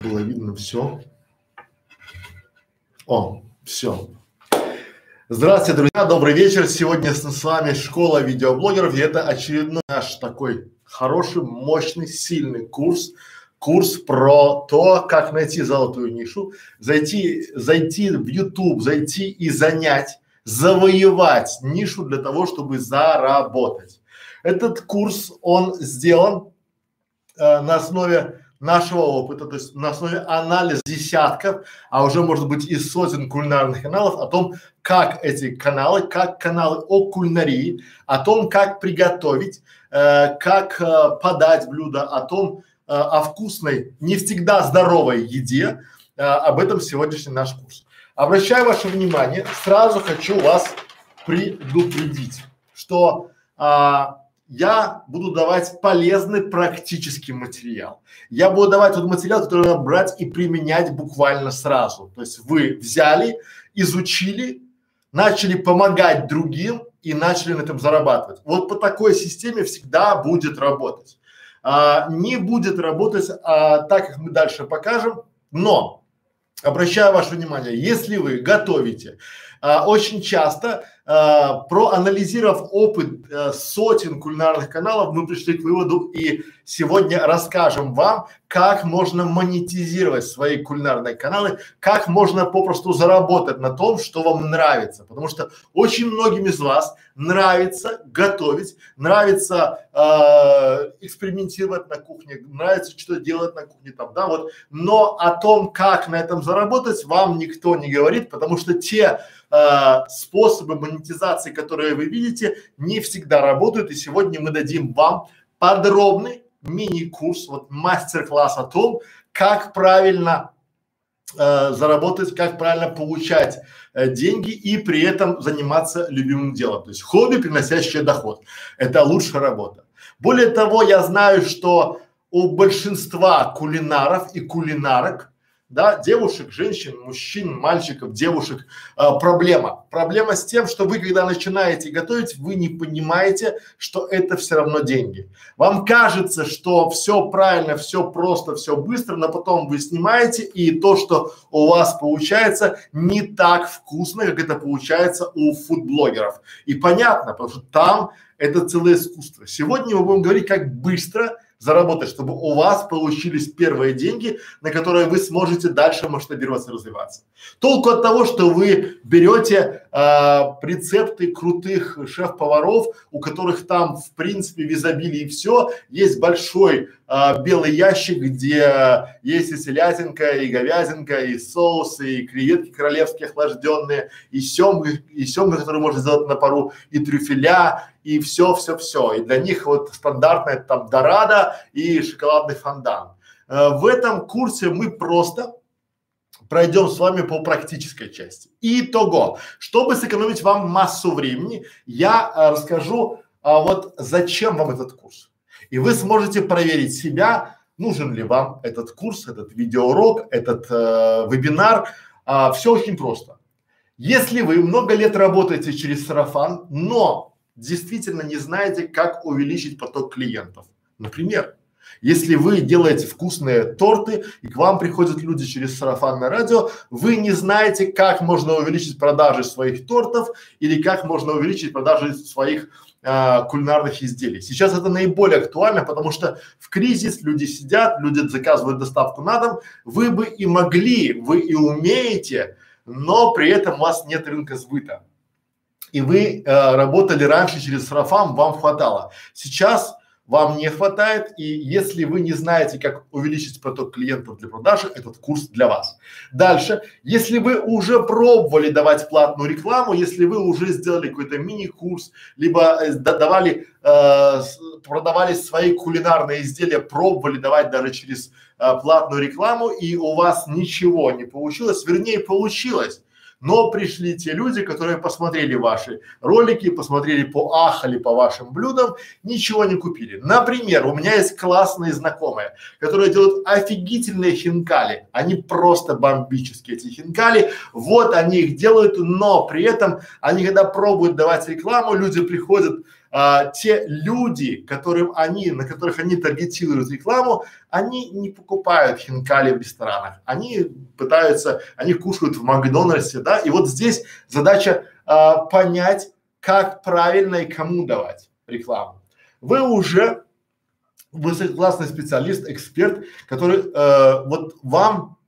было видно все. О, все. Здравствуйте, друзья, добрый вечер. Сегодня с, с вами школа видеоблогеров, и это очередной наш такой хороший, мощный, сильный курс. Курс про то, как найти золотую нишу, зайти, зайти в YouTube, зайти и занять, завоевать нишу для того, чтобы заработать. Этот курс, он сделан э, на основе нашего опыта, то есть на основе анализа десятков, а уже может быть и сотен кулинарных каналов о том, как эти каналы, как каналы о кулинарии, о том, как приготовить, э, как э, подать блюдо, о том, э, о вкусной, не всегда здоровой еде. Э, об этом сегодняшний наш курс. Обращаю ваше внимание, сразу хочу вас предупредить, что а, я буду давать полезный практический материал. Я буду давать тот материал, который надо брать и применять буквально сразу. То есть вы взяли, изучили, начали помогать другим и начали на этом зарабатывать. Вот по такой системе всегда будет работать. А, не будет работать а, так, как мы дальше покажем, но обращаю ваше внимание, если вы готовите, а, очень часто проанализировав опыт а, сотен кулинарных каналов, мы пришли к выводу и сегодня расскажем вам, как можно монетизировать свои кулинарные каналы, как можно попросту заработать на том, что вам нравится. Потому что очень многим из вас нравится готовить, нравится э, экспериментировать на кухне, нравится что делать на кухне там, да, вот. Но о том, как на этом заработать, вам никто не говорит, потому что те э, способы монетизации, которые вы видите, не всегда работают. И сегодня мы дадим вам подробный мини-курс, вот мастер-класс о том, как правильно э, заработать, как правильно получать э, деньги и при этом заниматься любимым делом. То есть хобби, приносящее доход. Это лучшая работа. Более того, я знаю, что у большинства кулинаров и кулинарок да, девушек, женщин, мужчин, мальчиков, девушек, э, проблема. Проблема с тем, что вы, когда начинаете готовить, вы не понимаете, что это все равно деньги. Вам кажется, что все правильно, все просто, все быстро, но потом вы снимаете, и то, что у вас получается, не так вкусно, как это получается у фудблогеров. И понятно, потому что там это целое искусство. Сегодня мы будем говорить, как быстро заработать, чтобы у вас получились первые деньги, на которые вы сможете дальше масштабироваться развиваться. Толку от того, что вы берете а, рецепты крутых шеф-поваров, у которых там в принципе в изобилии все, есть большой а, белый ящик, где есть и селятинка, и говядинка, и соусы, и креветки королевские охлажденные, и семга, и семга, которую можно сделать на пару, и трюфеля, и все, все, все. И для них вот стандартная там дорада и шоколадный фондан. Э, в этом курсе мы просто пройдем с вами по практической части. Итого, чтобы сэкономить вам массу времени, я э, расскажу, а вот зачем вам этот курс. И вы сможете проверить себя, нужен ли вам этот курс, этот видеоурок, этот э, вебинар. А, все очень просто. Если вы много лет работаете через сарафан, но действительно не знаете, как увеличить поток клиентов. Например, если вы делаете вкусные торты и к вам приходят люди через сарафанное радио, вы не знаете, как можно увеличить продажи своих тортов или как можно увеличить продажи своих а, кулинарных изделий. Сейчас это наиболее актуально, потому что в кризис люди сидят, люди заказывают доставку на дом. Вы бы и могли, вы и умеете, но при этом у вас нет рынка сбыта и вы э, работали раньше через сарафан, вам хватало. Сейчас вам не хватает, и если вы не знаете, как увеличить поток клиентов для продажи, этот курс для вас. Дальше, если вы уже пробовали давать платную рекламу, если вы уже сделали какой-то мини-курс, либо э, давали, э, продавали свои кулинарные изделия, пробовали давать даже через э, платную рекламу, и у вас ничего не получилось, вернее получилось, но пришли те люди, которые посмотрели ваши ролики, посмотрели по ахали по вашим блюдам, ничего не купили. Например, у меня есть классные знакомые, которые делают офигительные хинкали. Они просто бомбические эти хинкали. Вот они их делают, но при этом они когда пробуют давать рекламу, люди приходят а, те люди, которым они, на которых они таргетируют рекламу, они не покупают хинкали в ресторанах, они пытаются, они кушают в Макдональдсе, да, и вот здесь задача а, понять, как правильно и кому давать рекламу. Вы уже высококлассный специалист, эксперт, который э, вот вам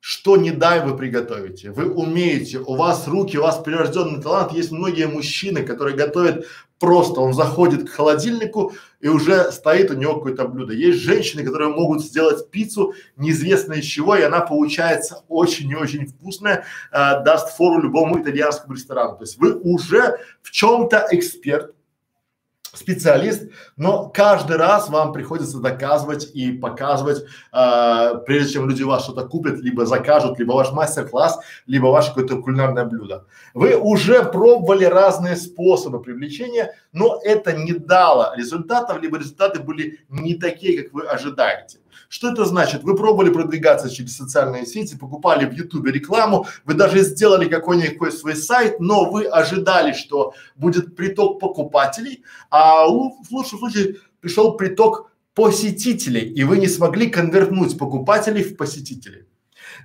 что не дай вы приготовите. Вы умеете, у вас руки, у вас прирожденный талант. Есть многие мужчины, которые готовят просто, он заходит к холодильнику и уже стоит у него какое-то блюдо. Есть женщины, которые могут сделать пиццу неизвестно из чего, и она получается очень и очень вкусная, э, даст фору любому итальянскому ресторану. То есть вы уже в чем-то эксперт, специалист, но каждый раз вам приходится доказывать и показывать, э, прежде чем люди вас что-то купят, либо закажут, либо ваш мастер-класс, либо ваше какое-то кулинарное блюдо. Вы уже пробовали разные способы привлечения, но это не дало результатов, либо результаты были не такие, как вы ожидаете. Что это значит? Вы пробовали продвигаться через социальные сети, покупали в Ютубе рекламу, вы даже сделали какой-никакой свой сайт, но вы ожидали, что будет приток покупателей, а в лучшем случае пришел приток посетителей, и вы не смогли конвертнуть покупателей в посетителей.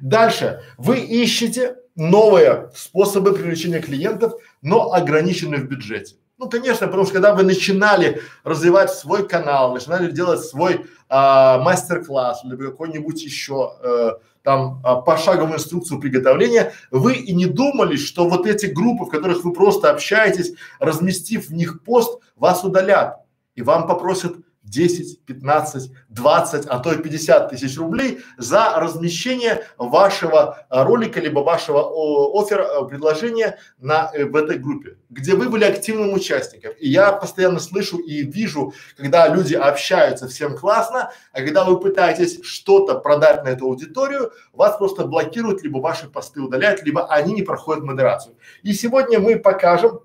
Дальше вы ищете новые способы привлечения клиентов, но ограничены в бюджете. Ну, конечно, потому что когда вы начинали развивать свой канал, начинали делать свой а, мастер-класс или какой-нибудь еще э, там а, пошаговую инструкцию приготовления, вы и не думали, что вот эти группы, в которых вы просто общаетесь, разместив в них пост, вас удалят. И вам попросят 10, 15, 20, а то и 50 тысяч рублей за размещение вашего ролика либо вашего о, оффера, а, предложения на, э, в этой группе, где вы были активным участником. И я постоянно слышу и вижу, когда люди общаются, всем классно, а когда вы пытаетесь что-то продать на эту аудиторию, вас просто блокируют, либо ваши посты удаляют, либо они не проходят модерацию. И сегодня мы покажем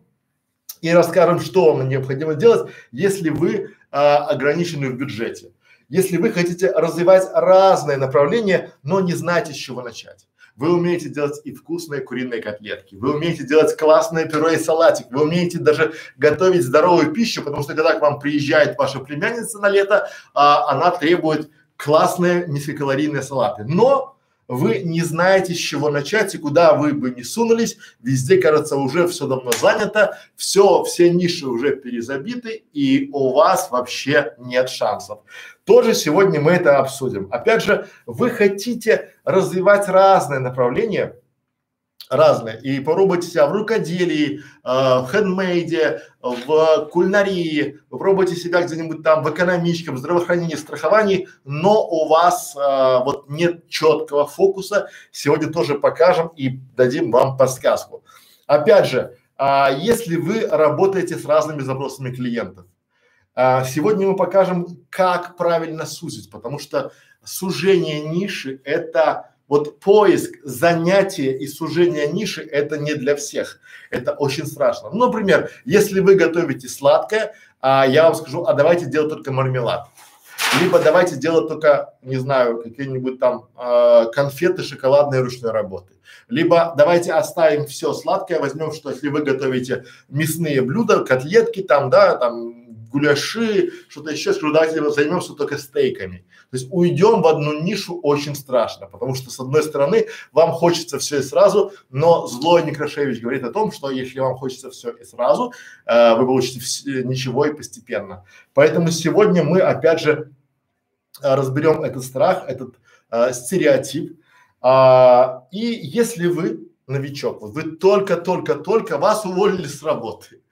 и расскажем, что вам необходимо делать, если вы а, ограничены в бюджете. Если вы хотите развивать разные направления, но не знаете, с чего начать. Вы умеете делать и вкусные куриные котлетки, вы умеете делать классное пюре и салатик, вы умеете даже готовить здоровую пищу, потому что когда к вам приезжает ваша племянница на лето, а, она требует классные низкокалорийные салаты. Но вы не знаете, с чего начать и куда вы бы не сунулись, везде, кажется, уже все давно занято, все, все ниши уже перезабиты и у вас вообще нет шансов. Тоже сегодня мы это обсудим. Опять же, вы хотите развивать разные направления, разные. И попробуйте себя в рукоделии, э, в хендмейде, в кулинарии, попробуйте себя где-нибудь там в экономичке, в здравоохранении, страховании, но у вас э, вот нет четкого фокуса. Сегодня тоже покажем и дадим вам подсказку. Опять же, э, если вы работаете с разными запросами клиентов, э, сегодня мы покажем, как правильно сузить, потому что сужение ниши – это вот поиск, занятие и сужение ниши – это не для всех. Это очень страшно. Ну, например, если вы готовите сладкое, а я вам скажу, а давайте делать только мармелад. Либо давайте делать только, не знаю, какие-нибудь там э, конфеты шоколадной ручной работы. Либо давайте оставим все сладкое, возьмем, что если вы готовите мясные блюда, котлетки там, да, там гуляши, что-то еще, скажу, давайте займемся только стейками. То есть уйдем в одну нишу очень страшно, потому что с одной стороны вам хочется все и сразу, но злой Некрашевич говорит о том, что если вам хочется все и сразу, э, вы получите вс- ничего и постепенно. Поэтому сегодня мы опять же э, разберем этот страх, этот э, стереотип. А, и если вы новичок, вы только-только-только вас уволили с работы,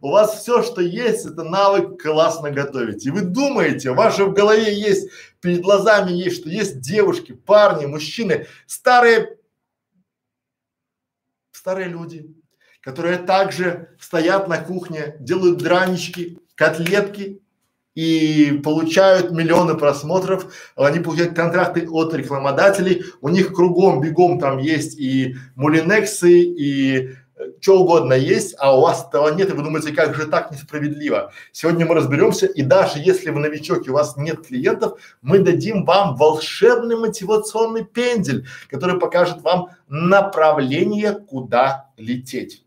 у вас все, что есть, это навык классно готовить. И вы думаете, в вашей голове есть, перед глазами есть, что есть девушки, парни, мужчины, старые, старые люди, которые также стоят на кухне, делают дранички, котлетки и получают миллионы просмотров, они получают контракты от рекламодателей, у них кругом, бегом там есть и мулинексы, и что угодно есть, а у вас этого нет, и вы думаете, как же так несправедливо. Сегодня мы разберемся, и даже если вы новичок и у вас нет клиентов, мы дадим вам волшебный мотивационный пендель, который покажет вам направление, куда лететь.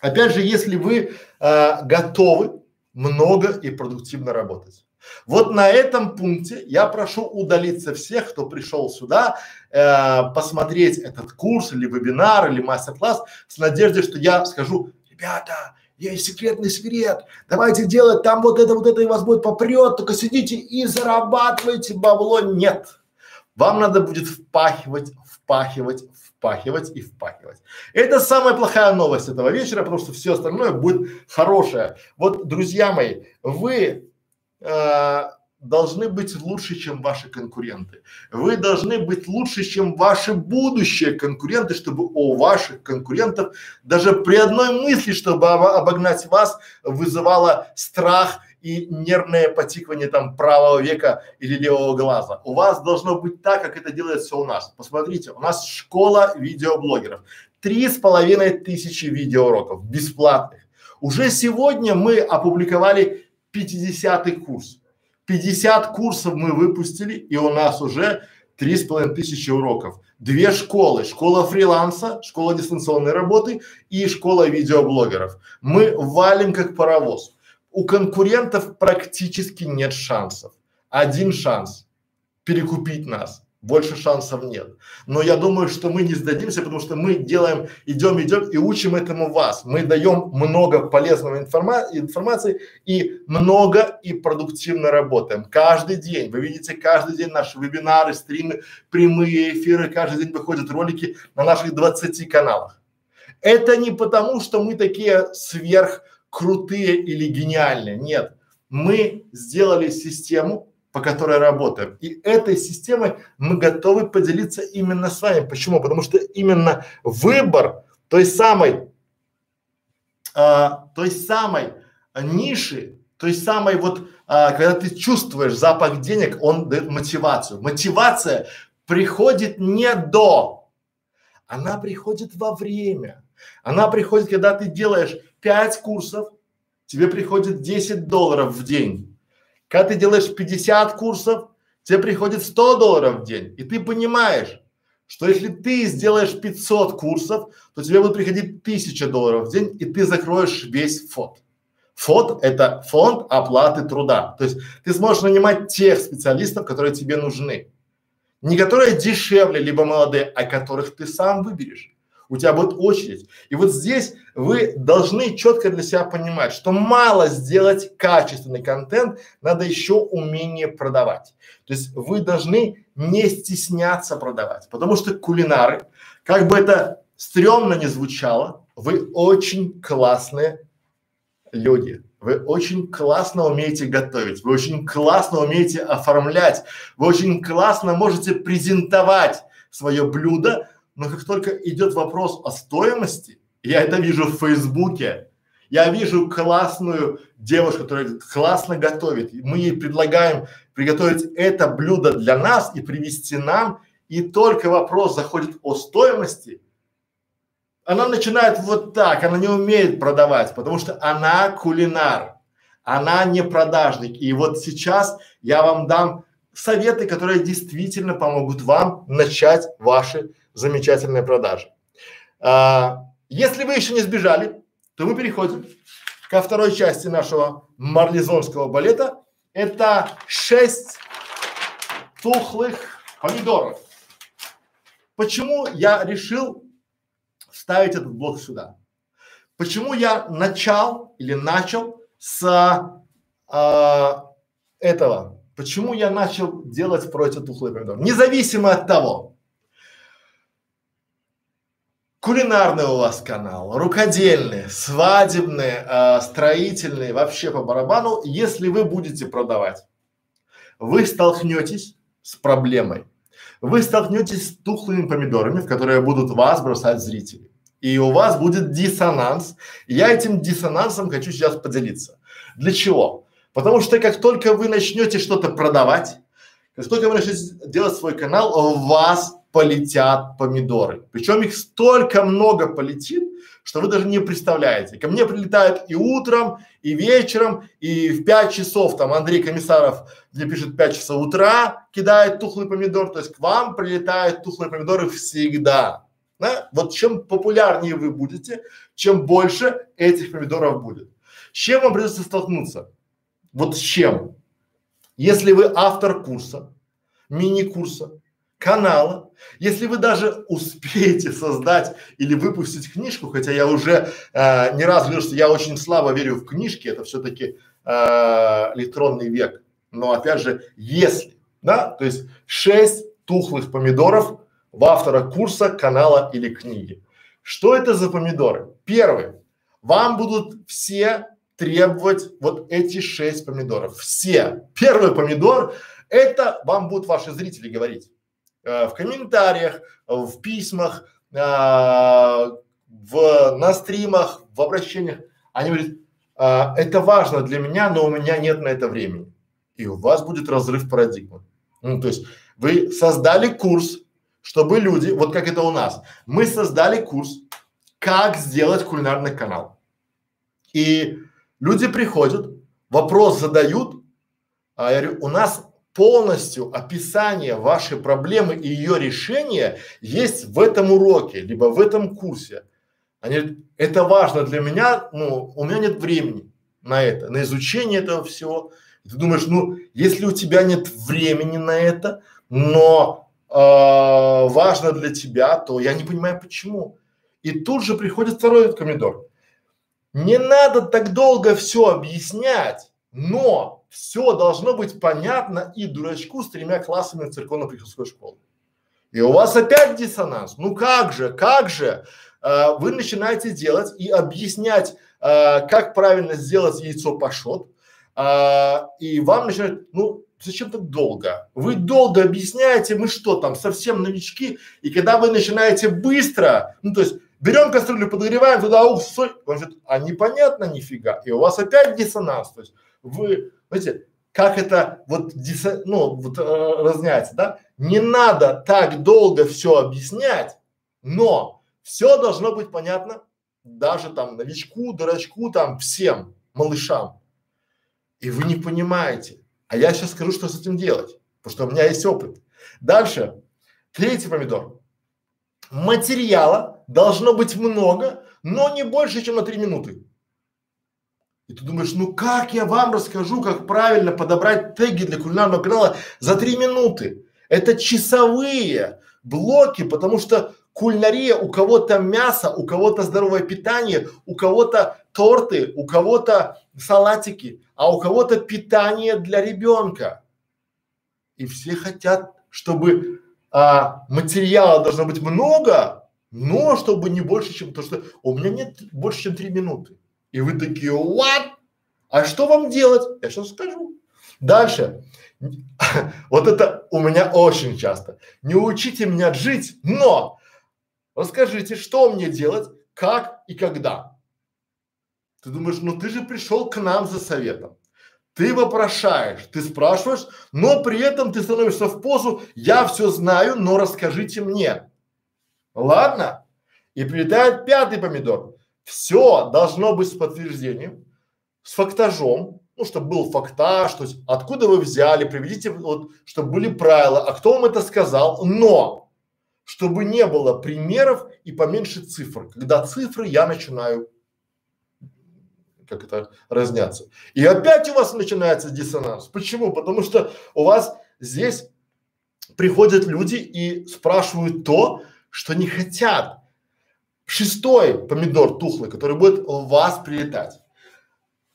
Опять же, если вы э, готовы много и продуктивно работать. Вот на этом пункте я прошу удалиться всех, кто пришел сюда, э, посмотреть этот курс или вебинар или мастер-класс с надеждой, что я скажу, ребята, есть секретный секрет, давайте делать там вот это, вот это и вас будет попрет, только сидите и зарабатывайте бабло. Нет. Вам надо будет впахивать, впахивать, впахивать и впахивать. Это самая плохая новость этого вечера, потому что все остальное будет хорошее. Вот, друзья мои, вы должны быть лучше, чем ваши конкуренты. Вы должны быть лучше, чем ваши будущие конкуренты, чтобы у ваших конкурентов даже при одной мысли, чтобы обогнать вас, вызывало страх и нервное потикивание там правого века или левого глаза. У вас должно быть так, как это делается у нас. Посмотрите, у нас школа видеоблогеров. Три с половиной тысячи видеоуроков бесплатных. Уже сегодня мы опубликовали 50 курс. 50 курсов мы выпустили, и у нас уже три с половиной тысячи уроков. Две школы. Школа фриланса, школа дистанционной работы и школа видеоблогеров. Мы валим как паровоз. У конкурентов практически нет шансов. Один шанс – перекупить нас больше шансов нет. Но я думаю, что мы не сдадимся, потому что мы делаем, идем, идем и учим этому вас. Мы даем много полезного информа информации и много и продуктивно работаем. Каждый день, вы видите, каждый день наши вебинары, стримы, прямые эфиры, каждый день выходят ролики на наших 20 каналах. Это не потому, что мы такие сверх крутые или гениальные, нет. Мы сделали систему, по которой работаем. И этой системой мы готовы поделиться именно с вами. Почему? Потому что именно выбор той самой, а, той самой ниши, той самой вот, а, когда ты чувствуешь запах денег, он дает мотивацию. Мотивация приходит не до, она приходит во время. Она приходит, когда ты делаешь 5 курсов, тебе приходит 10 долларов в день. Когда ты делаешь 50 курсов, тебе приходит 100 долларов в день, и ты понимаешь, что если ты сделаешь 500 курсов, то тебе будет приходить 1000 долларов в день, и ты закроешь весь фонд. Фонд – это фонд оплаты труда. То есть ты сможешь нанимать тех специалистов, которые тебе нужны. Не которые дешевле, либо молодые, а которых ты сам выберешь у тебя будет очередь. И вот здесь вы должны четко для себя понимать, что мало сделать качественный контент, надо еще умение продавать. То есть вы должны не стесняться продавать, потому что кулинары, как бы это стрёмно не звучало, вы очень классные люди. Вы очень классно умеете готовить, вы очень классно умеете оформлять, вы очень классно можете презентовать свое блюдо, но как только идет вопрос о стоимости, я это вижу в Фейсбуке, я вижу классную девушку, которая классно готовит. Мы ей предлагаем приготовить это блюдо для нас и привезти нам, и только вопрос заходит о стоимости, она начинает вот так, она не умеет продавать, потому что она кулинар, она не продажник. И вот сейчас я вам дам советы, которые действительно помогут вам начать ваши замечательные продажи. А, если вы еще не сбежали, то мы переходим ко второй части нашего марлезонского балета. Это шесть тухлых помидоров. Почему я решил вставить этот блок сюда? Почему я начал или начал с а, этого? Почему я начал делать про эти тухлые помидоры? Независимо от того, кулинарный у вас канал, рукодельный, свадебный, э, строительный, вообще по барабану, если вы будете продавать, вы столкнетесь с проблемой. Вы столкнетесь с тухлыми помидорами, в которые будут вас бросать зрители. И у вас будет диссонанс. я этим диссонансом хочу сейчас поделиться. Для чего? Потому что как только вы начнете что-то продавать, как только вы начнете делать свой канал, вас полетят помидоры. Причем их столько много полетит, что вы даже не представляете. Ко мне прилетают и утром, и вечером, и в 5 часов, там Андрей Комиссаров мне пишет 5 часов утра, кидает тухлый помидор, то есть к вам прилетают тухлые помидоры всегда. Да? Вот чем популярнее вы будете, чем больше этих помидоров будет. С чем вам придется столкнуться? Вот с чем? Если вы автор курса, мини-курса, канала, если вы даже успеете создать или выпустить книжку, хотя я уже э, не раз говорил, что я очень слабо верю в книжки, это все-таки э, электронный век. Но опять же, если, да, то есть шесть тухлых помидоров в автора курса, канала или книги. Что это за помидоры? Первый. Вам будут все требовать вот эти шесть помидоров. Все. Первый помидор – это вам будут ваши зрители говорить в комментариях, в письмах, э, в, на стримах, в обращениях. Они говорят, э, это важно для меня, но у меня нет на это времени. И у вас будет разрыв парадигмы. Ну, то есть вы создали курс, чтобы люди, вот как это у нас, мы создали курс, как сделать кулинарный канал. И люди приходят, вопрос задают, а я говорю, у нас полностью описание вашей проблемы и ее решения есть в этом уроке, либо в этом курсе. Они говорят, это важно для меня, ну, у меня нет времени на это, на изучение этого всего. И ты думаешь, ну, если у тебя нет времени на это, но э, важно для тебя, то я не понимаю почему. И тут же приходит второй помидор. Не надо так долго все объяснять, но все должно быть понятно и дурачку с тремя классами церковно-приходской школы. И у вас опять диссонанс. Ну как же, как же? Э, вы начинаете делать и объяснять, э, как правильно сделать яйцо пашот, э, и вам начинают, ну зачем так долго? Вы долго объясняете, мы что там, совсем новички, и когда вы начинаете быстро, ну то есть берем кастрюлю, подогреваем туда, ух, соль, он говорит, а непонятно нифига, и у вас опять диссонанс, то есть вы, знаете, как это вот ну вот э, разняется, да? Не надо так долго все объяснять, но все должно быть понятно даже там новичку, дурачку, там всем малышам. И вы не понимаете, а я сейчас скажу, что с этим делать, потому что у меня есть опыт. Дальше, третий помидор. Материала должно быть много, но не больше, чем на три минуты. И ты думаешь, ну как я вам расскажу, как правильно подобрать теги для кулинарного канала за три минуты? Это часовые блоки, потому что кулинария у кого-то мясо, у кого-то здоровое питание, у кого-то торты, у кого-то салатики, а у кого-то питание для ребенка. И все хотят, чтобы а, материала должно быть много, но чтобы не больше, чем то, что у меня нет больше, чем три минуты. И вы такие, what? А что вам делать? Я сейчас скажу. Дальше. вот это у меня очень часто. Не учите меня жить, но расскажите, что мне делать, как и когда. Ты думаешь, ну ты же пришел к нам за советом. Ты вопрошаешь, ты спрашиваешь, но при этом ты становишься в позу, я все знаю, но расскажите мне. Ладно? И прилетает пятый помидор. Все должно быть с подтверждением, с фактажом, ну, чтобы был фактаж, то есть откуда вы взяли, приведите, вот, чтобы были правила, а кто вам это сказал, но чтобы не было примеров и поменьше цифр. Когда цифры я начинаю как это разняться. И опять у вас начинается диссонанс. Почему? Потому что у вас здесь приходят люди и спрашивают то, что не хотят. Шестой помидор тухлый, который будет у вас прилетать.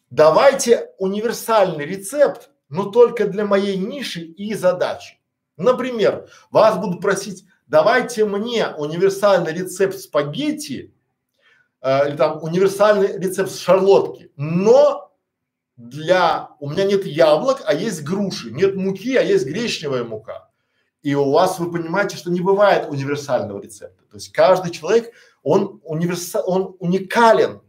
Давайте универсальный рецепт, но только для моей ниши и задачи. Например, вас будут просить, давайте мне универсальный рецепт спагетти э, или там универсальный рецепт шарлотки, но для, у меня нет яблок, а есть груши, нет муки, а есть гречневая мука. И у вас, вы понимаете, что не бывает универсального рецепта. То есть каждый человек, он универса, он уникален.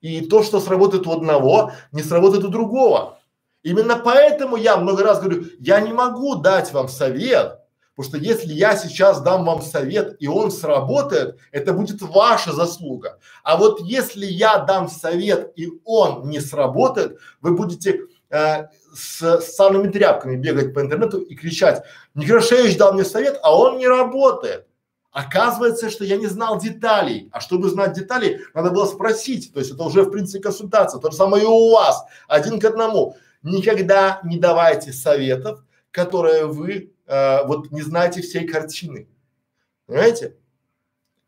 И то, что сработает у одного, не сработает у другого. Именно поэтому я много раз говорю, я не могу дать вам совет, Потому что если я сейчас дам вам совет и он сработает, это будет ваша заслуга. А вот если я дам совет и он не сработает, вы будете э, с, с самыми тряпками бегать по интернету и кричать, Некрашевич дал мне совет, а он не работает. Оказывается, что я не знал деталей. А чтобы знать детали, надо было спросить. То есть это уже в принципе консультация. То же самое и у вас. Один к одному. Никогда не давайте советов, которые вы э, вот не знаете всей картины. Понимаете?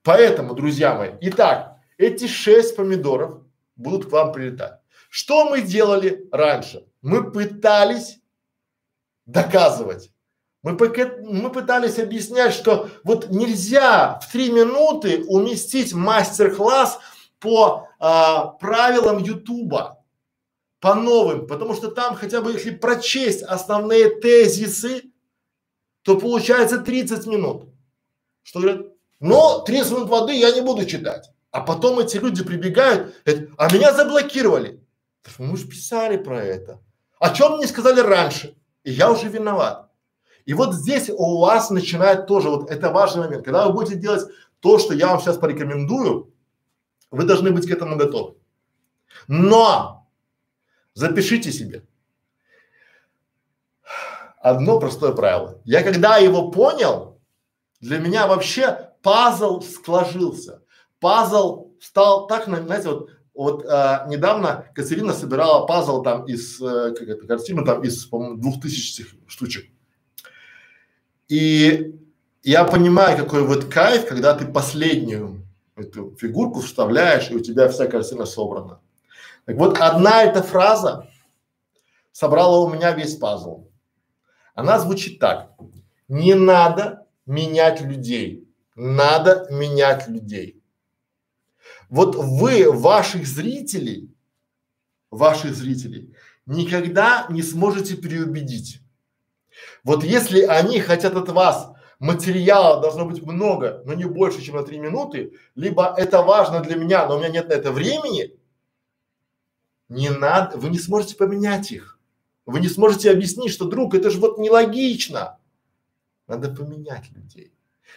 Поэтому, друзья мои, итак, эти шесть помидоров будут к вам прилетать. Что мы делали раньше? Мы пытались доказывать. Мы, мы пытались объяснять, что вот нельзя в три минуты уместить мастер-класс по а, правилам Ютуба, по новым, потому что там хотя бы если прочесть основные тезисы, то получается 30 минут. Что говорят? Но 30 минут воды я не буду читать. А потом эти люди прибегают, говорят, а меня заблокировали. Мы же писали про это. О чем мне сказали раньше? И я уже виноват. И вот здесь у вас начинает тоже, вот это важный момент, когда вы будете делать то, что я вам сейчас порекомендую, вы должны быть к этому готовы. Но запишите себе одно простое правило. Я когда его понял, для меня вообще пазл сложился. Пазл стал так, знаете, вот вот а, недавно Катерина собирала пазл там из, э, как это, картину там из, по-моему, двух тысяч штучек. И я понимаю, какой вот кайф, когда ты последнюю эту фигурку вставляешь, и у тебя вся картина собрана. Так вот, одна эта фраза собрала у меня весь пазл. Она звучит так. Не надо менять людей. Надо менять людей. Вот вы, ваших зрителей, ваших зрителей, никогда не сможете переубедить. Вот если они хотят от вас материала должно быть много, но не больше, чем на три минуты, либо это важно для меня, но у меня нет на это времени, не надо, вы не сможете поменять их. Вы не сможете объяснить, что, друг, это же вот нелогично. Надо поменять людей.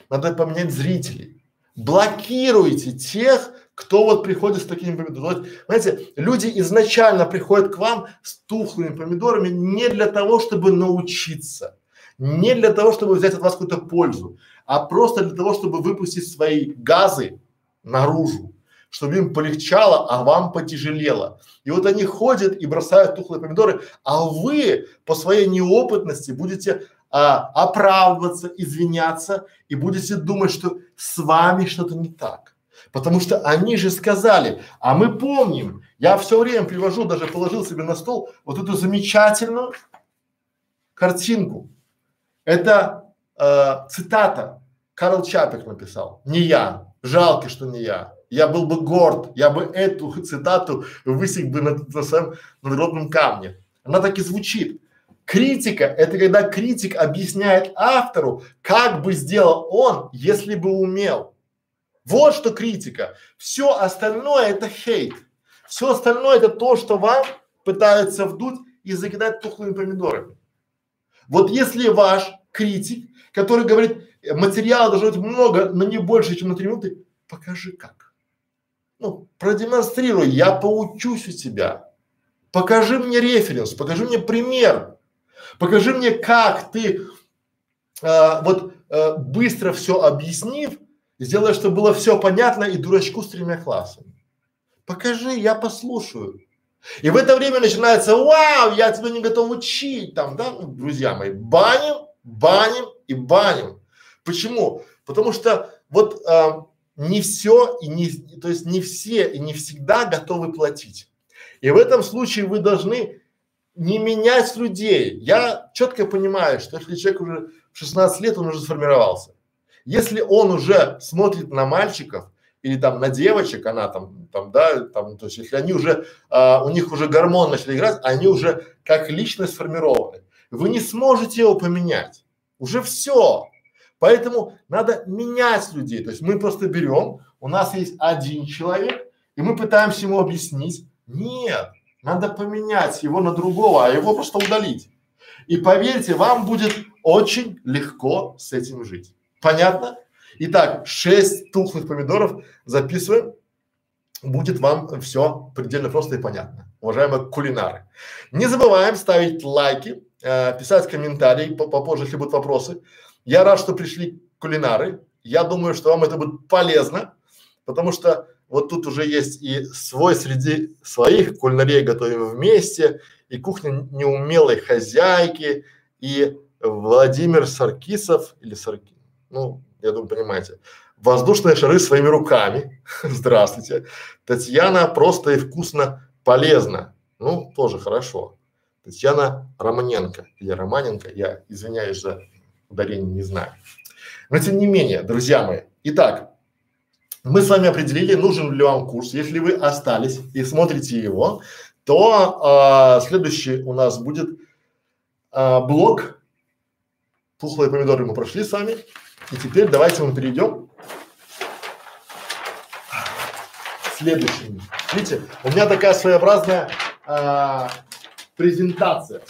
Надо поменять зрителей. Блокируйте тех, кто вот приходит с такими помидорами. Знаете, люди изначально приходят к вам с тухлыми помидорами не для того, чтобы научиться, не для того, чтобы взять от вас какую-то пользу, а просто для того, чтобы выпустить свои газы наружу, чтобы им полегчало, а вам потяжелело. И вот они ходят и бросают тухлые помидоры, а вы по своей неопытности будете а, оправдываться, извиняться и будете думать, что с вами что-то не так. Потому что они же сказали, а мы помним, я все время привожу, даже положил себе на стол вот эту замечательную картинку. Это э, цитата, Карл Чапик написал, не я, жалко, что не я. Я был бы горд, я бы эту цитату высек бы на, на своем надгробном камне. Она так и звучит. Критика – это когда критик объясняет автору, как бы сделал он, если бы умел. Вот что критика. Все остальное это хейт. Все остальное это то, что вам пытаются вдуть и закидать тухлыми помидорами. Вот если ваш критик, который говорит, материала должно быть много, но не больше, чем на три минуты, покажи как. Ну, продемонстрируй, я поучусь у тебя. Покажи мне референс, покажи мне пример. Покажи мне, как ты э, вот э, быстро все объяснив, Сделай, чтобы было все понятно и дурачку с тремя классами. Покажи, я послушаю. И в это время начинается, вау, я тебя не готов учить, там, да, ну, друзья мои, баним, баним и баним. Почему? Потому что вот а, не все и не, то есть не все и не всегда готовы платить. И в этом случае вы должны не менять людей. Я четко понимаю, что если человек уже в 16 лет, он уже сформировался. Если он уже смотрит на мальчиков или там на девочек, она там, там, да, там, то есть если они уже, а, у них уже гормон начали играть, они уже как личность сформированы. Вы не сможете его поменять. Уже все. Поэтому надо менять людей. То есть мы просто берем, у нас есть один человек, и мы пытаемся ему объяснить. Нет, надо поменять его на другого, а его просто удалить. И поверьте, вам будет очень легко с этим жить. Понятно? Итак, 6 тухлых помидоров записываем. Будет вам все предельно просто и понятно, уважаемые кулинары. Не забываем ставить лайки, э, писать комментарии попозже, если будут вопросы. Я рад, что пришли кулинары. Я думаю, что вам это будет полезно, потому что вот тут уже есть и свой среди своих, кулинария готовим вместе, и кухня неумелой хозяйки, и Владимир Саркисов или Сарки, ну, я думаю, понимаете, воздушные шары своими руками. Здравствуйте. Татьяна просто и вкусно полезно. Ну, тоже хорошо. Татьяна Романенко или Романенко, я извиняюсь за ударение, не знаю. Но тем не менее, друзья мои, итак, мы с вами определили, нужен ли вам курс. Если вы остались и смотрите его, то а, следующий у нас будет а, блок тухлые помидоры мы прошли с вами. И теперь давайте мы перейдем к следующему. Видите, у меня такая своеобразная а, презентация.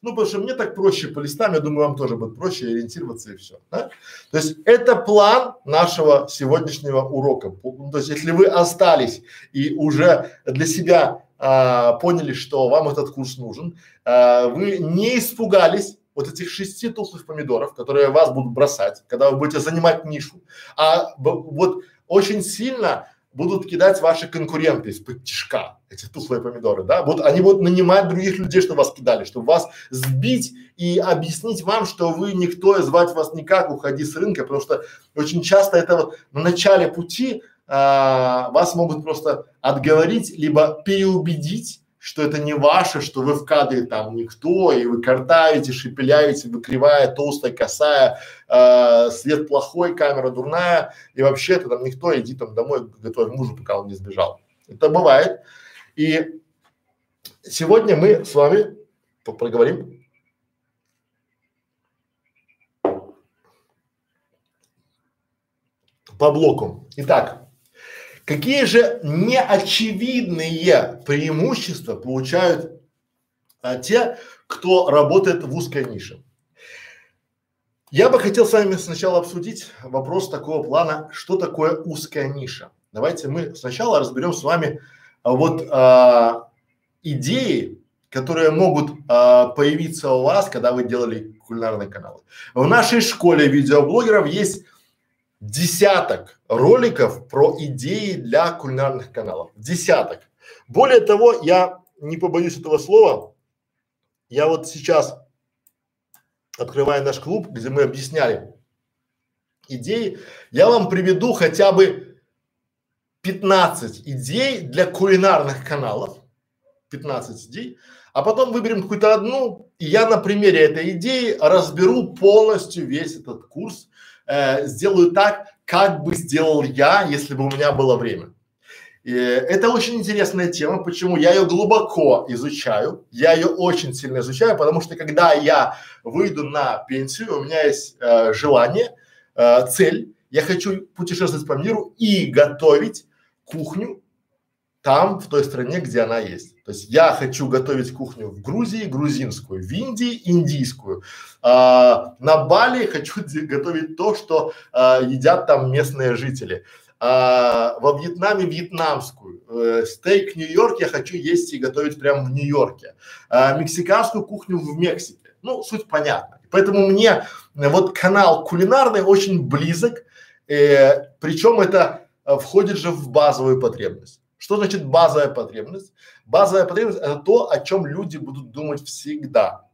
Ну, потому что мне так проще по листам, я думаю, вам тоже будет проще ориентироваться и все. Да? То есть это план нашего сегодняшнего урока. Ну, то есть если вы остались и уже для себя а, поняли, что вам этот курс нужен, а, вы не испугались вот этих шести тухлых помидоров, которые вас будут бросать, когда вы будете занимать нишу, а вот очень сильно будут кидать ваши конкуренты из-под тишка, эти тухлые помидоры, да, вот они будут нанимать других людей, чтобы вас кидали, чтобы вас сбить и объяснить вам, что вы никто и звать вас никак, уходи с рынка, потому что очень часто это вот на начале пути а, вас могут просто отговорить, либо переубедить, что это не ваше, что вы в кадре там никто, и вы картавите, шепеляете, вы кривая, толстая, косая, э, свет плохой, камера дурная, и вообще это там никто, иди там домой, готовь мужу, пока он не сбежал. Это бывает. И сегодня мы с вами проговорим по блоку. Итак, Какие же неочевидные преимущества получают а, те, кто работает в узкой нише? Я бы хотел с вами сначала обсудить вопрос такого плана, что такое узкая ниша. Давайте мы сначала разберем с вами а, вот а, идеи, которые могут а, появиться у вас, когда вы делали кулинарный канал. В нашей школе видеоблогеров есть десяток роликов про идеи для кулинарных каналов. Десяток. Более того, я не побоюсь этого слова, я вот сейчас открываю наш клуб, где мы объясняли идеи, я вам приведу хотя бы 15 идей для кулинарных каналов, 15 идей, а потом выберем какую-то одну, и я на примере этой идеи разберу полностью весь этот курс, э, сделаю так, как бы сделал я, если бы у меня было время. И это очень интересная тема, почему я ее глубоко изучаю, я ее очень сильно изучаю, потому что когда я выйду на пенсию, у меня есть э, желание, э, цель, я хочу путешествовать по миру и готовить кухню там, в той стране, где она есть. То есть я хочу готовить кухню в Грузии, грузинскую, в Индии, индийскую. А, на Бали хочу готовить то, что а, едят там местные жители. А, во Вьетнаме вьетнамскую. Э, стейк Нью-Йорк я хочу есть и готовить прямо в Нью-Йорке. А, мексиканскую кухню в Мексике. Ну, суть понятна. Поэтому мне вот канал кулинарный очень близок, э, причем это э, входит же в базовую потребность. Что значит базовая потребность? Базовая потребность – это то, о чем люди будут думать всегда.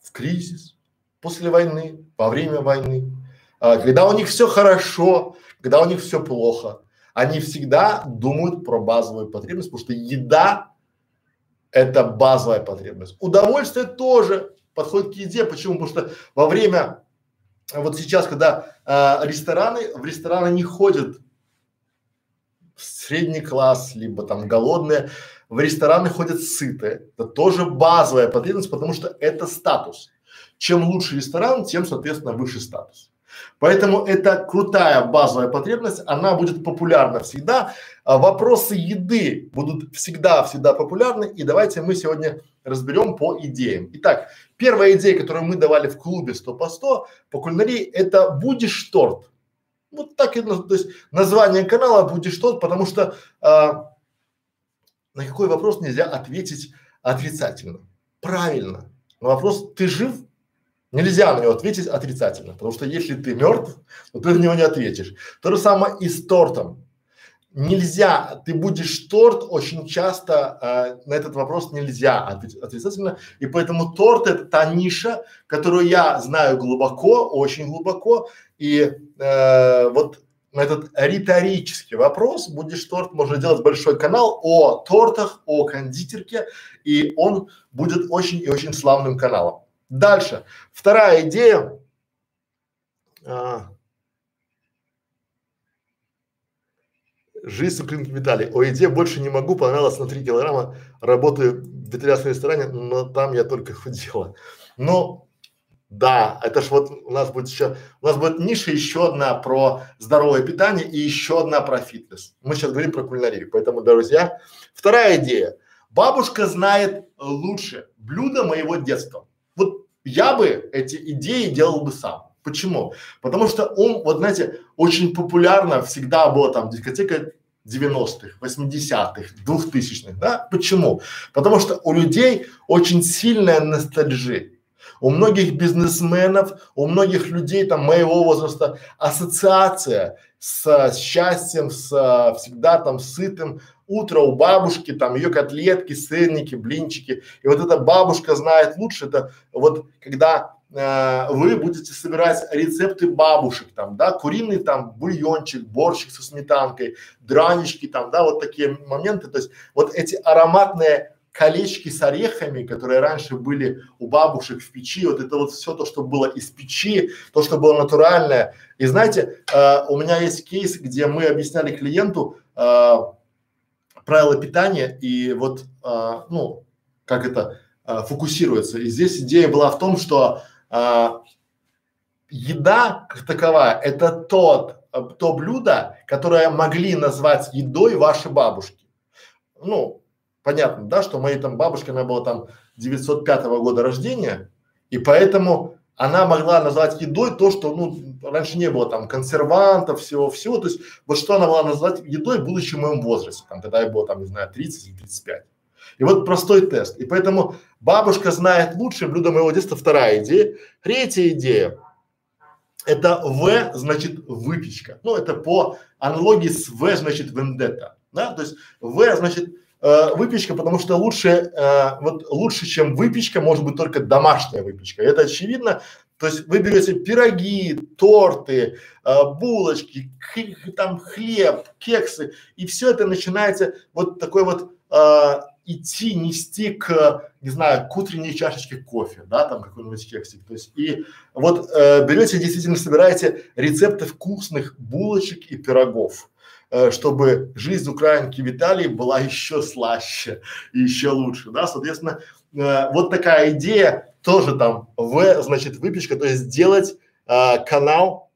В кризис, после войны, во время войны, а, когда у них все хорошо, когда у них все плохо. Они всегда думают про базовую потребность, потому что еда – это базовая потребность. Удовольствие тоже подходит к еде. Почему? Потому что во время, вот сейчас, когда а, рестораны, в рестораны не ходят средний класс, либо там голодные, в рестораны ходят сытые. Это тоже базовая потребность, потому что это статус. Чем лучше ресторан, тем, соответственно, выше статус. Поэтому это крутая базовая потребность, она будет популярна всегда. А вопросы еды будут всегда-всегда популярны. И давайте мы сегодня разберем по идеям. Итак, первая идея, которую мы давали в клубе 100 по 100 по кулинарии, это будешь торт. Вот так и, то есть название канала будешь тот, потому что а, на какой вопрос нельзя ответить отрицательно. Правильно. На вопрос ты жив? Нельзя на него ответить отрицательно, потому что если ты мертв, то ты на него не ответишь. То же самое и с тортом. Нельзя, ты будешь торт, очень часто э, на этот вопрос нельзя отрицательно, и поэтому торт это та ниша, которую я знаю глубоко, очень глубоко, и э, вот на этот риторический вопрос будешь торт, можно делать большой канал о тортах, о кондитерке, и он будет очень и очень славным каналом. Дальше. Вторая идея. А, жизнь с клинки Виталий. О еде больше не могу, понравилось на 3 килограмма. Работаю в ветеринарском ресторане, но там я только худела. Но да, это ж вот у нас будет еще, у нас будет ниша еще одна про здоровое питание и еще одна про фитнес. Мы сейчас говорим про кулинарию, поэтому, друзья, вторая идея. Бабушка знает лучше блюда моего детства. Вот я бы эти идеи делал бы сам. Почему? Потому что он, вот знаете, очень популярно всегда была там дискотека 90-х, 80-х, 2000-х, да? Почему? Потому что у людей очень сильная ностальжия. У многих бизнесменов, у многих людей там моего возраста ассоциация с, с счастьем, с всегда там сытым, утро у бабушки, там ее котлетки, сырники, блинчики. И вот эта бабушка знает лучше, это вот когда э, вы будете собирать рецепты бабушек, там, да, куриный там бульончик, борщик со сметанкой, дранички, там, да, вот такие моменты. То есть вот эти ароматные колечки с орехами, которые раньше были у бабушек в печи, вот это вот все то, что было из печи, то, что было натуральное. И знаете, э, у меня есть кейс, где мы объясняли клиенту э, правила питания и вот, э, ну, как это э, фокусируется. И здесь идея была в том, что э, еда как таковая – это тот, то блюдо, которое могли назвать едой ваши бабушки. Ну, понятно, да, что моей там бабушке, она была там 905 года рождения, и поэтому она могла назвать едой то, что, ну, раньше не было там консервантов, всего-всего, то есть вот что она могла назвать едой, будучи в моем возрасте, там, когда я был там, не знаю, 30 или 35. И вот простой тест. И поэтому бабушка знает лучше блюдо моего детства, вторая идея. Третья идея – это В, значит, выпечка. Ну, это по аналогии с В, значит, вендетта. Да? То есть В, значит, э, выпечка, потому что лучше, э, вот лучше, чем выпечка, может быть только домашняя выпечка. Это очевидно. То есть вы берете пироги, торты, э, булочки, там хлеб, кексы, и все это начинается вот такой вот э, идти, нести к, не знаю, к утренней чашечке кофе, да, там какой-нибудь кексик. То есть и вот э, берете, действительно собираете рецепты вкусных булочек и пирогов Э, чтобы жизнь украинки Виталии была еще слаще и еще лучше, да, соответственно, э, вот такая идея тоже там в, значит, выпечка, то есть сделать э, канал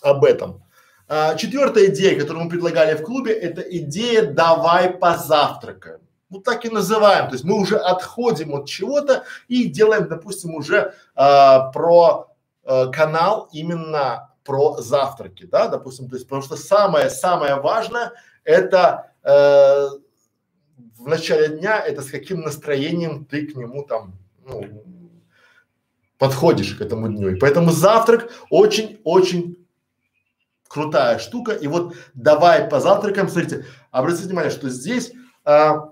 об этом. А, четвертая идея, которую мы предлагали в клубе, это идея «давай позавтракаем». Вот так и называем, то есть мы уже отходим от чего-то и делаем, допустим, уже а, про а, канал именно про завтраки, да, допустим, то есть, потому что самое-самое важное это э, в начале дня, это с каким настроением ты к нему там, ну, подходишь к этому дню. И поэтому завтрак очень-очень крутая штука. И вот давай по завтракам, смотрите, обратите внимание, что здесь а,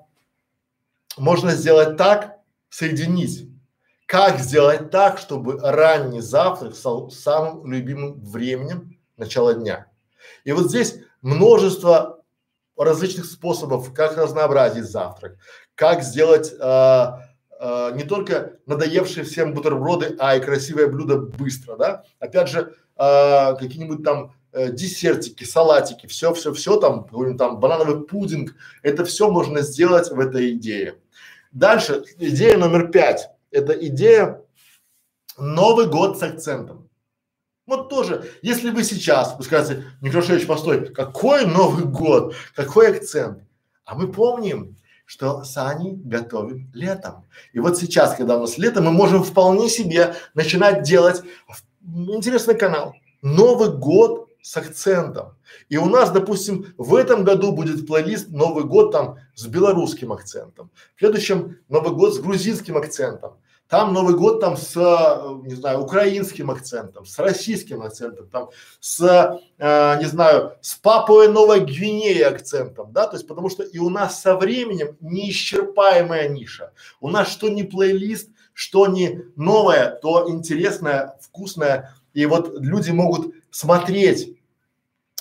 можно сделать так, соединить как сделать так, чтобы ранний завтрак стал самым любимым временем начала дня? И вот здесь множество различных способов, как разнообразить завтрак, как сделать э, э, не только надоевшие всем бутерброды, а и красивое блюдо быстро, да? Опять же, э, какие-нибудь там э, десертики, салатики, все, все, все там, там банановый пудинг, это все можно сделать в этой идее. Дальше идея номер пять это идея Новый год с акцентом. Вот тоже, если вы сейчас, вы скажете, Некрашевич, постой, какой Новый год, какой акцент? А мы помним, что Сани готовит летом. И вот сейчас, когда у нас лето, мы можем вполне себе начинать делать интересный канал. Новый год с акцентом. И у нас, допустим, в этом году будет плейлист Новый год там с белорусским акцентом. В следующем Новый год с грузинским акцентом. там Новый год там с, э, не знаю, украинским акцентом, с российским акцентом, там с, э, не знаю, с Папуей Новой Гвинеи акцентом, да, то есть потому что и у нас со временем неисчерпаемая ниша. У нас что не плейлист, что не новое, то интересное, вкусное. И вот люди могут смотреть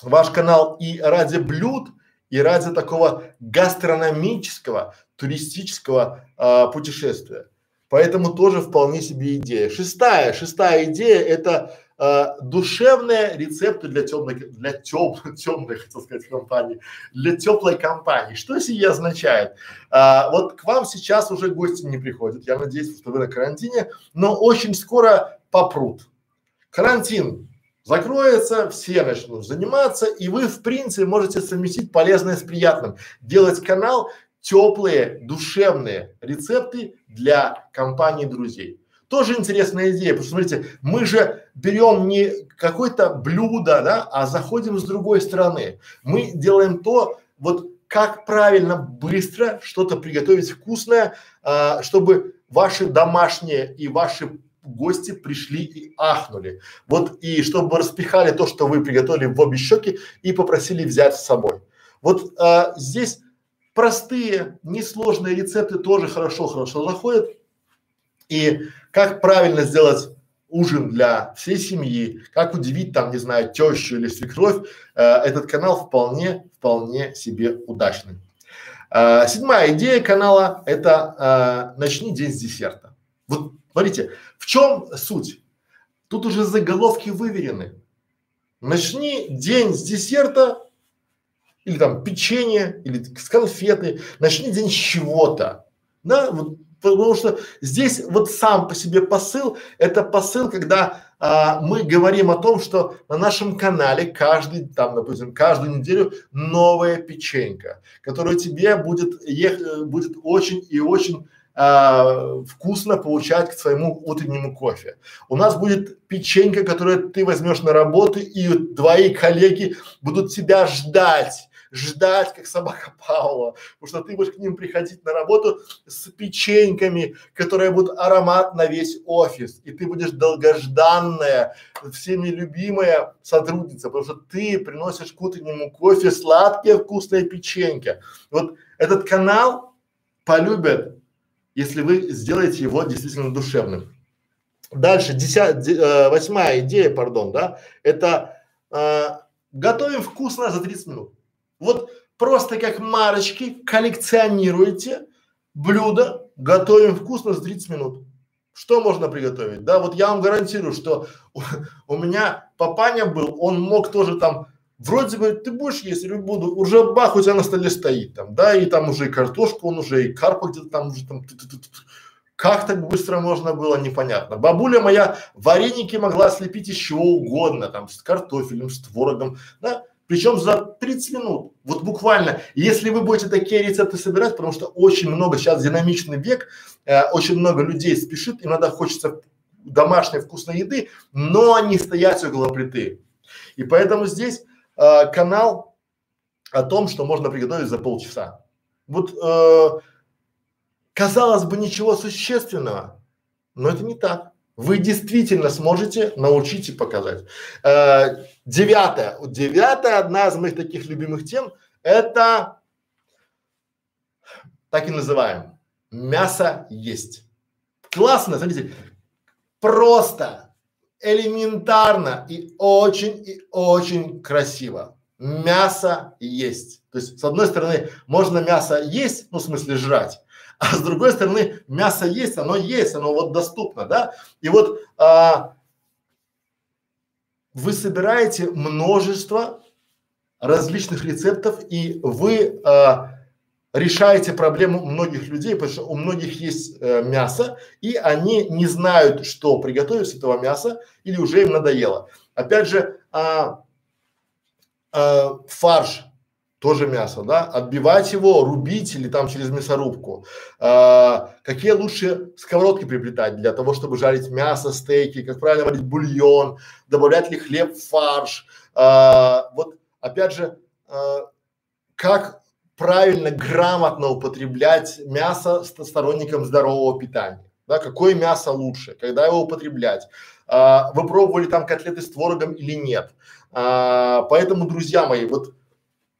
ваш канал и ради блюд, и ради такого гастрономического, туристического э, путешествия. Поэтому тоже вполне себе идея. Шестая, шестая идея это э, душевные рецепты для темной, для теп, темной, хотел сказать, компании, для теплой компании. Что сие означает? А, вот к вам сейчас уже гости не приходят, я надеюсь, что вы на карантине, но очень скоро попрут. Карантин закроется, все начнут заниматься, и вы в принципе можете совместить полезное с приятным, делать канал, теплые, душевные рецепты для компании друзей. Тоже интересная идея, потому что смотрите, мы же берем не какое-то блюдо, да, а заходим с другой стороны. Мы делаем то, вот как правильно быстро что-то приготовить вкусное, а, чтобы ваши домашние и ваши гости пришли и ахнули. Вот и чтобы распихали то, что вы приготовили в обе щеки и попросили взять с собой. Вот а, здесь простые, несложные рецепты тоже хорошо-хорошо заходят. И как правильно сделать ужин для всей семьи, как удивить там, не знаю, тещу или свекровь, э, этот канал вполне, вполне себе удачный. Э, седьмая идея канала – это э, начни день с десерта. Вот смотрите, в чем суть? Тут уже заголовки выверены. Начни день с десерта или там печенье, или с конфеты, начни день с чего-то, да, вот, потому что здесь вот сам по себе посыл, это посыл, когда а, мы говорим о том, что на нашем канале каждый, там, допустим, каждую неделю новая печенька, которая тебе будет, ех, будет очень и очень а, вкусно получать к своему утреннему кофе. У нас будет печенька, которую ты возьмешь на работу, и твои коллеги будут тебя ждать ждать, как собака Паула, потому что ты будешь к ним приходить на работу с печеньками, которые будут аромат на весь офис, и ты будешь долгожданная, всеми любимая сотрудница, потому что ты приносишь к утреннему кофе сладкие вкусные печеньки. Вот этот канал полюбят, если вы сделаете его действительно душевным. Дальше, десят, э, восьмая идея, пардон, да, это э, готовим вкусно за 30 минут. Вот просто как марочки коллекционируете блюдо, готовим вкусно за 30 минут. Что можно приготовить? Да, вот я вам гарантирую, что у, у меня папаня был, он мог тоже там, вроде бы ты будешь есть, или буду, уже бах, у тебя на столе стоит там, да, и там уже и картошку, он уже и карпа где-то там уже там, как так быстро можно было, непонятно. Бабуля моя вареники могла слепить из чего угодно, там, с картофелем, с творогом, да, причем за 30 минут. Вот буквально, если вы будете такие рецепты собирать, потому что очень много, сейчас динамичный век, э, очень много людей спешит, иногда хочется домашней вкусной еды, но не стоять около плиты. И поэтому здесь э, канал о том, что можно приготовить за полчаса. Вот э, казалось бы ничего существенного, но это не так вы действительно сможете научить и показать. Э, девятое. Девятая, одна из моих таких любимых тем, это так и называем. Мясо есть. Классно, смотрите, просто, элементарно и очень и очень красиво. Мясо есть. То есть, с одной стороны, можно мясо есть, ну, в смысле жрать, а с другой стороны, мясо есть, оно есть, оно вот доступно, да? И вот а, вы собираете множество различных рецептов, и вы а, решаете проблему многих людей, потому что у многих есть э, мясо, и они не знают, что приготовить с этого мяса, или уже им надоело. Опять же, а, а, фарш тоже мясо, да, отбивать его, рубить или там через мясорубку. А, какие лучше сковородки приобретать для того, чтобы жарить мясо, стейки, как правильно варить бульон, добавлять ли хлеб в фарш. А, вот опять же, а, как правильно, грамотно употреблять мясо сторонникам здорового питания. да, какое мясо лучше, когда его употреблять, а, вы пробовали там котлеты с творогом или нет. А, поэтому, друзья мои, вот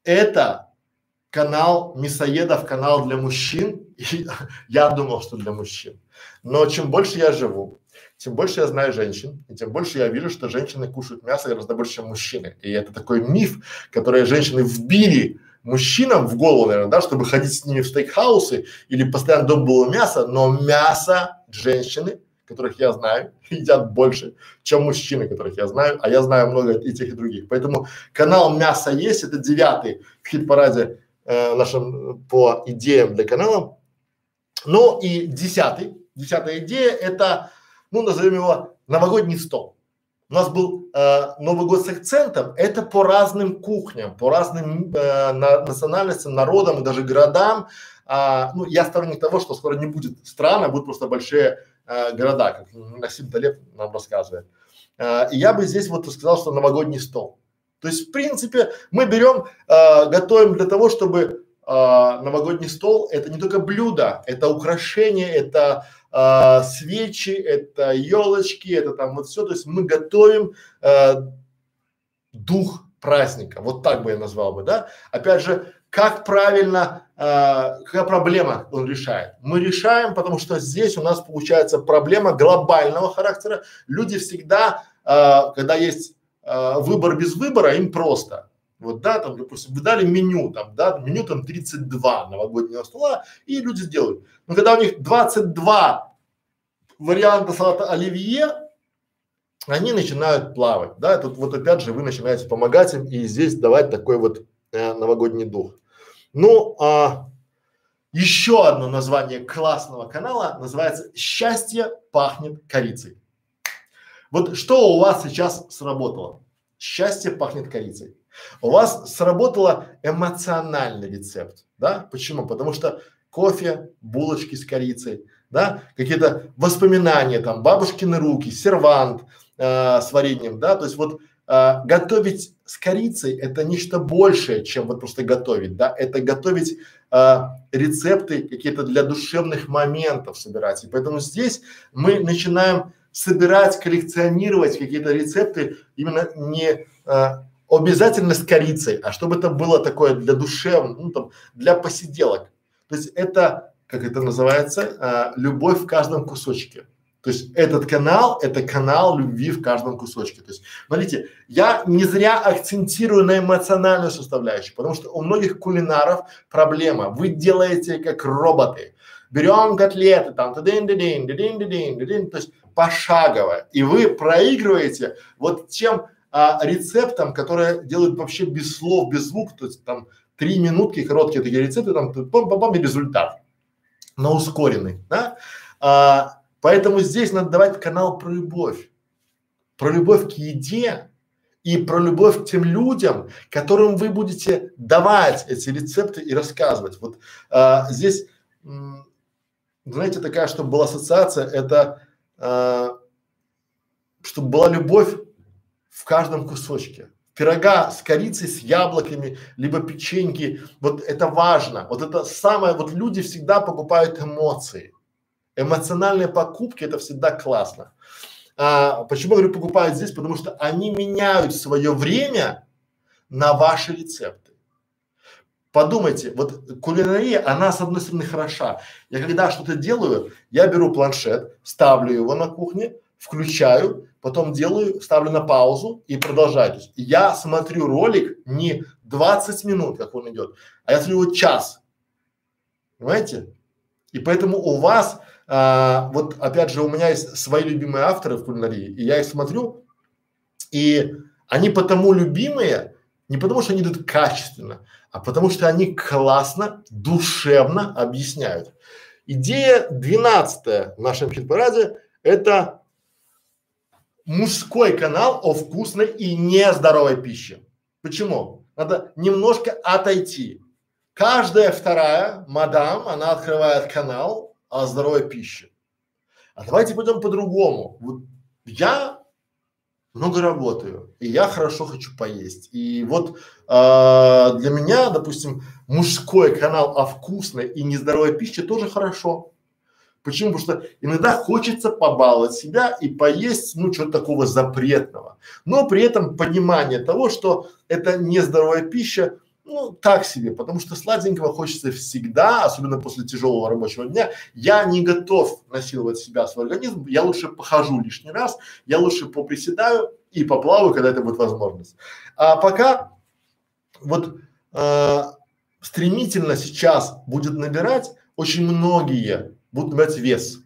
это канал мясоедов, канал для мужчин. И я думал, что для мужчин. Но чем больше я живу, тем больше я знаю женщин, и тем больше я вижу, что женщины кушают мясо гораздо больше, чем мужчины. И это такой миф, который женщины вбили мужчинам в голову, наверное, да, чтобы ходить с ними в стейкхаусы или постоянно дома было мясо, но мясо женщины, которых я знаю, едят больше, чем мужчины, которых я знаю, а я знаю много и тех, и других. Поэтому канал «Мясо есть» – это девятый в хит-параде э, нашем по идеям для канала. Ну и десятый, десятая идея – это, ну назовем его новогодний стол. У нас был э, Новый год с акцентом, это по разным кухням, по разным э, на, национальностям, народам и даже городам. А, ну, я сторонник того, что скоро не будет стран, а будут просто большие э, города, как Насим Талеб нам рассказывает. Э, и я бы здесь вот сказал, что новогодний стол. То есть, в принципе, мы берем, э, готовим для того, чтобы э, новогодний стол – это не только блюдо, это украшение, это э, свечи, это елочки, это там вот все. То есть мы готовим э, дух праздника. Вот так бы я назвал бы, да. Опять же, как правильно, э, какая проблема он решает? Мы решаем, потому что здесь у нас получается проблема глобального характера. Люди всегда, э, когда есть э, выбор без выбора, им просто. Вот, да, там, допустим, вы дали меню, там, да, меню там 32 новогоднего стола, и люди сделают. Но когда у них 22 варианта салата оливье, они начинают плавать, да, тут вот опять же вы начинаете помогать им и здесь давать такой вот э, новогодний дух. Ну, а, еще одно название классного канала называется «Счастье пахнет корицей». Вот что у вас сейчас сработало? Счастье пахнет корицей. У вас сработало эмоциональный рецепт, да? Почему? Потому что кофе, булочки с корицей, да, какие-то воспоминания, там, бабушкины руки, сервант э, с вареньем, да, то есть вот э, готовить с корицей это нечто большее, чем вот просто готовить, да, это готовить э, рецепты какие-то для душевных моментов собирать, и поэтому здесь мы начинаем собирать, коллекционировать какие-то рецепты именно не э, обязательно с корицей, а чтобы это было такое для душевных, ну там, для посиделок. То есть это, как это называется, а, любовь в каждом кусочке. То есть этот канал – это канал любви в каждом кусочке. То есть, смотрите, я не зря акцентирую на эмоциональную составляющую, потому что у многих кулинаров проблема. Вы делаете как роботы. Берем котлеты, там, тадин дин дин дин дин то есть пошагово. И вы проигрываете вот тем а, рецептам, которые делают вообще без слов, без звук, то есть там три минутки, короткие такие рецепты, там пам и результат на ускоренный, да? А, поэтому здесь надо давать канал про любовь, про любовь к еде и про любовь к тем людям, которым вы будете давать эти рецепты и рассказывать. Вот а, здесь, знаете, такая, чтобы была ассоциация, это а, чтобы была любовь в каждом кусочке пирога с корицей, с яблоками, либо печеньки. Вот это важно. Вот это самое, вот люди всегда покупают эмоции. Эмоциональные покупки это всегда классно. А, почему говорю покупают здесь? Потому что они меняют свое время на ваши рецепты. Подумайте, вот кулинария, она с одной стороны хороша. Я когда что-то делаю, я беру планшет, ставлю его на кухне, включаю, потом делаю, ставлю на паузу и продолжаю. То есть я смотрю ролик не 20 минут, как он идет, а я смотрю его час. Понимаете? И поэтому у вас, а, вот опять же, у меня есть свои любимые авторы в кулинарии, и я их смотрю, и они потому любимые, не потому что они идут качественно, а потому что они классно, душевно объясняют. Идея двенадцатая в нашем хит-параде – это мужской канал о вкусной и нездоровой пище. Почему? Надо немножко отойти. Каждая вторая мадам, она открывает канал о здоровой пище. А давайте пойдем по-другому. Вот я много работаю, и я хорошо хочу поесть. И вот э, для меня, допустим, мужской канал о вкусной и нездоровой пище тоже хорошо. Почему? Потому что иногда хочется побаловать себя и поесть, ну, чего-то такого запретного. Но при этом понимание того, что это нездоровая пища, ну, так себе, потому что сладенького хочется всегда, особенно после тяжелого рабочего дня. Я не готов насиловать себя, свой организм, я лучше похожу лишний раз, я лучше поприседаю и поплаваю, когда это будет возможность. А пока вот э, стремительно сейчас будет набирать, очень многие будут набирать вес.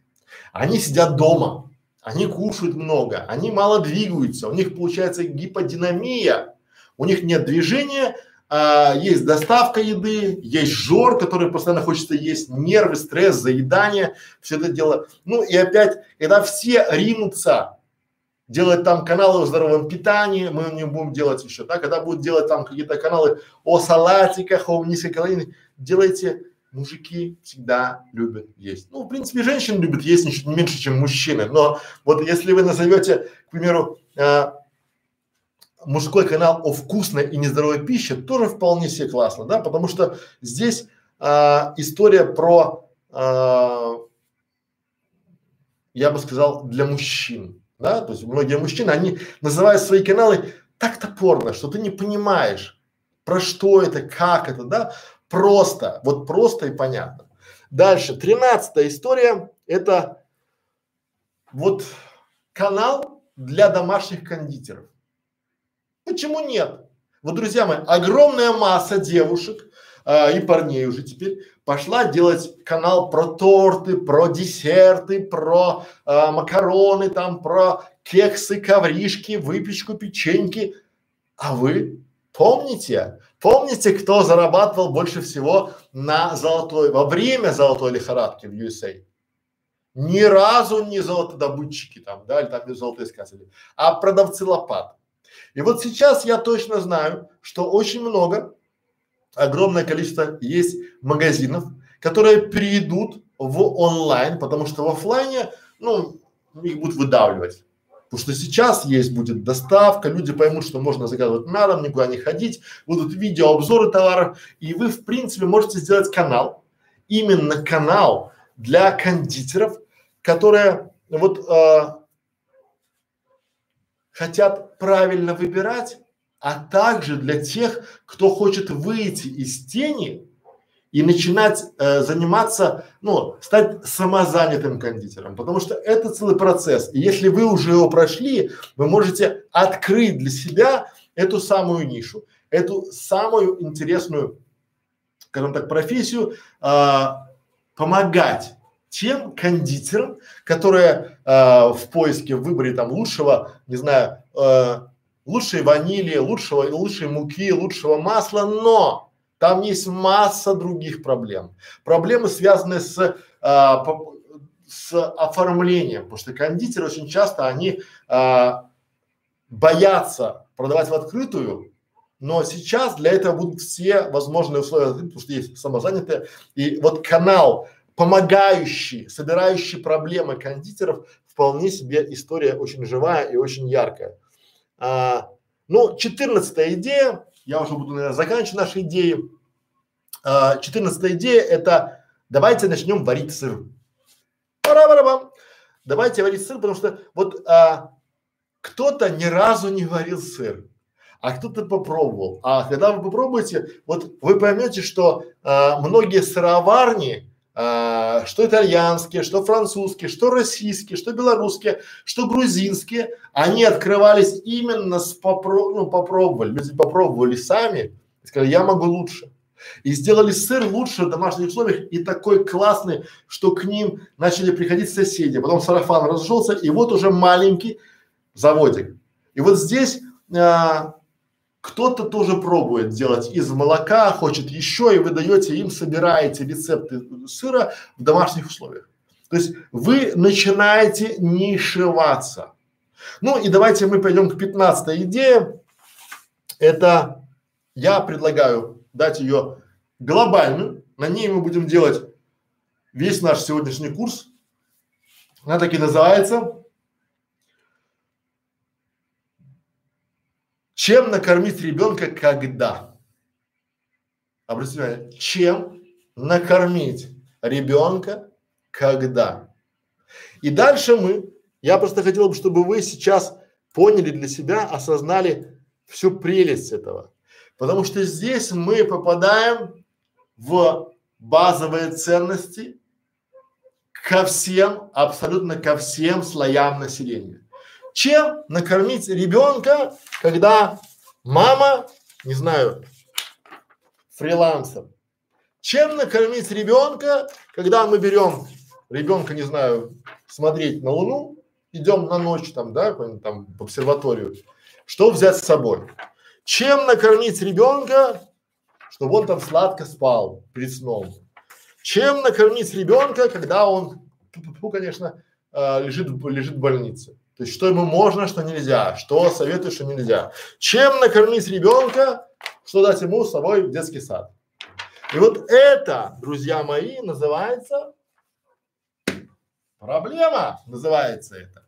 Они сидят дома, они кушают много, они мало двигаются, у них получается гиподинамия, у них нет движения, а, есть доставка еды, есть жор, который постоянно хочется есть, нервы, стресс, заедание, все это дело. Ну и опять, когда все ринутся делать там каналы о здоровом питании, мы не будем делать еще, да, когда будут делать там какие-то каналы о салатиках, о низкокалорийных, делайте мужики всегда любят есть. Ну, в принципе, женщины любят есть ничуть не меньше, чем мужчины. Но вот если вы назовете, к примеру, э, мужской канал о вкусной и нездоровой пище, тоже вполне себе классно, да, потому что здесь э, история про, э, я бы сказал, для мужчин, да, то есть многие мужчины, они называют свои каналы так топорно, что ты не понимаешь, про что это, как это, да, Просто, вот просто и понятно. Дальше, тринадцатая история, это вот канал для домашних кондитеров. Почему нет? Вот, друзья мои, огромная масса девушек а, и парней уже теперь пошла делать канал про торты, про десерты, про а, макароны, там, про кексы, ковришки, выпечку, печеньки. А вы помните, Помните, кто зарабатывал больше всего на золотой, во время золотой лихорадки в USA? Ни разу не золотодобытчики там, да, или там не золотоискатели, а продавцы лопат. И вот сейчас я точно знаю, что очень много, огромное количество есть магазинов, которые перейдут в онлайн, потому что в офлайне, ну, их будут выдавливать. Потому что сейчас есть будет доставка, люди поймут, что можно заказывать на дом, никуда не ходить, будут видео, обзоры товаров, и вы в принципе можете сделать канал, именно канал для кондитеров, которые вот э, хотят правильно выбирать, а также для тех, кто хочет выйти из тени и начинать э, заниматься, ну, стать самозанятым кондитером, потому что это целый процесс. И если вы уже его прошли, вы можете открыть для себя эту самую нишу, эту самую интересную, скажем так, профессию, э, помогать тем кондитерам, которые э, в поиске, в выборе там лучшего, не знаю, э, лучшей ванили, лучшего, лучшей муки, лучшего масла, но там есть масса других проблем. Проблемы, связанные с, а, по, с оформлением, потому что кондитеры очень часто они а, боятся продавать в открытую, но сейчас для этого будут все возможные условия, потому что есть самозанятые. И вот канал, помогающий, собирающий проблемы кондитеров, вполне себе история очень живая и очень яркая. А, ну, четырнадцатая идея я уже буду, наверное, заканчивать наши идеи. А, четырнадцатая идея – это давайте начнем варить сыр. Пара-пара-бам. Давайте варить сыр, потому что вот а, кто-то ни разу не варил сыр, а кто-то попробовал. А когда вы попробуете, вот вы поймете, что а, многие сыроварни, а, что итальянские, что французские, что российские, что белорусские, что грузинские, они открывались именно с попро ну, попробовали, люди попробовали сами и сказали, я могу лучше. И сделали сыр лучше в домашних условиях и такой классный, что к ним начали приходить соседи. Потом сарафан разошелся, и вот уже маленький заводик. И вот здесь а, кто-то тоже пробует делать из молока, хочет еще, и вы даете им, собираете рецепты сыра в домашних условиях. То есть вы начинаете нишеваться. Ну и давайте мы пойдем к пятнадцатой идее. Это я предлагаю дать ее глобальную. На ней мы будем делать весь наш сегодняшний курс. Она так и называется Чем накормить ребенка когда? Обратите внимание, чем накормить ребенка когда. И дальше мы, я просто хотел бы, чтобы вы сейчас поняли для себя, осознали всю прелесть этого. Потому что здесь мы попадаем в базовые ценности ко всем, абсолютно ко всем слоям населения. Чем накормить ребенка, когда мама, не знаю, фрилансер? Чем накормить ребенка, когда мы берем ребенка, не знаю, смотреть на Луну, идем на ночь там, да, там в обсерваторию, что взять с собой? Чем накормить ребенка, чтобы он там сладко спал перед сном? Чем накормить ребенка, когда он, ну, конечно, э, лежит, лежит в больнице? То есть, что ему можно, что нельзя, что советую, что нельзя. Чем накормить ребенка, что дать ему с собой в детский сад. И вот это, друзья мои, называется проблема, называется это.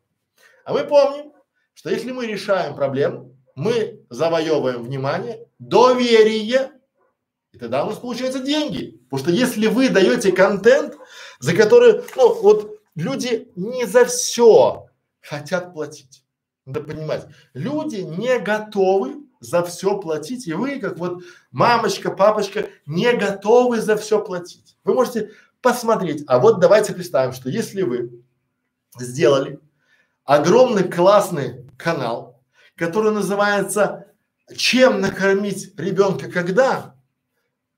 А мы помним, что если мы решаем проблему, мы завоевываем внимание, доверие, и тогда у нас получаются деньги. Потому что если вы даете контент, за который, ну вот люди не за все хотят платить. Надо понимать, люди не готовы за все платить, и вы, как вот мамочка, папочка, не готовы за все платить. Вы можете посмотреть, а вот давайте представим, что если вы сделали огромный классный канал, который называется «Чем накормить ребенка когда?»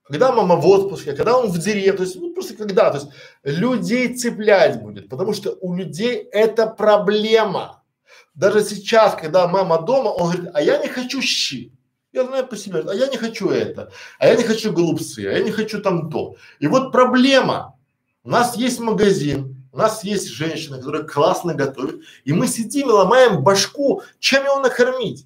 Когда мама в отпуске, когда он в деревне, то есть ну, просто когда, то есть людей цеплять будет, потому что у людей это проблема. Даже сейчас, когда мама дома, он говорит, а я не хочу щи. Я знаю по себе, а я не хочу это, а я не хочу голубцы, а я не хочу там то. И вот проблема. У нас есть магазин, нас есть женщина, которая классно готовит, и мы сидим и ломаем башку, чем его накормить.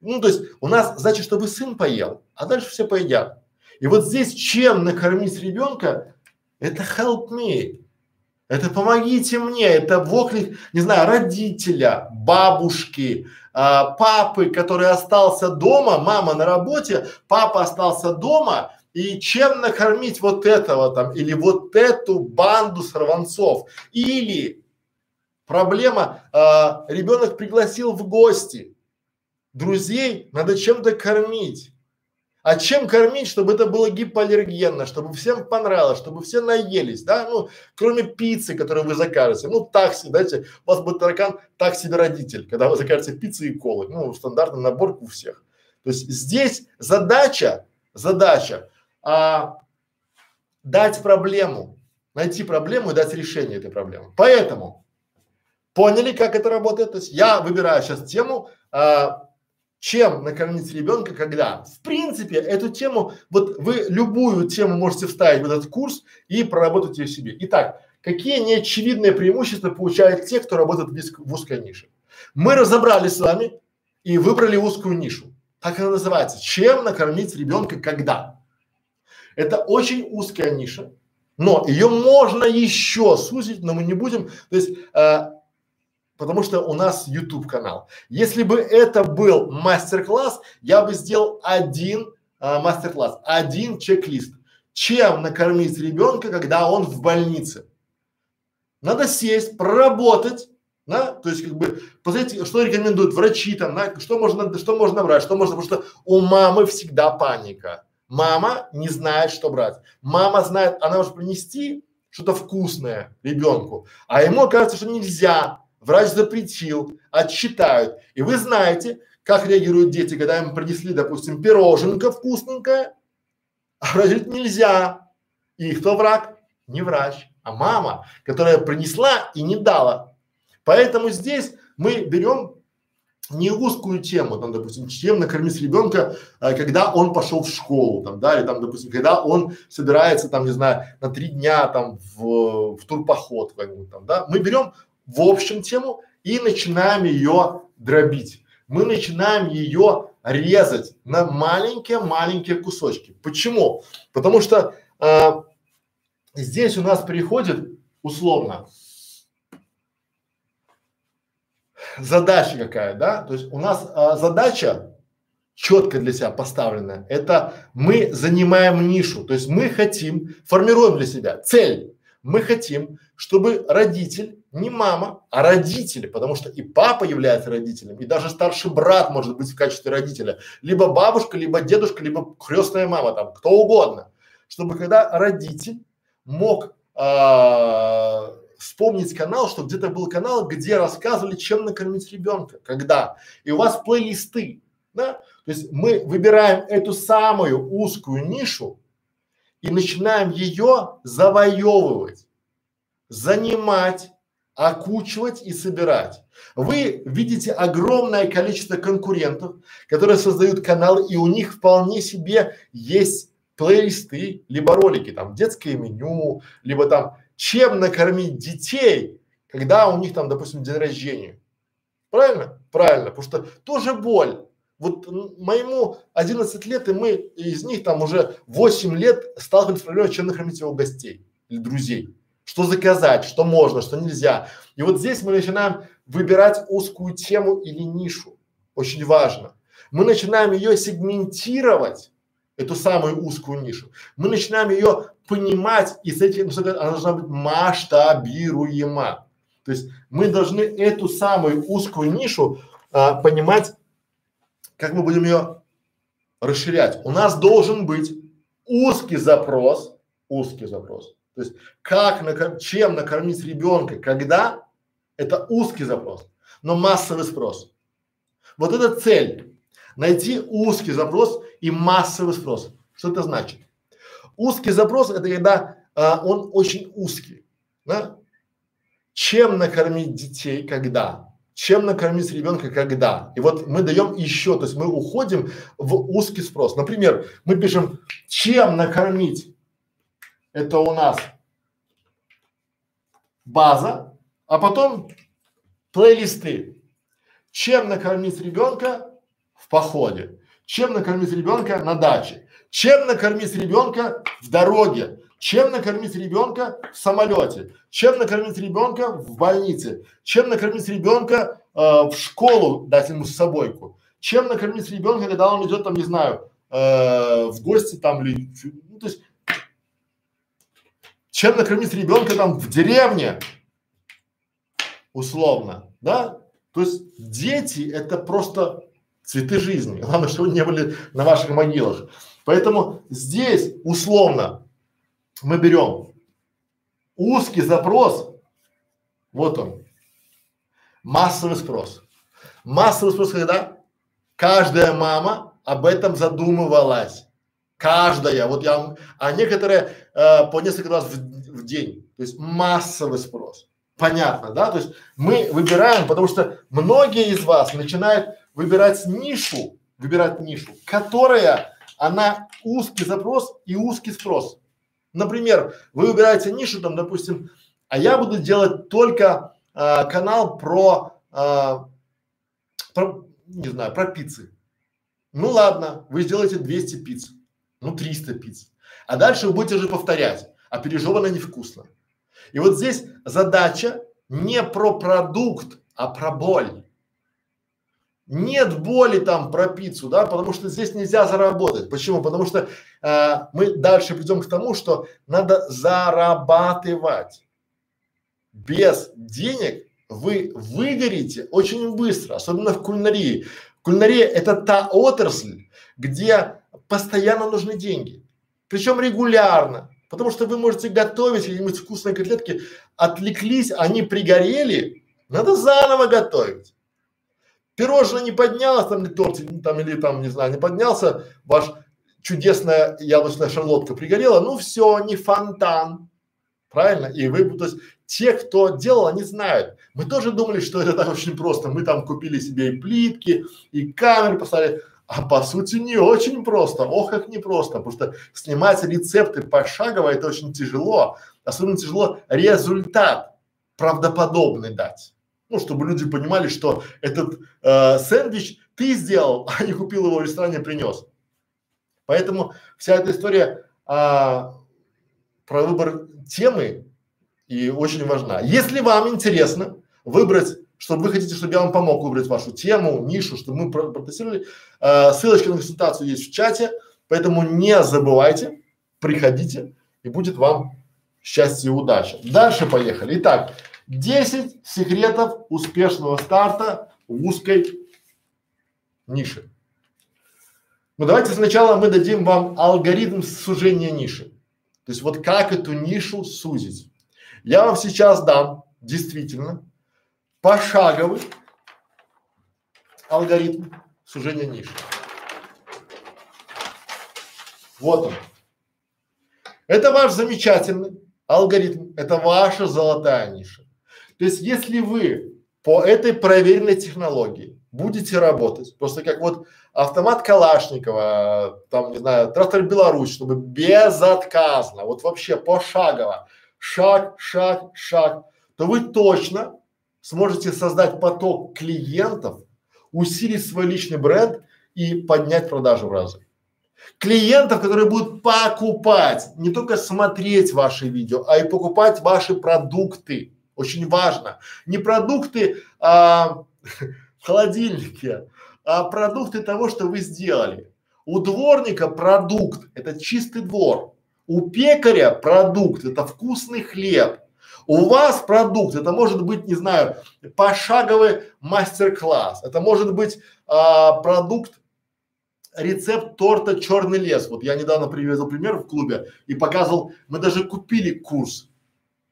Ну, то есть у нас, значит, чтобы сын поел, а дальше все поедят. И вот здесь чем накормить ребенка, это help me. Это помогите мне, это воклик, не знаю, родителя, бабушки, а, папы, который остался дома, мама на работе, папа остался дома, и чем накормить вот этого там или вот эту банду сорванцов? Или проблема, а, ребенок пригласил в гости, друзей надо чем-то кормить. А чем кормить, чтобы это было гипоаллергенно, чтобы всем понравилось, чтобы все наелись, да, ну, кроме пиццы, которую вы закажете, ну, такси, знаете, у вас будет таракан, так себе родитель, когда вы закажете пиццы и колы, ну, стандартный набор у всех. То есть здесь задача, задача а, дать проблему, найти проблему и дать решение этой проблемы. Поэтому поняли, как это работает? То есть я выбираю сейчас тему, а, чем накормить ребенка, когда. В принципе, эту тему, вот вы любую тему можете вставить в этот курс и проработать ее себе. Итак, какие неочевидные преимущества получают те, кто работает в узкой нише? Мы разобрали с вами и выбрали узкую нишу. Так она называется. Чем накормить ребенка, когда? Это очень узкая ниша, но ее можно еще сузить, но мы не будем, то есть, э, потому что у нас YouTube канал. Если бы это был мастер-класс, я бы сделал один э, мастер-класс, один чек-лист. Чем накормить ребенка, когда он в больнице? Надо сесть, проработать, да, то есть как бы посмотрите, что рекомендуют врачи там, да, что можно, что можно брать, что можно, потому что у мамы всегда паника. Мама не знает, что брать. Мама знает, она может принести что-то вкусное ребенку, а ему кажется, что нельзя. Врач запретил, отчитают. И вы знаете, как реагируют дети, когда им принесли, допустим, пироженка вкусненькое, а врач говорит, нельзя. И кто враг? Не врач, а мама, которая принесла и не дала. Поэтому здесь мы берем не узкую тему, там, допустим, чем накормить ребенка, а, когда он пошел в школу, там, да, или там, допустим, когда он собирается, там, не знаю, на три дня, там, в, в турпоход, какой-нибудь там, да, мы берем в общем тему и начинаем ее дробить. Мы начинаем ее резать на маленькие-маленькие кусочки. Почему? Потому что а, здесь у нас приходит условно задача какая, да? То есть у нас а, задача четко для себя поставленная. Это мы занимаем нишу, то есть мы хотим, формируем для себя цель. Мы хотим, чтобы родитель, не мама, а родители, потому что и папа является родителем, и даже старший брат может быть в качестве родителя, либо бабушка, либо дедушка, либо крестная мама, там, кто угодно, чтобы когда родитель мог а, вспомнить канал, что где-то был канал, где рассказывали, чем накормить ребенка, когда, и у вас плейлисты, да, то есть мы выбираем эту самую узкую нишу, и начинаем ее завоевывать, занимать, окучивать и собирать. Вы видите огромное количество конкурентов, которые создают каналы, и у них вполне себе есть плейлисты, либо ролики, там, детское меню, либо там, чем накормить детей, когда у них там, допустим, день рождения. Правильно? Правильно, потому что тоже боль. Вот моему 11 лет, и мы из них там уже 8 лет сталкивались с проблемой, чем накормить его гостей или друзей. Что заказать, что можно, что нельзя. И вот здесь мы начинаем выбирать узкую тему или нишу. Очень важно. Мы начинаем ее сегментировать, эту самую узкую нишу. Мы начинаем ее понимать, и с этим она должна быть масштабируема. То есть мы должны эту самую узкую нишу а, понимать как мы будем ее расширять? У нас должен быть узкий запрос, узкий запрос. То есть как, накор... чем накормить ребенка, когда, это узкий запрос, но массовый спрос. Вот это цель. Найти узкий запрос и массовый спрос. Что это значит? Узкий запрос это когда а, он очень узкий. Да? Чем накормить детей, когда? чем накормить ребенка, когда. И вот мы даем еще, то есть мы уходим в узкий спрос. Например, мы пишем, чем накормить, это у нас база, а потом плейлисты. Чем накормить ребенка в походе, чем накормить ребенка на даче, чем накормить ребенка в дороге, чем накормить ребенка в самолете? Чем накормить ребенка в больнице? Чем накормить ребенка э, в школу, дать ему с собойку? Чем накормить ребенка, когда он идет там, не знаю, э, в гости там или, ну, то есть, чем накормить ребенка там в деревне, условно, да? То есть дети это просто цветы жизни. Главное, чтобы они не были на ваших могилах. Поэтому здесь условно мы берем узкий запрос, вот он, массовый спрос. Массовый спрос, когда каждая мама об этом задумывалась. Каждая, вот я, а некоторые э, по несколько раз в, в день. То есть массовый спрос. Понятно, да? То есть мы выбираем, потому что многие из вас начинают выбирать нишу, выбирать нишу, которая, она узкий запрос и узкий спрос. Например, вы выбираете нишу, там, допустим, а я буду делать только а, канал про, а, про, не знаю, про пиццы. Ну ладно, вы сделаете 200 пиц, ну 300 пиц. А дальше вы будете уже повторять, а пережевано невкусно. И вот здесь задача не про продукт, а про боль нет боли там про пиццу, да, потому что здесь нельзя заработать. Почему? Потому что э, мы дальше придем к тому, что надо зарабатывать. Без денег вы выгорите очень быстро, особенно в кулинарии. Кулинария это та отрасль, где постоянно нужны деньги, причем регулярно, потому что вы можете готовить какие-нибудь вкусные котлетки, отвлеклись, они пригорели, надо заново готовить пирожное не поднялось, там, или торт, там, или там, не знаю, не поднялся, ваш чудесная яблочная шарлотка пригорела, ну все, не фонтан. Правильно? И вы, то есть те, кто делал, они знают. Мы тоже думали, что это так очень просто. Мы там купили себе и плитки, и камеры поставили. А по сути не очень просто. Ох, как непросто. Потому что снимать рецепты пошагово это очень тяжело. Особенно тяжело результат правдоподобный дать ну, чтобы люди понимали, что этот э, сэндвич ты сделал, а не купил его в ресторане, принес. Поэтому вся эта история а, про выбор темы и очень важна. Если вам интересно выбрать, чтобы вы хотите, чтобы я вам помог выбрать вашу тему, нишу, чтобы мы протестировали, э, ссылочка на консультацию есть в чате, поэтому не забывайте, приходите и будет вам счастья и удачи. Дальше поехали. Итак, 10 секретов успешного старта в узкой нише. Ну давайте сначала мы дадим вам алгоритм сужения ниши. То есть вот как эту нишу сузить. Я вам сейчас дам действительно пошаговый алгоритм сужения ниши. Вот он. Это ваш замечательный алгоритм, это ваша золотая ниша. То есть, если вы по этой проверенной технологии будете работать, просто как вот автомат Калашникова, там, не знаю, трактор Беларусь, чтобы безотказно, вот вообще пошагово, шаг, шаг, шаг, то вы точно сможете создать поток клиентов, усилить свой личный бренд и поднять продажи в разы. Клиентов, которые будут покупать, не только смотреть ваши видео, а и покупать ваши продукты. Очень важно. Не продукты а, в холодильнике, а продукты того, что вы сделали. У дворника продукт – это чистый двор. У пекаря продукт – это вкусный хлеб. У вас продукт, это может быть, не знаю, пошаговый мастер-класс, это может быть а, продукт, рецепт торта черный лес. Вот я недавно привезл пример в клубе и показывал, мы даже купили курс,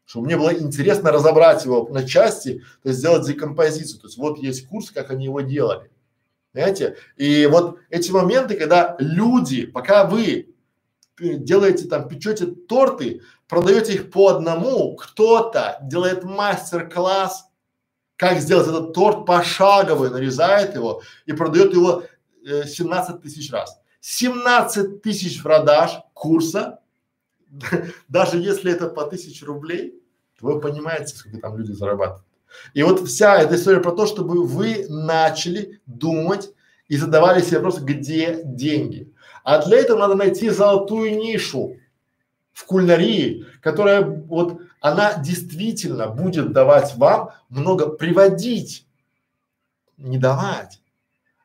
чтобы мне было интересно разобрать его на части, то есть сделать декомпозицию. То есть вот есть курс, как они его делали. Понимаете? И вот эти моменты, когда люди, пока вы делаете там, печете торты, продаете их по одному, кто-то делает мастер-класс, как сделать этот торт пошаговый, нарезает его и продает его э, 17 тысяч раз. 17 тысяч продаж курса, даже если это по тысяче рублей, вы понимаете, сколько там люди зарабатывают. И вот вся эта история про то, чтобы вы начали думать и задавали себе вопрос, где деньги. А для этого надо найти золотую нишу в кулинарии, которая вот она действительно будет давать вам много, приводить, не давать,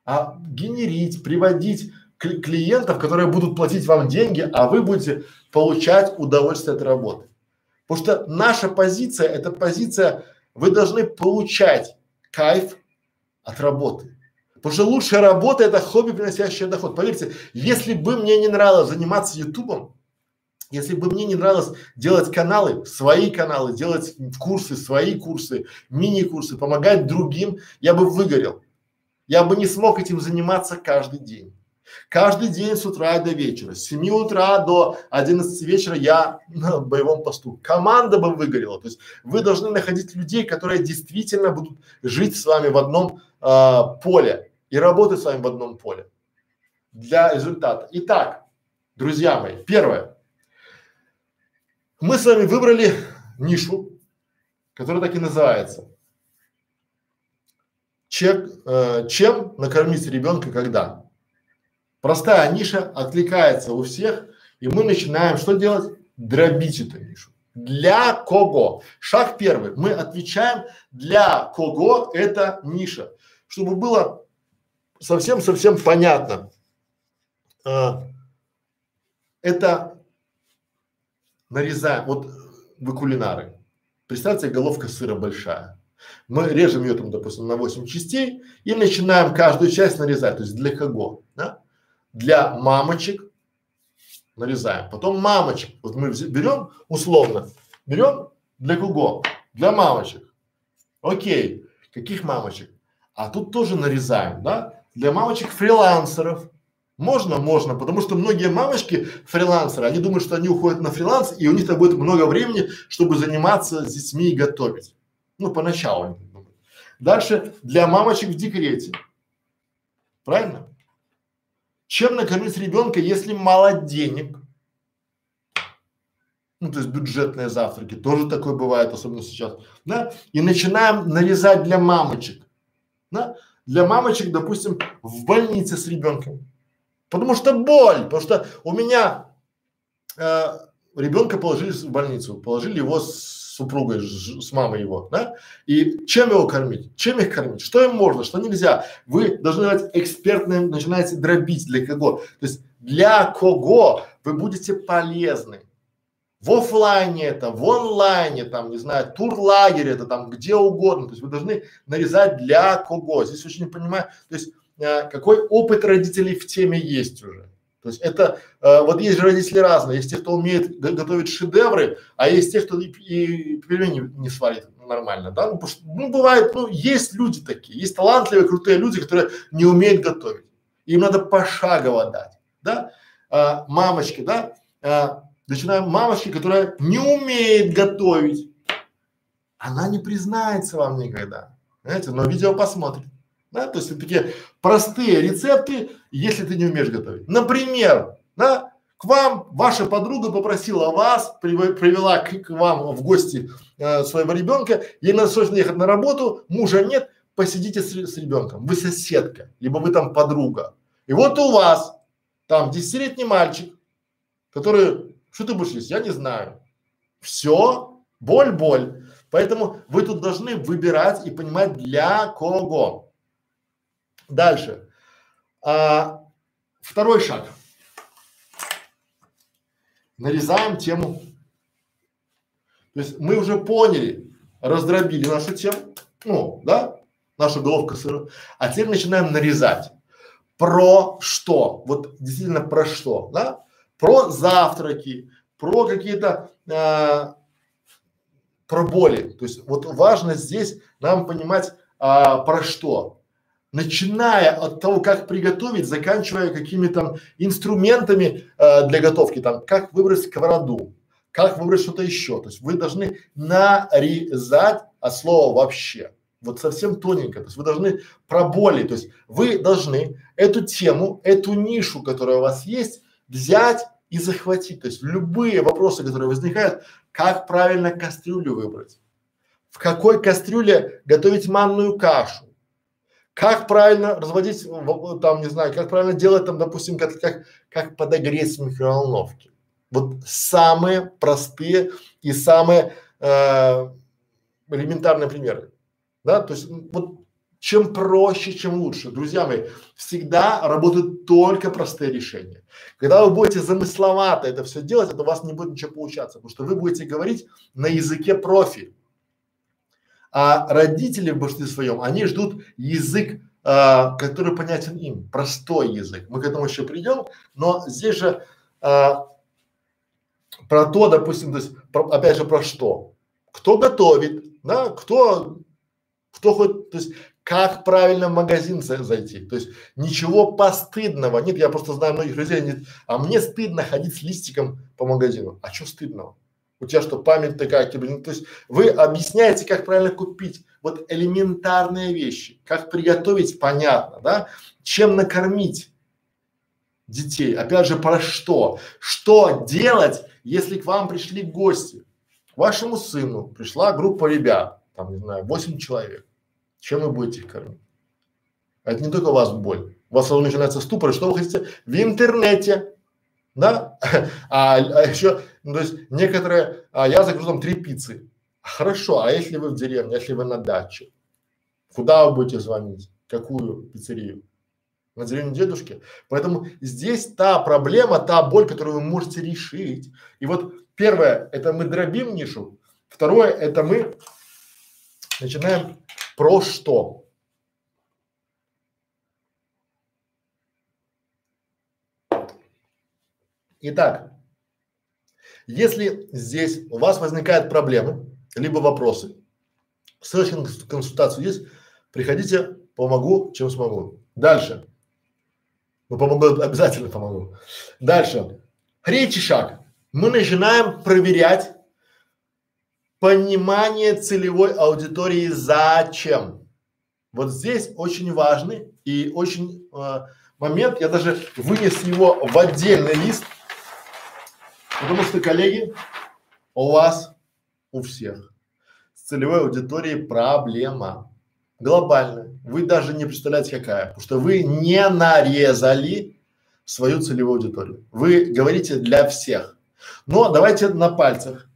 а генерить, приводить клиентов, которые будут платить вам деньги, а вы будете получать удовольствие от работы. Потому что наша позиция – это позиция вы должны получать кайф от работы. Потому что лучшая работа – это хобби, приносящее доход. Поверьте, если бы мне не нравилось заниматься ютубом, если бы мне не нравилось делать каналы, свои каналы, делать курсы, свои курсы, мини-курсы, помогать другим, я бы выгорел. Я бы не смог этим заниматься каждый день. Каждый день с утра до вечера, с 7 утра до 11 вечера я на боевом посту. Команда бы выгорела. То есть вы должны находить людей, которые действительно будут жить с вами в одном а, поле и работать с вами в одном поле для результата. Итак, друзья мои, первое. Мы с вами выбрали нишу, которая так и называется. Чек, э, чем накормить ребенка когда? Простая ниша откликается у всех, и мы начинаем что делать? Дробить эту нишу. Для кого? Шаг первый. Мы отвечаем, для кого эта ниша. Чтобы было совсем-совсем понятно. А, это нарезаем. Вот вы кулинары. Представьте, головка сыра большая. Мы режем ее там, допустим, на 8 частей и начинаем каждую часть нарезать. То есть для кого? Да? Для мамочек нарезаем. Потом мамочек. Вот мы берем условно, берем для кого? Для мамочек. Окей. Каких мамочек? А тут тоже нарезаем, да? Для мамочек фрилансеров. Можно, можно, потому что многие мамочки фрилансеры, они думают, что они уходят на фриланс, и у них там будет много времени, чтобы заниматься с детьми и готовить. Ну, поначалу. Дальше для мамочек в декрете. Правильно? Чем накормить ребенка, если мало денег? Ну, то есть бюджетные завтраки, тоже такое бывает, особенно сейчас, да? И начинаем нарезать для мамочек, да? Для мамочек, допустим, в больнице с ребенком. Потому что боль, потому что у меня э, ребенка положили в больницу, положили его с супругой, с мамой его, да? И чем его кормить? Чем их кормить? Что им можно, что нельзя? Вы должны быть экспертным, начинаете дробить для кого. То есть для кого вы будете полезны. в офлайне это, в онлайне, там, не знаю, турлагере это, там, где угодно. То есть вы должны нарезать для кого. Здесь очень понимаю, то есть э, какой опыт родителей в теме есть уже. То есть это, э, вот есть же родители разные, есть те, кто умеет готовить шедевры, а есть те, кто и, и пельмени не сварит нормально, да, ну, что, ну, бывает, ну, есть люди такие, есть талантливые, крутые люди, которые не умеют готовить, им надо пошагово дать, да, а, мамочки, да, а, начинаем мамочки, которая не умеет готовить, она не признается вам никогда, знаете, но видео посмотрит, да, то есть такие простые рецепты, если ты не умеешь готовить. Например, да, к вам ваша подруга попросила вас, привела к, к вам в гости э, своего ребенка, ей надо срочно ехать на работу, мужа нет, посидите с, с ребенком, вы соседка, либо вы там подруга. И вот у вас там десятилетний мальчик, который что ты будешь есть? Я не знаю. Все, боль, боль. Поэтому вы тут должны выбирать и понимать для кого. Дальше. А, второй шаг. Нарезаем тему. То есть мы уже поняли, раздробили нашу тему, ну, да, наша головка сыра, а теперь начинаем нарезать. Про что? Вот действительно про что, да? про завтраки, про какие-то а, про боли. То есть вот важно здесь нам понимать а, про что. Начиная от того, как приготовить, заканчивая какими-то инструментами а, для готовки, там, как выбрать сковороду, как выбрать что-то еще. То есть вы должны нарезать от слова вообще. Вот совсем тоненько. То есть вы должны про боли. То есть вы должны эту тему, эту нишу, которая у вас есть, взять и захватить. То есть любые вопросы, которые возникают, как правильно кастрюлю выбрать, в какой кастрюле готовить манную кашу, как правильно разводить, там, не знаю, как правильно делать там, допустим, как, как, как подогреть в микроволновке. Вот самые простые и самые э, элементарные примеры. Да, то есть вот чем проще, чем лучше. Друзья мои, всегда работают только простые решения. Когда вы будете замысловато это все делать, это у вас не будет ничего получаться, потому что вы будете говорить на языке профи. А родители в большинстве своем, они ждут язык, а, который понятен им, простой язык. Мы к этому еще придем, но здесь же а, про то, допустим, то есть, про, опять же, про что? Кто готовит, да, кто кто хоть, то есть как правильно в магазин зайти. То есть ничего постыдного. Нет, я просто знаю многих людей, нет, а мне стыдно ходить с листиком по магазину. А что стыдного? У тебя что, память такая, тебе, ну, то есть вы объясняете, как правильно купить. Вот элементарные вещи. Как приготовить, понятно, да? Чем накормить детей. Опять же, про что? Что делать, если к вам пришли гости? К вашему сыну пришла группа ребят, там, не знаю, 8 человек чем вы будете их кормить? Это не только у вас боль. У вас сразу начинается ступор, что вы хотите в интернете, да? А, а еще, ну, то есть некоторые, а я закажу там три пиццы. Хорошо, а если вы в деревне, если вы на даче, куда вы будете звонить? Какую пиццерию? На деревню дедушки. Поэтому здесь та проблема, та боль, которую вы можете решить. И вот первое, это мы дробим нишу. Второе, это мы начинаем про что? Итак, если здесь у вас возникают проблемы, либо вопросы, ссылочка на консультацию есть, приходите, помогу, чем смогу. Дальше. Ну, помогу, обязательно помогу. Дальше. Третий шаг. Мы начинаем проверять Понимание целевой аудитории зачем? Вот здесь очень важный и очень э, момент, я даже вынес его в отдельный лист, потому что, коллеги, у вас, у всех с целевой аудиторией проблема глобальная. Вы даже не представляете какая, потому что вы не нарезали свою целевую аудиторию. Вы говорите для всех. Но давайте на пальцах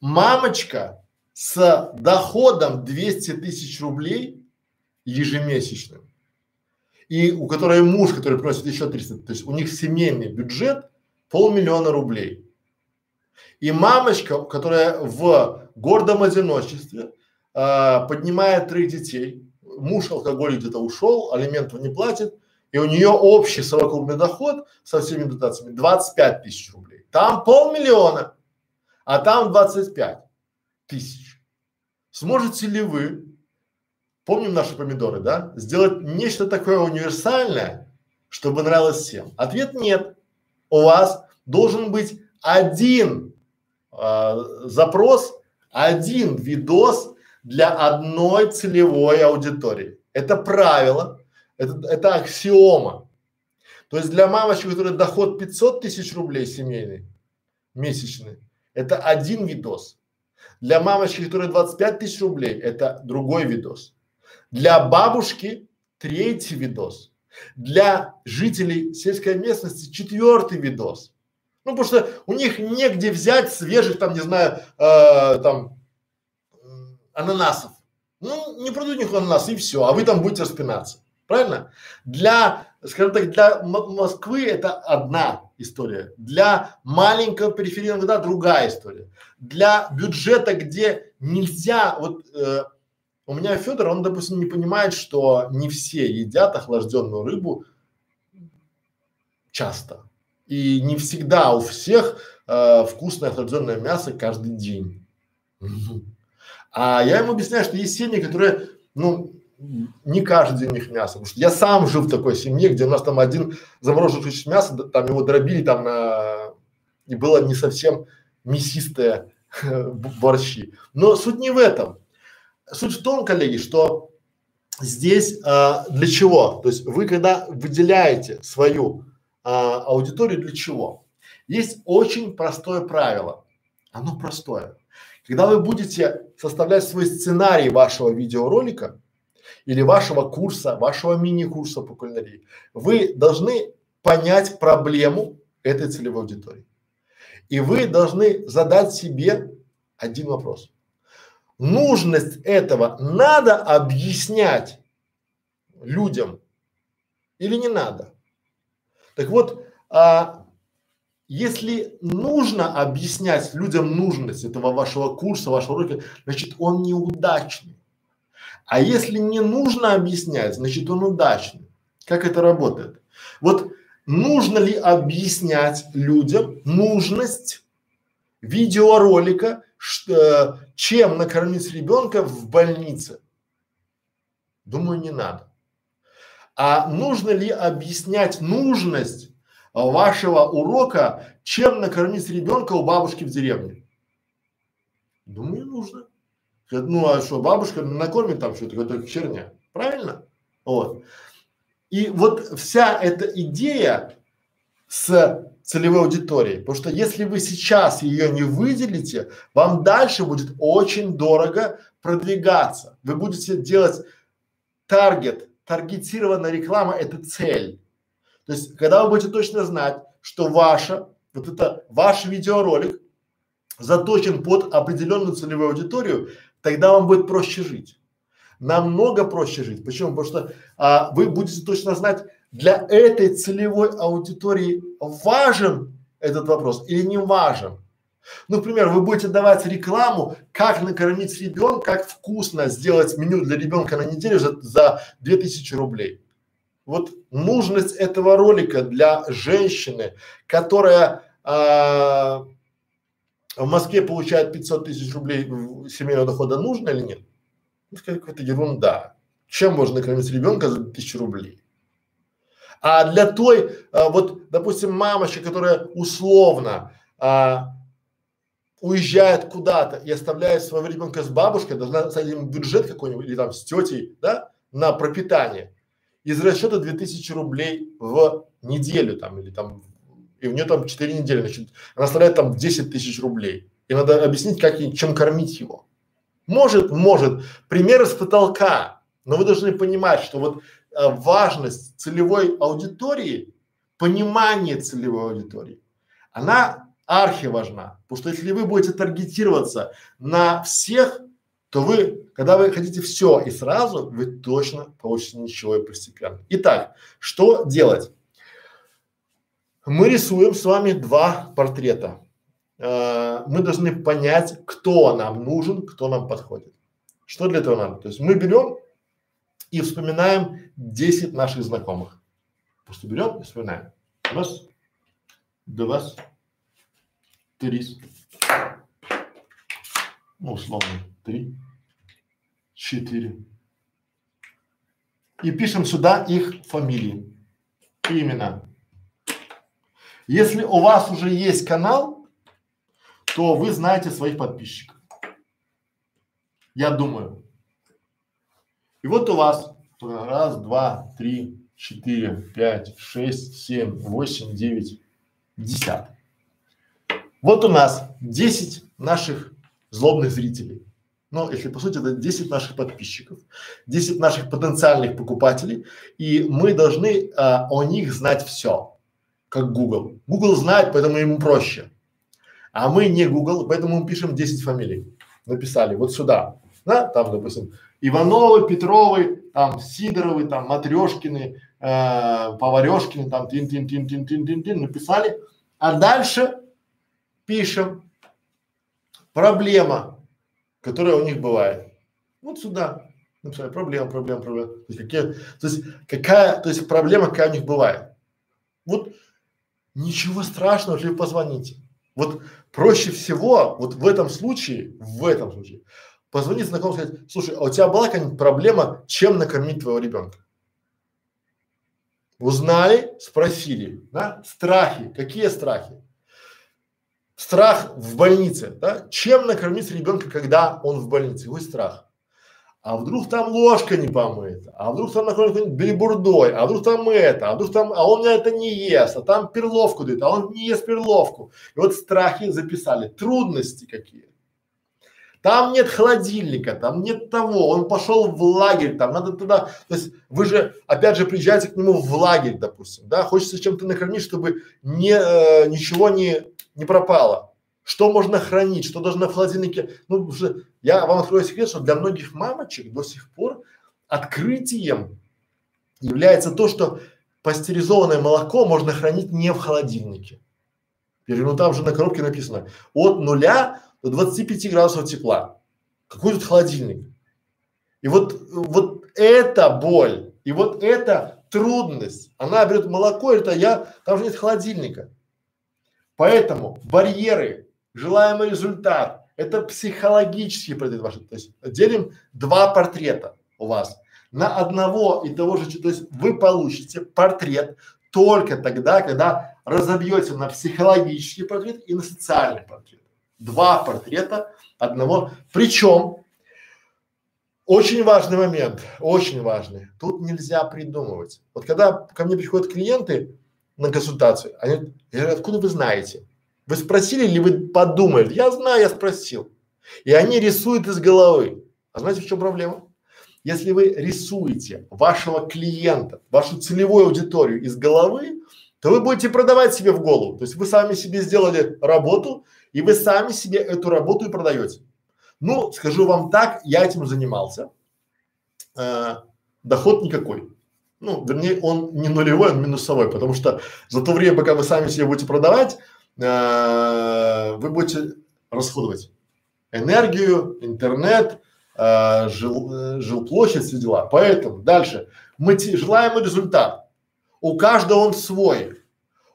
мамочка с доходом 200 тысяч рублей ежемесячным и у которой муж, который приносит еще 300, то есть у них семейный бюджет полмиллиона рублей. И мамочка, которая в гордом одиночестве э, поднимает трех детей, муж алкоголик где-то ушел, алиментов не платит, и у нее общий совокупный доход со всеми дотациями 25 тысяч рублей. Там полмиллиона, а там 25 тысяч. Сможете ли вы, помним наши помидоры, да, сделать нечто такое универсальное, чтобы нравилось всем? Ответ нет. У вас должен быть один э, запрос, один видос для одной целевой аудитории. Это правило, это, это аксиома. То есть для мамочки, у которой доход 500 тысяч рублей семейный, месячный, это один видос. Для мамочки, которой 25 тысяч рублей, это другой видос. Для бабушки третий видос. Для жителей сельской местности четвертый видос. Ну, потому что у них негде взять свежих, там, не знаю, э, там, ананасов. Ну, не продают них ананас и все, а вы там будете распинаться. Правильно? Для, скажем так, для Москвы это одна история. Для маленького периферийного города другая история. Для бюджета, где нельзя, вот э, у меня Федор, он, допустим, не понимает, что не все едят охлажденную рыбу часто. И не всегда у всех э, вкусное охлажденное мясо каждый день. А я ему объясняю, что есть семьи, которые, ну, не каждый день у них мясо. Потому что я сам жил в такой семье, где у нас там один замороженный кусочек мяса, там его дробили там на… и было не совсем мясистое борщи. Но суть не в этом. Суть в том, коллеги, что здесь а, для чего? То есть вы когда выделяете свою а, аудиторию для чего? Есть очень простое правило. Оно простое. Когда вы будете составлять свой сценарий вашего видеоролика, или вашего курса, вашего мини-курса по кулинарии, вы должны понять проблему этой целевой аудитории. И вы должны задать себе один вопрос. Нужность этого надо объяснять людям или не надо? Так вот, а, если нужно объяснять людям нужность этого вашего курса, вашего урока, значит он неудачный. А если не нужно объяснять, значит он удачный. Как это работает? Вот нужно ли объяснять людям нужность видеоролика, что, чем накормить ребенка в больнице? Думаю, не надо. А нужно ли объяснять нужность вашего урока, чем накормить ребенка у бабушки в деревне? Думаю, нужно. Ну а что, бабушка накормит там что-то, какая-то херня. Правильно? Вот. И вот вся эта идея с целевой аудиторией, потому что если вы сейчас ее не выделите, вам дальше будет очень дорого продвигаться. Вы будете делать таргет, таргетированная реклама – это цель. То есть, когда вы будете точно знать, что ваша, вот это ваш видеоролик заточен под определенную целевую аудиторию, тогда вам будет проще жить. Намного проще жить. Почему? Потому что а, вы будете точно знать, для этой целевой аудитории важен этот вопрос или не важен. Ну, например, вы будете давать рекламу, как накормить ребенка, как вкусно сделать меню для ребенка на неделю за, за 2000 рублей. Вот нужность этого ролика для женщины, которая а, в Москве получает 500 тысяч рублей семейного дохода, нужно или нет? Ну, какая-то ерунда. Чем можно накормить ребенка за тысячу рублей? А для той, а, вот, допустим, мамочка, которая условно а, уезжает куда-то и оставляет своего ребенка с бабушкой, должна ему бюджет какой-нибудь или там с тетей, да, на пропитание. Из расчета 2000 рублей в неделю там или там и у нее там 4 недели, значит, она оставляет там 10 тысяч рублей. И надо объяснить, как и чем кормить его. Может, может. Примеры с потолка. Но вы должны понимать, что вот э, важность целевой аудитории, понимание целевой аудитории, она архи важна. Потому что если вы будете таргетироваться на всех, то вы, когда вы хотите все и сразу, вы точно получите ничего и постепенно. Итак, что делать? мы рисуем с вами два портрета. э, мы должны понять, кто нам нужен, кто нам подходит. Что для этого надо? То есть мы берем и вспоминаем 10 наших знакомых. Просто берем и вспоминаем. Раз, два, три, ну, условно, три, четыре. И пишем сюда их фамилии, имена. Если у вас уже есть канал, то вы знаете своих подписчиков. Я думаю. И вот у вас раз, два, три, четыре, пять, шесть, семь, восемь, девять, десятый. Вот у нас 10 наших злобных зрителей. Ну, если по сути это 10 наших подписчиков, 10 наших потенциальных покупателей, и мы должны а, о них знать все, как Google. Google знает, поэтому ему проще. А мы не Google, поэтому мы пишем 10 фамилий. Написали вот сюда, да, там, допустим, Ивановы, Петровы, там, Сидоровы, там, Матрешкины, э, Поварешкины, там, тин-тин-тин-тин-тин-тин-тин, написали. А дальше пишем проблема, которая у них бывает. Вот сюда написали проблема, проблема, проблема. То есть какие, то есть какая, то есть проблема какая у них бывает. Вот ничего страшного, если вы позвоните. Вот проще всего, вот в этом случае, в этом случае, позвонить знакомому сказать, слушай, а у тебя была какая-нибудь проблема, чем накормить твоего ребенка? Узнали, спросили, да? Страхи. Какие страхи? Страх в больнице, да? Чем накормить ребенка, когда он в больнице? Какой страх? А вдруг там ложка не помыта, а вдруг там накормит какой-нибудь белибурдой, а вдруг там это, а вдруг там, а он это не ест, а там перловку дает, а он не ест перловку. И вот страхи записали, трудности какие. Там нет холодильника, там нет того, он пошел в лагерь, там надо туда, то есть вы же, опять же, приезжаете к нему в лагерь, допустим, да, хочется чем-то накормить, чтобы не, э, ничего не, не пропало. Что можно хранить, что должно в холодильнике, ну, уже, я вам открою секрет, что для многих мамочек до сих пор открытием является то, что пастеризованное молоко можно хранить не в холодильнике. Ну там же на коробке написано от нуля до 25 градусов тепла. Какой тут холодильник? И вот, вот эта боль, и вот эта трудность, она берет молоко, это я, там же нет холодильника. Поэтому барьеры, желаемый результат, это психологический портрет. То есть делим два портрета у вас на одного и того же, то есть вы получите портрет только тогда, когда разобьете на психологический портрет и на социальный портрет два портрета одного. Причем очень важный момент, очень важный. Тут нельзя придумывать. Вот когда ко мне приходят клиенты на консультацию, они говорят, откуда вы знаете? Вы спросили или вы подумали? Я знаю, я спросил. И они рисуют из головы. А знаете, в чем проблема? Если вы рисуете вашего клиента, вашу целевую аудиторию из головы, то вы будете продавать себе в голову. То есть вы сами себе сделали работу, и вы сами себе эту работу и продаете. Ну, скажу вам так, я этим занимался. Э, доход никакой. Ну, вернее, он не нулевой, он минусовой, потому что за то время, пока вы сами себе будете продавать, э, вы будете расходовать энергию, интернет, э, жил, э, жилплощадь, все дела. Поэтому дальше мы желаемый результат. У каждого он свой.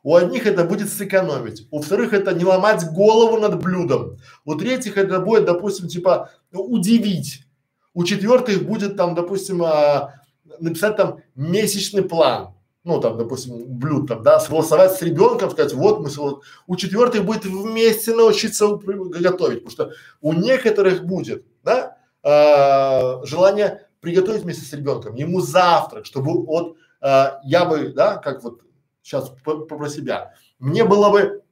У одних это будет сэкономить, у вторых это не ломать голову над блюдом, у третьих это будет, допустим, типа удивить, у четвертых будет там, допустим, а, написать там месячный план, ну там, допустим, блюд там, да, согласовать с ребенком, сказать, вот мы, вот. у четвертых будет вместе научиться готовить, потому что у некоторых будет, да, а, желание приготовить вместе с ребенком, ему завтрак, чтобы вот а, я бы, да, как вот сейчас про себя. Мне было бы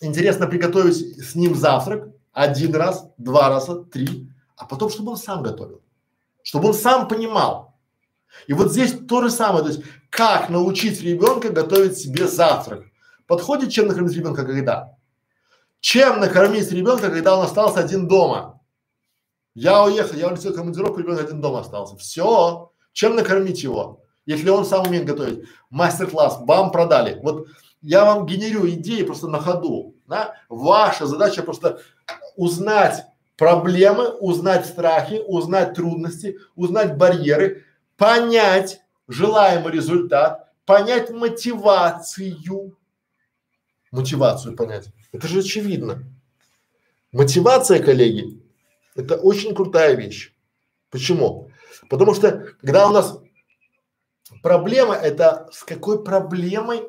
интересно приготовить с ним завтрак один раз, два раза, три, а потом, чтобы он сам готовил, чтобы он сам понимал. И вот здесь то же самое, то есть как научить ребенка готовить себе завтрак. Подходит, чем накормить ребенка когда? Чем накормить ребенка, когда он остался один дома? Я уехал, я улетел в командировку, ребенок один дома остался. Все. Чем накормить его? если он сам умеет готовить. Мастер-класс, бам, продали. Вот я вам генерю идеи просто на ходу, да? Ваша задача просто узнать проблемы, узнать страхи, узнать трудности, узнать барьеры, понять желаемый результат, понять мотивацию, мотивацию понять. Это же очевидно. Мотивация, коллеги, это очень крутая вещь. Почему? Потому что когда у нас проблема, это с какой проблемой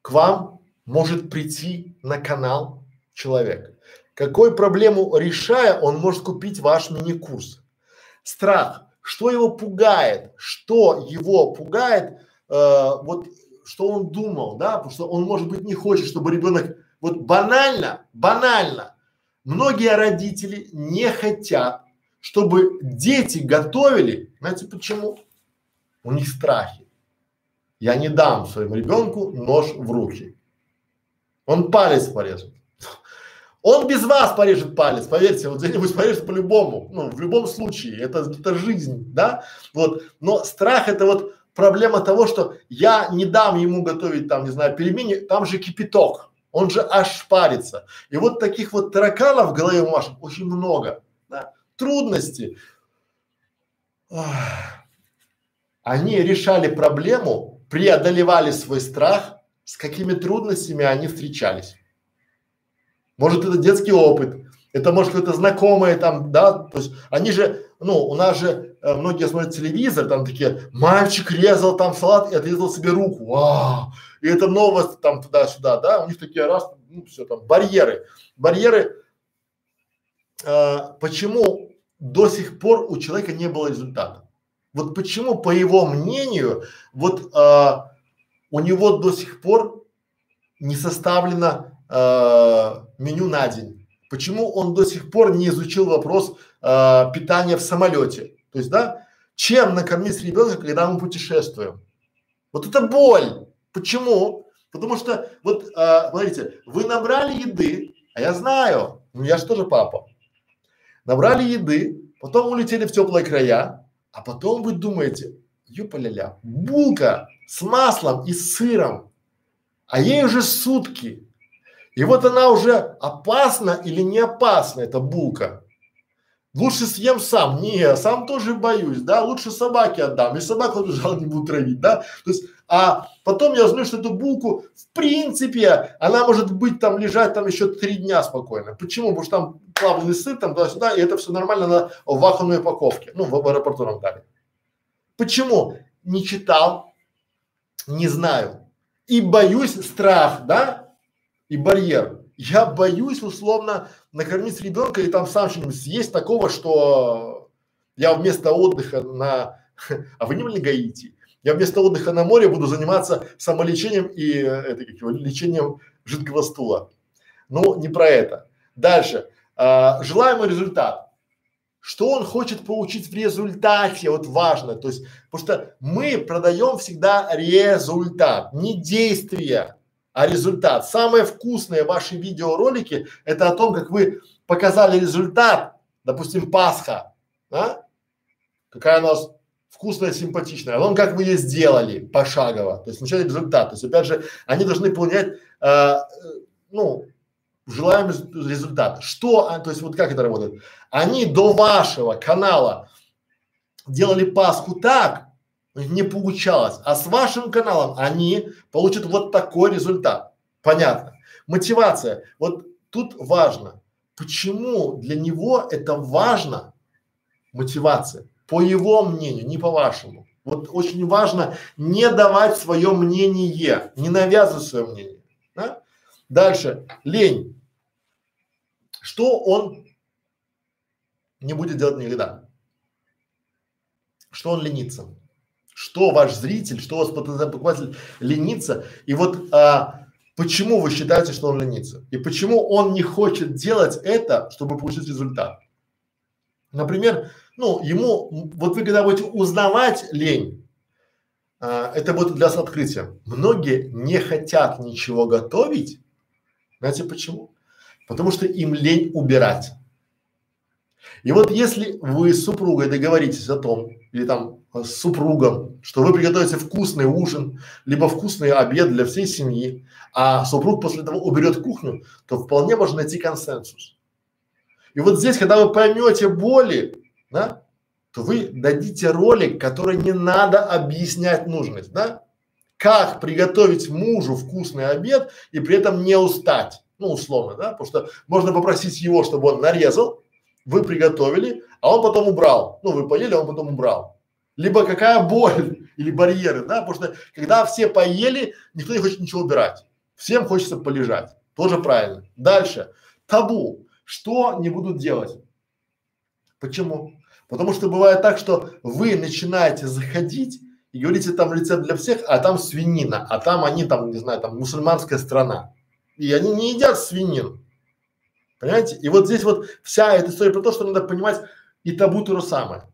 к вам может прийти на канал человек. Какую проблему решая, он может купить ваш мини-курс. Страх. Что его пугает? Что его пугает? Э, вот что он думал, да? Потому что он, может быть, не хочет, чтобы ребенок вот банально, банально. Многие родители не хотят, чтобы дети готовили. Знаете почему? У них страхи. Я не дам своему ребенку нож в руки. Он палец порежет. Он без вас порежет палец, поверьте, вот где-нибудь порежет по-любому, ну, в любом случае, это, это жизнь, да, вот, но страх это вот проблема того, что я не дам ему готовить там, не знаю, пельмени, там же кипяток, он же аж парится. И вот таких вот тараканов в голове у очень много, да, трудности. Они решали проблему, преодолевали свой страх, с какими трудностями они встречались. Может, это детский опыт, это может какое-то знакомое там, да, то есть они же, ну, у нас же э, многие смотрят телевизор, там такие, мальчик резал там салат и отрезал себе руку, вау, и это новость там туда-сюда, да, у них такие раз, ну, все там, барьеры, барьеры, э, почему до сих пор у человека не было результата? Вот почему, по его мнению, вот э, у него до сих пор не составлено э, меню на день? Почему он до сих пор не изучил вопрос э, питания в самолете? То есть, да, чем накормить ребенка, когда мы путешествуем? Вот это боль. Почему? Потому что вот, э, смотрите, вы набрали еды, а я знаю, ну я же тоже папа. Набрали еды, потом улетели в теплые края, а потом вы думаете, юпа-ля-ля, булка с маслом и сыром, а ей уже сутки. И вот она уже опасна или не опасна, эта булка. Лучше съем сам. Не, сам тоже боюсь, да, лучше собаке отдам. И собаку тоже не буду травить, да. То есть, а потом я узнаю, что эту булку, в принципе, она может быть там лежать там еще три дня спокойно. Почему? Потому что там плавленый сыр там туда-сюда, и это все нормально на вакуумной упаковке, ну, в, в аэропорту нам дали. Почему? Не читал, не знаю. И боюсь страх, да, и барьер. Я боюсь условно накормить ребенка и там сам что-нибудь съесть такого, что я вместо отдыха на, а вы не были Гаити? Я вместо отдыха на море буду заниматься самолечением и это как его, лечением жидкого стула. Ну, не про это. Дальше. А, желаемый результат. Что он хочет получить в результате, вот важно. То есть, потому что мы продаем всегда результат, не действия а результат. Самые вкусные ваши видеоролики – это о том, как вы показали результат, допустим, Пасха, да? Какая у нас вкусная, симпатичная, о том, как вы ее сделали пошагово, то есть вначале результат. То есть, опять же, они должны понять, э, ну, желаемый результат. Что, а, то есть вот как это работает? Они до вашего канала делали Пасху так, не получалось. А с вашим каналом они получат вот такой результат. Понятно. Мотивация. Вот тут важно. Почему для него это важно? Мотивация. По его мнению, не по вашему. Вот очень важно не давать свое мнение, не навязывать свое мнение. Да? Дальше. Лень. Что он не будет делать никогда? Что он ленится? Что ваш зритель, что у вас покупатель ленится, и вот а, почему вы считаете, что он ленится, и почему он не хочет делать это, чтобы получить результат. Например, ну, ему, вот вы когда будете узнавать лень, а, это будет для вас открытием. Многие не хотят ничего готовить. Знаете почему? Потому что им лень убирать. И вот если вы с супругой договоритесь о том, или там с супругом, что вы приготовите вкусный ужин, либо вкусный обед для всей семьи, а супруг после того уберет кухню, то вполне можно найти консенсус. И вот здесь, когда вы поймете боли, да, то вы дадите ролик, который не надо объяснять нужность, да? Как приготовить мужу вкусный обед и при этом не устать, ну условно, да, потому что можно попросить его, чтобы он нарезал, вы приготовили, а он потом убрал, ну вы поели, а он потом убрал. Либо какая боль или барьеры, да, потому что когда все поели, никто не хочет ничего убирать, всем хочется полежать, тоже правильно. Дальше, табу, что не будут делать? Почему? Потому что бывает так, что вы начинаете заходить и говорите там рецепт для всех, а там свинина, а там они там, не знаю, там мусульманская страна. И они не едят свинину. Понимаете? И вот здесь вот вся эта история про то, что надо понимать и табу то же самое.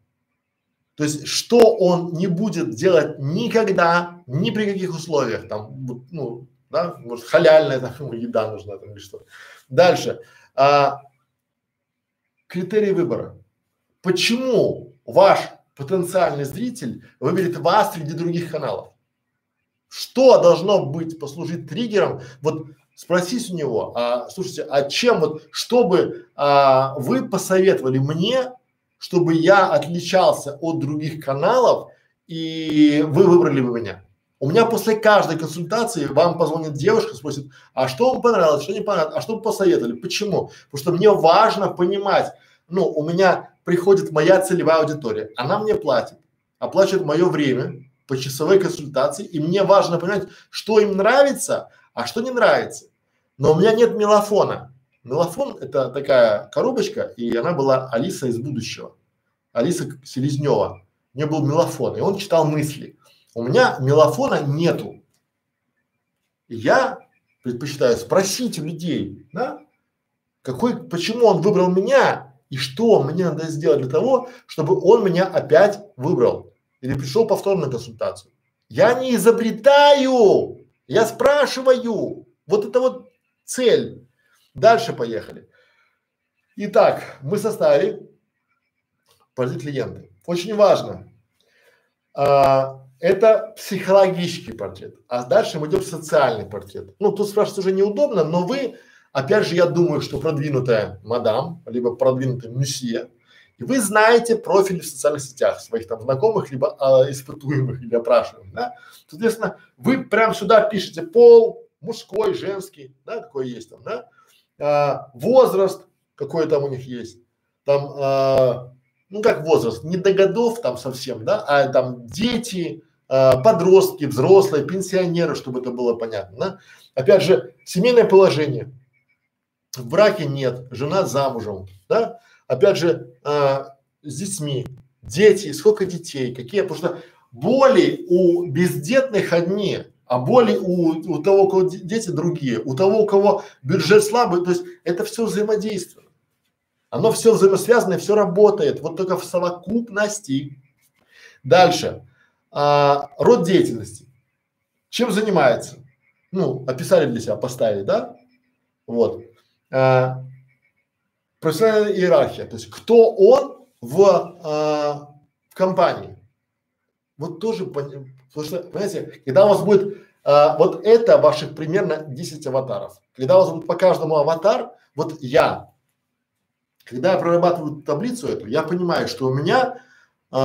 То есть, что он не будет делать никогда, ни при каких условиях, там, ну, да, может, халяльная там еда нужна там или что. Дальше. А, критерии выбора. Почему ваш потенциальный зритель выберет вас среди других каналов? Что должно быть, послужить триггером? Вот спросись у него, а, слушайте, а чем вот, чтобы а, вы посоветовали мне, чтобы я отличался от других каналов и вы выбрали бы меня? У меня после каждой консультации вам позвонит девушка, спросит, а что вам понравилось, что не понравилось, а что вы посоветовали, почему? Потому что мне важно понимать, ну, у меня приходит моя целевая аудитория, она мне платит, оплачивает мое время по часовой консультации, и мне важно понять, что им нравится, а что не нравится. Но у меня нет мелофона. Мелофон это такая коробочка, и она была Алиса из будущего. Алиса Селезнева. У нее был мелофон, и он читал мысли. У меня мелофона нету. Я предпочитаю спросить у людей, да, какой, почему он выбрал меня, и что мне надо сделать для того, чтобы он меня опять выбрал или пришел повторно на консультацию. Я не изобретаю, я спрашиваю. Вот это вот цель. Дальше поехали. Итак, мы составили портрет клиента. Очень важно. А, это психологический портрет. А дальше мы идем в социальный портрет. Ну, тут спрашивать уже неудобно, но вы Опять же, я думаю, что продвинутая мадам, либо продвинутый месье, и вы знаете профили в социальных сетях своих там знакомых, либо а, испытуемых или опрашиваемых, да. Соответственно, вы прям сюда пишете пол, мужской, женский, да, какой есть там, да, а, возраст, какой там у них есть, там, а, ну как возраст, не до годов там совсем, да, а там дети, а, подростки, взрослые, пенсионеры, чтобы это было понятно, да. Опять же, семейное положение, в браке нет, жена замужем, да? Опять же, а, с детьми, дети, сколько детей, какие, потому что боли у бездетных одни, а боли у, у того, у кого дети другие, у того, у кого бюджет слабый, то есть это все взаимодействие. Оно все взаимосвязано, все работает, вот только в совокупности. Дальше. А, род деятельности. Чем занимается? Ну, описали для себя, поставили, да? Вот э, профессиональная иерархия, то есть кто он в, э, в компании. Вот тоже, что, понимаете, когда у вас будет, э, вот это ваших примерно 10 аватаров. Когда у вас будет по каждому аватар, вот я, когда я прорабатываю таблицу эту, я понимаю, что у меня э,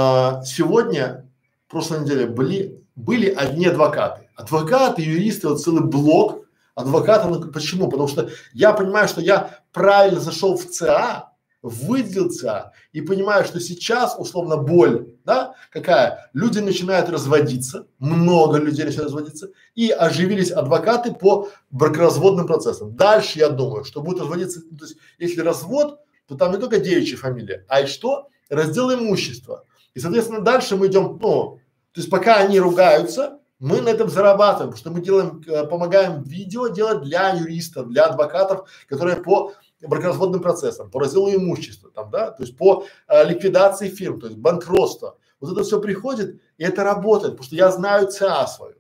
сегодня, в прошлой неделе были, были одни адвокаты. Адвокаты, юристы, вот целый блок адвоката. Почему? Потому что я понимаю, что я правильно зашел в ЦА, выделил ЦА и понимаю, что сейчас условно боль, да, какая? Люди начинают разводиться, много людей начинают разводиться и оживились адвокаты по бракоразводным процессам. Дальше я думаю, что будут разводиться, то есть если развод, то там не только девичья фамилия, а и что? Раздел имущества. И соответственно дальше мы идем, ну, то есть пока они ругаются, мы на этом зарабатываем, что мы делаем, э, помогаем видео делать для юристов, для адвокатов, которые по бракоразводным процессам, по разделу имущества, там, да, то есть по э, ликвидации фирм, то есть банкротство. Вот это все приходит, и это работает, потому что я знаю ЦА свою.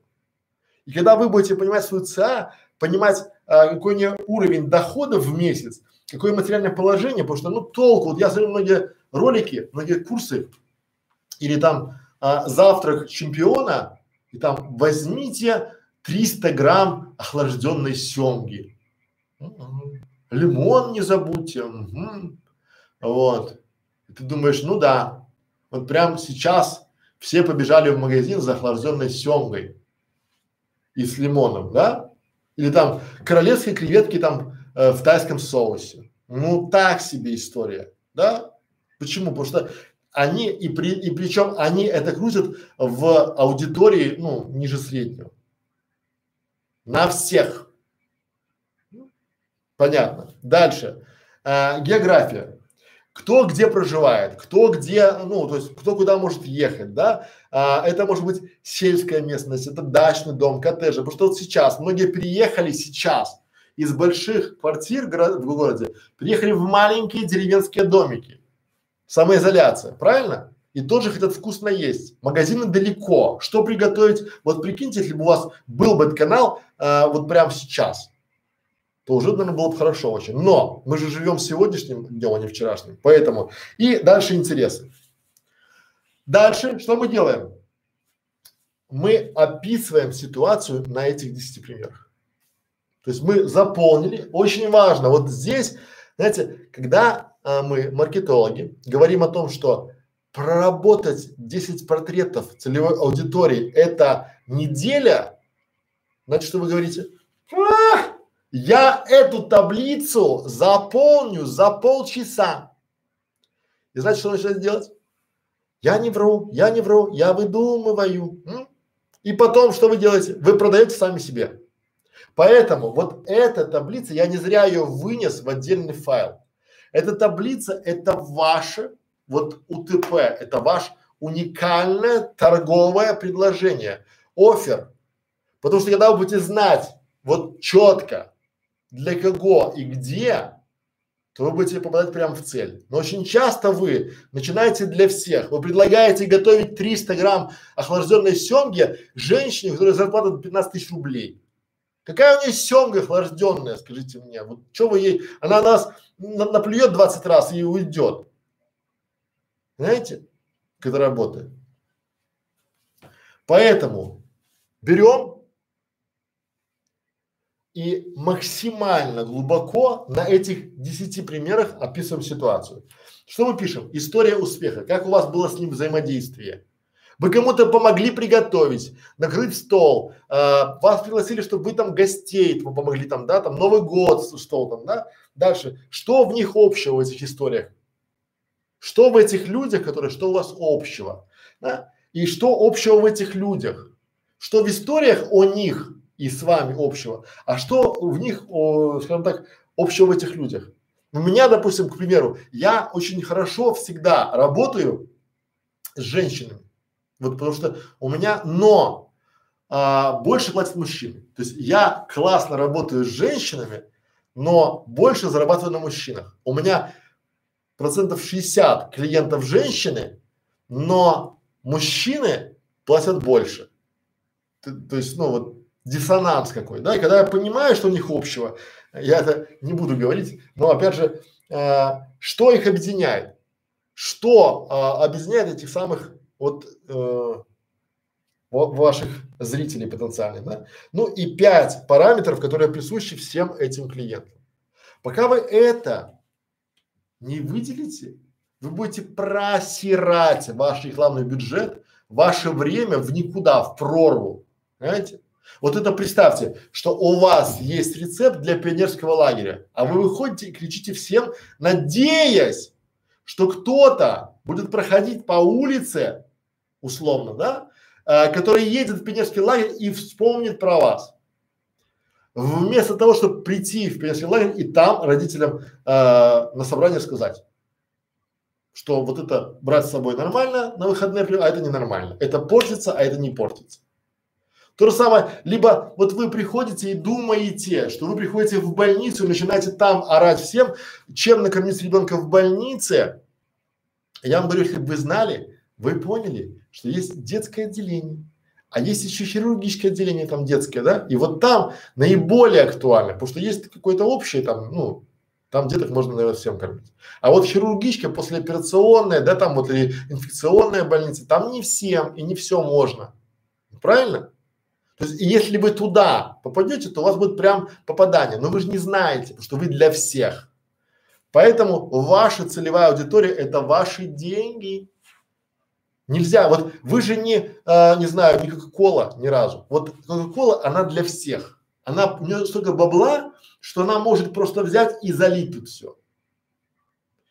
И когда вы будете понимать свою ЦА, понимать, э, какой у нее уровень доходов в месяц, какое материальное положение, потому что, ну, толку, вот я смотрю многие ролики, многие курсы, или там а, завтрак чемпиона и там возьмите 300 грамм охлажденной семги. Лимон не забудьте. Угу. Вот. И ты думаешь, ну да, вот прямо сейчас все побежали в магазин за охлажденной семгой и с лимоном, да? Или там королевские креветки там э, в тайском соусе. Ну так себе история, да? Почему? Потому что они и при и причем они это крутят в аудитории, ну ниже среднего. На всех. Понятно. Дальше. А, география. Кто где проживает, кто где, ну, то есть кто куда может ехать, да? А, это может быть сельская местность, это дачный дом, коттеджи. Потому что вот сейчас многие переехали сейчас из больших квартир в городе, приехали в маленькие деревенские домики. Самоизоляция, правильно? И тоже хотят вкусно есть. Магазины далеко. Что приготовить? Вот прикиньте, если бы у вас был бы этот канал э, вот прямо сейчас, то уже, наверное, было бы хорошо очень. Но мы же живем сегодняшним днем, а не вчерашним. Поэтому и дальше интересы. Дальше что мы делаем? Мы описываем ситуацию на этих 10 примерах. То есть мы заполнили. Очень важно. Вот здесь, знаете, когда а, мы, маркетологи, говорим о том, что проработать 10 портретов целевой аудитории – это неделя, значит, что вы говорите? А, я эту таблицу заполню за полчаса. И значит, что начинает делать? Я не вру, я не вру, я выдумываю. М? И потом, что вы делаете? Вы продаете сами себе. Поэтому вот эта таблица, я не зря ее вынес в отдельный файл. Эта таблица – это ваше, вот УТП, это ваш уникальное торговое предложение, офер. Потому что когда вы будете знать вот четко, для кого и где, то вы будете попадать прямо в цель. Но очень часто вы начинаете для всех. Вы предлагаете готовить 300 грамм охлажденной семги женщине, которая зарплата 15 тысяч рублей. Какая у нее семга охлажденная, скажите мне. Вот что вы ей, она нас на, наплюет 20 раз и уйдет. Знаете, как это работает? Поэтому берем и максимально глубоко на этих 10 примерах описываем ситуацию. Что мы пишем? История успеха. Как у вас было с ним взаимодействие? Вы кому-то помогли приготовить, накрыть стол, э, вас пригласили, чтобы вы там гостей, вы помогли там, да, там Новый год, что там, да. Дальше, что в них общего в этих историях? Что в этих людях, которые, что у вас общего, да? И что общего в этих людях? Что в историях о них и с вами общего, а что в них, о, скажем так, общего в этих людях? У меня, допустим, к примеру, я очень хорошо всегда работаю с женщинами. Вот потому что у меня, но а, больше платят мужчины. То есть я классно работаю с женщинами, но больше зарабатываю на мужчинах. У меня процентов 60 клиентов женщины, но мужчины платят больше. То, то есть, ну вот диссонанс какой, да, и когда я понимаю, что у них общего, я это не буду говорить, но опять же, э, что их объединяет? Что э, объединяет этих самых вот э, ваших зрителей потенциальных, да? Ну и пять параметров, которые присущи всем этим клиентам. Пока вы это не выделите, вы будете просирать ваш рекламный бюджет, ваше время в никуда, в прорву, понимаете? Вот это представьте, что у вас есть рецепт для пионерского лагеря, а вы выходите и кричите всем, надеясь, что кто-то будет проходить по улице условно, да, э, который едет в пионерский лагерь и вспомнит про вас. Вместо того, чтобы прийти в пионерский лагерь и там родителям э, на собрание сказать, что вот это брать с собой нормально на выходные, а это ненормально. Это портится, а это не портится. То же самое, либо вот вы приходите и думаете, что вы приходите в больницу и начинаете там орать всем, чем накормить ребенка в больнице. Я вам говорю, если бы вы знали, вы поняли, что есть детское отделение, а есть еще хирургическое отделение там детское, да? И вот там наиболее актуально, потому что есть какое-то общее там, ну, Там деток можно, наверное, всем кормить. А вот хирургичка, послеоперационная, да, там вот или инфекционная больница, там не всем и не все можно. Правильно? То есть, если вы туда попадете, то у вас будет прям попадание. Но вы же не знаете, что вы для всех. Поэтому ваша целевая аудитория – это ваши деньги. Нельзя, вот вы же не, а, не знаю, не Кока-Кола ни разу. Вот Кока-Кола, она для всех. Она, у нее столько бабла, что она может просто взять и залить тут все.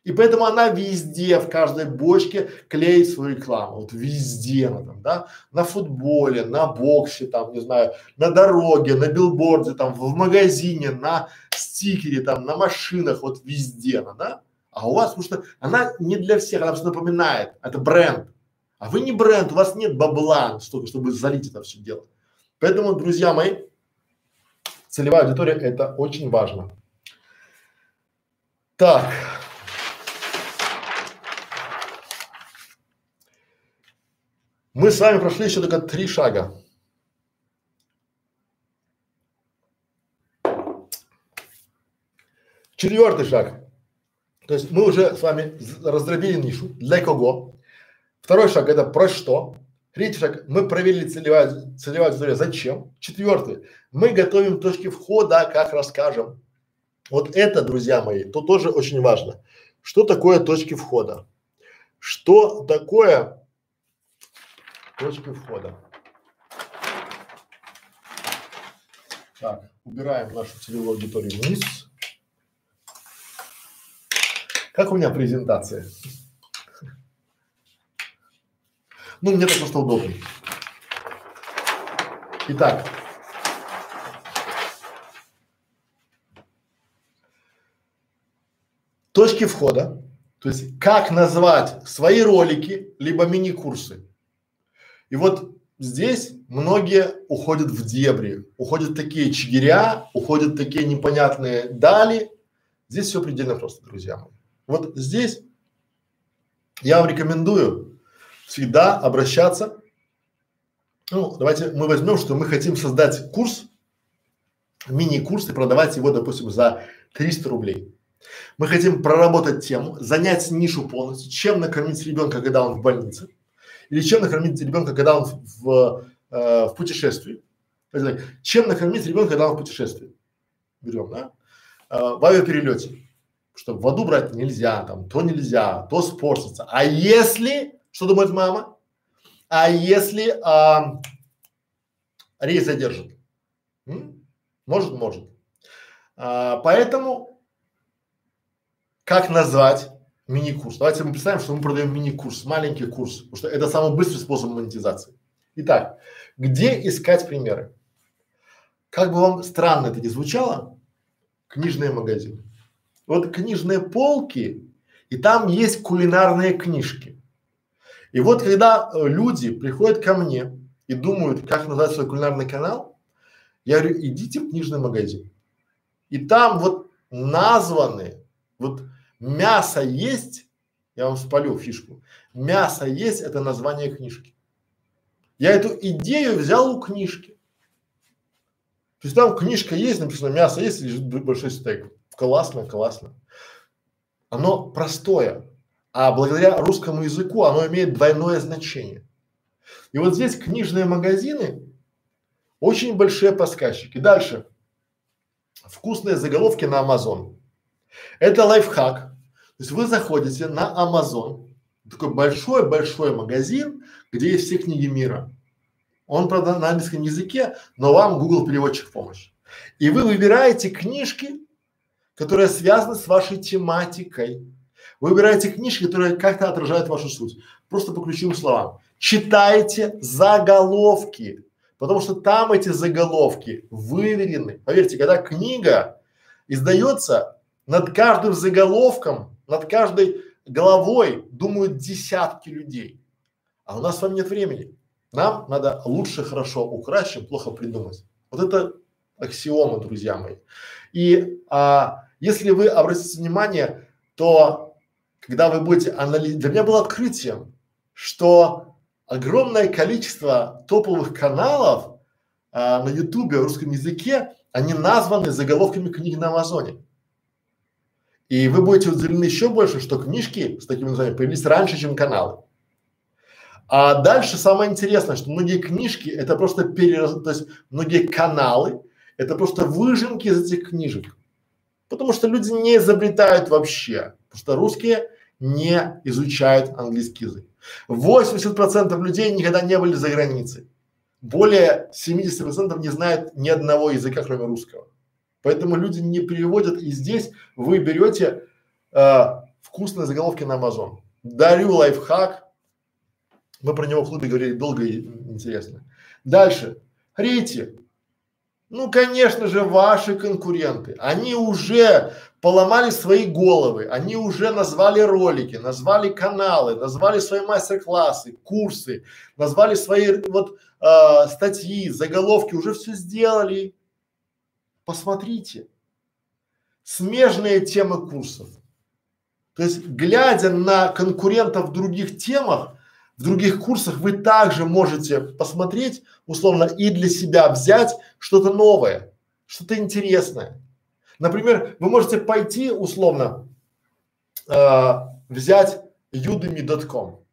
И поэтому она везде, в каждой бочке клеит свою рекламу. Вот везде она там, да, на футболе, на боксе, там, не знаю, на дороге, на билборде, там, в магазине, на стикере, там, на машинах, вот везде она, да. А у вас, потому что она не для всех, она просто напоминает, это бренд. А вы не бренд, у вас нет бабла, столько, чтобы залить это все дело. Поэтому, друзья мои, целевая аудитория это очень важно. Так. Мы с вами прошли еще только три шага. Четвертый шаг. То есть мы уже с вами раздробили нишу. Для кого? Второй шаг это про что? Третий шаг мы проверили целевая, целевая аудитория. Зачем? Четвертый. Мы готовим точки входа, как расскажем. Вот это, друзья мои, то тоже очень важно. Что такое точки входа? Что такое точки входа. Так, убираем нашу целевую аудиторию вниз. Как у меня презентация? Ну, мне так просто удобно. Итак, точки входа, то есть как назвать свои ролики, либо мини-курсы. И вот здесь многие уходят в дебри, уходят такие чигиря, уходят такие непонятные дали. Здесь все предельно просто, друзья мои. Вот здесь я вам рекомендую всегда обращаться. Ну, давайте мы возьмем, что мы хотим создать курс, мини-курс и продавать его, допустим, за 300 рублей. Мы хотим проработать тему, занять нишу полностью, чем накормить ребенка, когда он в больнице или чем накормить ребенка, когда он в, в, э, в путешествии. Чем накормить ребенка, когда он в путешествии? Берем, да? Э, в авиаперелете. Что воду брать нельзя, там, то нельзя, то спортится. А если, что думает мама? А если а, рейс задержит? М? Может, может. А, поэтому как назвать мини-курс. Давайте мы представим, что мы продаем мини-курс, маленький курс, потому что это самый быстрый способ монетизации. Итак, где искать примеры? Как бы вам странно это ни звучало, книжные магазины. Вот книжные полки, и там есть кулинарные книжки. И вот когда э, люди приходят ко мне и думают, как назвать свой кулинарный канал, я говорю, идите в книжный магазин. И там вот названы, вот Мясо есть, я вам спалю фишку, мясо есть это название книжки. Я эту идею взял у книжки. То есть там книжка есть, написано мясо есть, лежит большой стейк. Классно, классно. Оно простое, а благодаря русскому языку оно имеет двойное значение. И вот здесь книжные магазины очень большие подсказчики. Дальше. Вкусные заголовки на Amazon. Это лайфхак. То есть вы заходите на Amazon, такой большой-большой магазин, где есть все книги мира. Он, правда, на английском языке, но вам Google переводчик помощь. И вы выбираете книжки, которые связаны с вашей тематикой. Вы выбираете книжки, которые как-то отражают вашу суть. Просто по ключевым словам. Читайте заголовки, потому что там эти заголовки выверены. Поверьте, когда книга издается, над каждым заголовком над каждой головой думают десятки людей. А у нас с вами нет времени. Нам надо лучше хорошо украсть, чем плохо придумать. Вот это аксиома, друзья мои. И а, если вы обратите внимание, то когда вы будете анализировать, для меня было открытием, что огромное количество топовых каналов а, на ютубе в русском языке, они названы заголовками книг на Амазоне. И вы будете удивлены еще больше, что книжки с таким названием появились раньше, чем каналы. А дальше самое интересное, что многие книжки это просто перераз, то есть многие каналы это просто выжимки из этих книжек. Потому что люди не изобретают вообще. Потому что русские не изучают английский язык. 80% людей никогда не были за границей. Более 70% не знают ни одного языка, кроме русского. Поэтому люди не переводят, и здесь вы берете э, вкусные заголовки на Amazon. Дарю лайфхак. Мы про него в клубе говорили долго и интересно. Дальше. Третье. Ну, конечно же, ваши конкуренты. Они уже поломали свои головы, они уже назвали ролики, назвали каналы, назвали свои мастер-классы, курсы, назвали свои вот э, статьи, заголовки, уже все сделали. Посмотрите. Смежные темы курсов. То есть, глядя на конкурентов в других темах, в других курсах вы также можете посмотреть, условно, и для себя взять что-то новое, что-то интересное. Например, вы можете пойти, условно, э, взять udemy.com.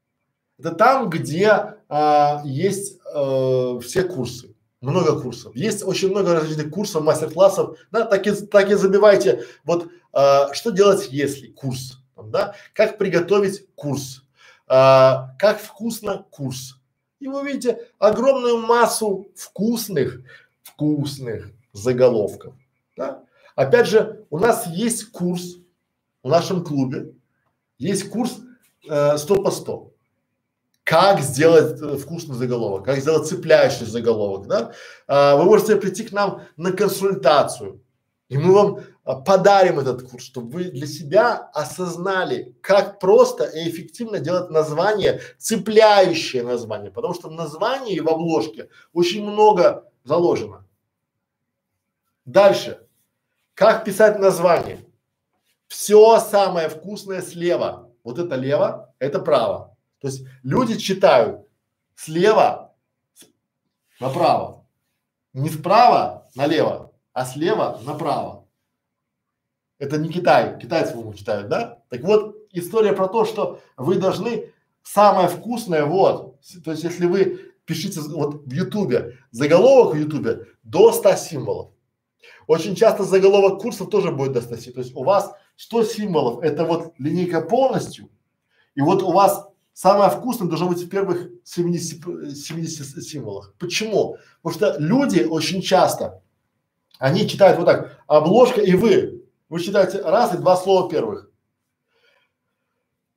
Это там, где э, есть э, все курсы много курсов. Есть очень много различных курсов, мастер-классов, да, так и, так и забивайте, вот, а, что делать, если курс, да, как приготовить курс, а, как вкусно курс. И вы увидите огромную массу вкусных, вкусных заголовков, да. Опять же, у нас есть курс в нашем клубе, есть курс э, 100 по 100 как сделать э, вкусный заголовок, как сделать цепляющий заголовок, да? А, вы можете прийти к нам на консультацию, и мы вам а, подарим этот курс, чтобы вы для себя осознали, как просто и эффективно делать название, цепляющее название, потому что в названии и в обложке очень много заложено. Дальше. Как писать название? Все самое вкусное слева. Вот это лево, это право. То есть люди читают слева направо, не справа налево, а слева направо. Это не Китай, китайцы по читают, да? Так вот, история про то, что вы должны самое вкусное, вот, то есть если вы пишите вот в Ютубе, заголовок в Ютубе до 100 символов. Очень часто заголовок курса тоже будет до 100 символов. То есть у вас 100 символов, это вот линейка полностью, и вот у вас Самое вкусное должно быть в первых 70, 70 символах. Почему? Потому что люди очень часто, они читают вот так, обложка и вы. Вы читаете раз и два слова первых.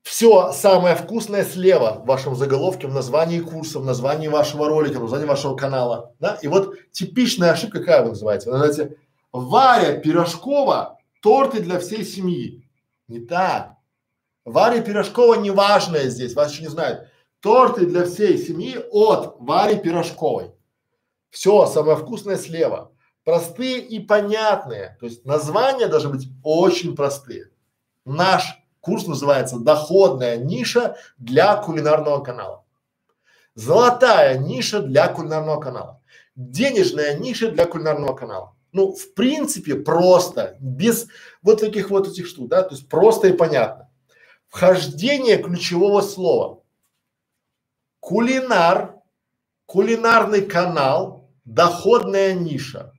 Все самое вкусное слева в вашем заголовке, в названии курса, в названии вашего ролика, в названии вашего канала. Да? И вот типичная ошибка, какая вы называете? Вы называете Варя Пирожкова торты для всей семьи. Не так. Варя Пирожкова неважная здесь, вас еще не знают. Торты для всей семьи от Вари Пирожковой. Все, самое вкусное слева. Простые и понятные. То есть названия должны быть очень простые. Наш курс называется «Доходная ниша для кулинарного канала». Золотая ниша для кулинарного канала. Денежная ниша для кулинарного канала. Ну, в принципе, просто, без вот таких вот этих штук, да, то есть просто и понятно. Вхождение ключевого слова. Кулинар, кулинарный канал, доходная ниша,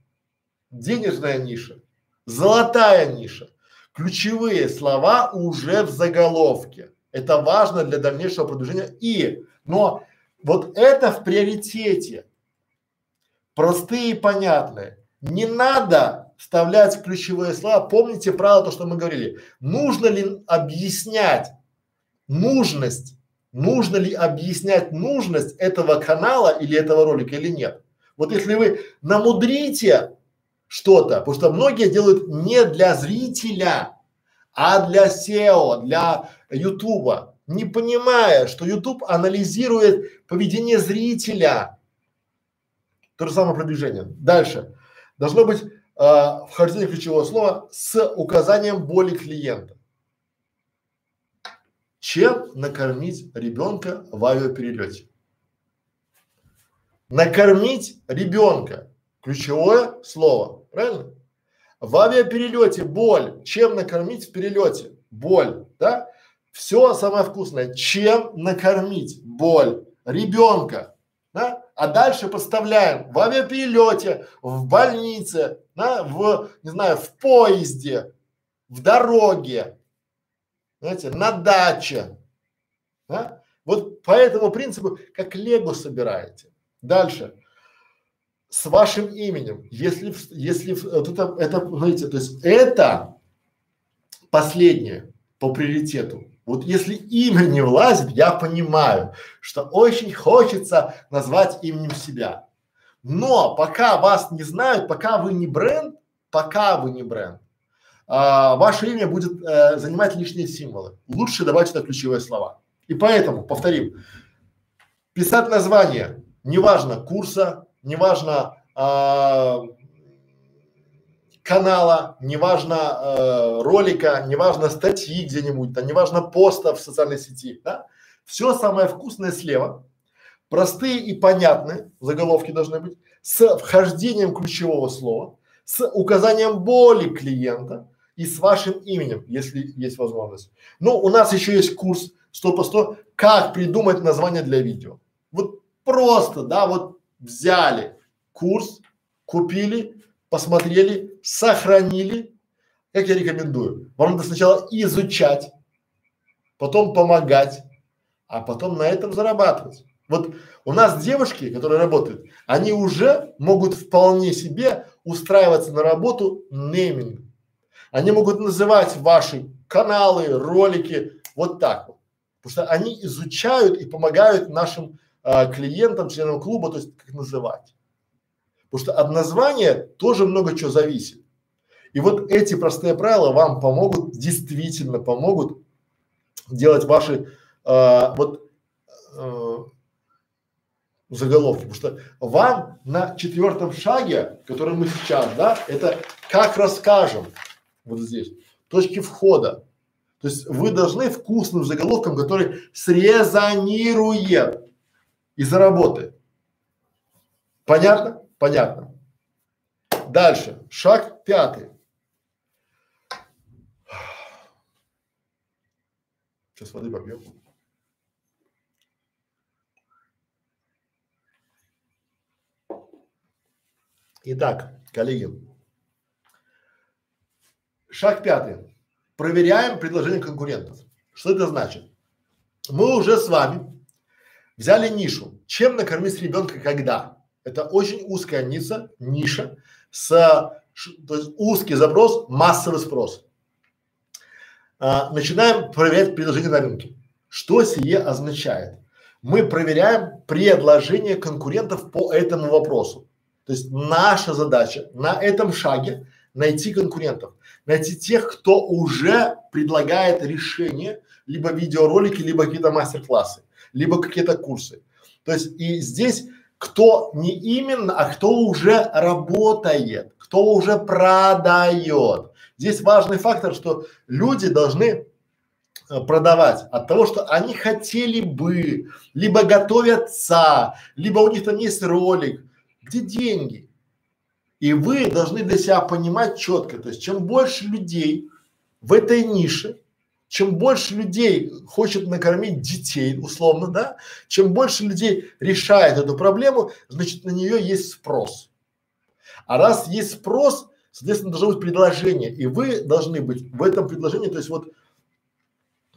денежная ниша, золотая ниша. Ключевые слова уже в заголовке. Это важно для дальнейшего продвижения. И, но вот это в приоритете. Простые и понятные. Не надо вставлять ключевые слова. Помните правило, то, что мы говорили. Нужно ли объяснять нужность, нужно ли объяснять нужность этого канала или этого ролика или нет. Вот если вы намудрите что-то, потому что многие делают не для зрителя, а для SEO, для Ютуба, не понимая, что YouTube анализирует поведение зрителя. То же самое продвижение. Дальше. Должно быть э, вхождение ключевого слова с указанием боли клиента. Чем накормить ребенка в авиаперелете? Накормить ребенка. Ключевое слово, правильно? В авиаперелете боль. Чем накормить в перелете? Боль, да? Все самое вкусное. Чем накормить? Боль. Ребенка, да? А дальше поставляем в авиаперелете, в больнице, да? в, не знаю, в поезде, в дороге, знаете, на даче, да? Вот по этому принципу, как лего собираете. Дальше. С вашим именем. Если, если вот это, это, знаете, то есть это последнее по приоритету. Вот если имя не влазит, я понимаю, что очень хочется назвать именем себя. Но пока вас не знают, пока вы не бренд, пока вы не бренд, а, ваше имя будет э, занимать лишние символы. Лучше давать сюда ключевые слова. И поэтому, повторим, писать название, неважно курса, неважно а, канала, неважно э, ролика, неважно статьи где-нибудь, да, неважно поста в социальной сети, да, все самое вкусное слева, простые и понятные заголовки должны быть, с вхождением ключевого слова, с указанием боли клиента и с вашим именем, если есть возможность. Ну, у нас еще есть курс 100 по 100, как придумать название для видео. Вот просто, да, вот взяли курс, купили, посмотрели, сохранили. Как я рекомендую? Вам надо сначала изучать, потом помогать, а потом на этом зарабатывать. Вот у нас девушки, которые работают, они уже могут вполне себе устраиваться на работу нейминг. Они могут называть ваши каналы, ролики вот так вот. Потому что они изучают и помогают нашим а, клиентам, членам клуба, то есть как называть. Потому что от названия тоже много чего зависит. И вот эти простые правила вам помогут, действительно помогут делать ваши а, вот а, заголовки. Потому что вам на четвертом шаге, который мы сейчас, да, это как расскажем вот здесь, точки входа. То есть вы должны вкусным заголовком, который срезонирует и заработает. Понятно? Понятно. Дальше. Шаг пятый. Сейчас воды попьем. Итак, коллеги, шаг пятый проверяем предложение конкурентов. Что это значит? Мы уже с вами взяли нишу. Чем накормить ребенка когда? Это очень узкая ниша, ниша с, то есть узкий запрос, массовый спрос. А, начинаем проверять предложение на рынке. Что сие означает? Мы проверяем предложение конкурентов по этому вопросу. То есть наша задача на этом шаге найти конкурентов найти тех, кто уже предлагает решение, либо видеоролики, либо какие-то мастер-классы, либо какие-то курсы. То есть и здесь кто не именно, а кто уже работает, кто уже продает. Здесь важный фактор, что люди должны э, продавать от того, что они хотели бы, либо готовятся, либо у них там есть ролик. Где деньги? И вы должны для себя понимать четко, то есть чем больше людей в этой нише, чем больше людей хочет накормить детей, условно, да, чем больше людей решает эту проблему, значит на нее есть спрос. А раз есть спрос, соответственно, должно быть предложение, и вы должны быть в этом предложении, то есть вот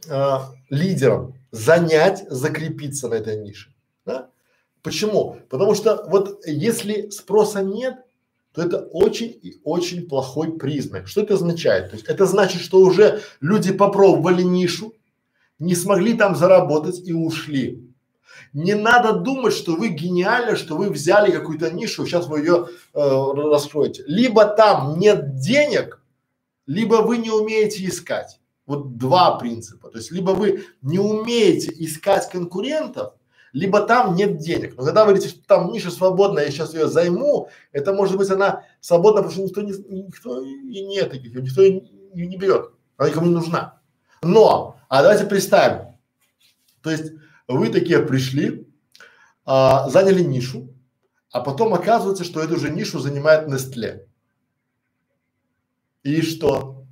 э, лидером, занять, закрепиться на этой нише. Да? Почему? Потому что вот если спроса нет, то это очень и очень плохой признак. Что это означает? То есть это значит, что уже люди попробовали нишу, не смогли там заработать и ушли. Не надо думать, что вы гениально, что вы взяли какую-то нишу, сейчас вы ее э, раскроете. Либо там нет денег, либо вы не умеете искать. Вот два принципа. То есть либо вы не умеете искать конкурентов, либо там нет денег. Но когда вы говорите, что там ниша свободная, я сейчас ее займу, это может быть она свободна, потому что никто не, никто и нет таких, никто и не, не берет, она никому не нужна. Но, а давайте представим, то есть вы такие пришли, а, заняли нишу, а потом оказывается, что эту же нишу занимает Nestle. И что?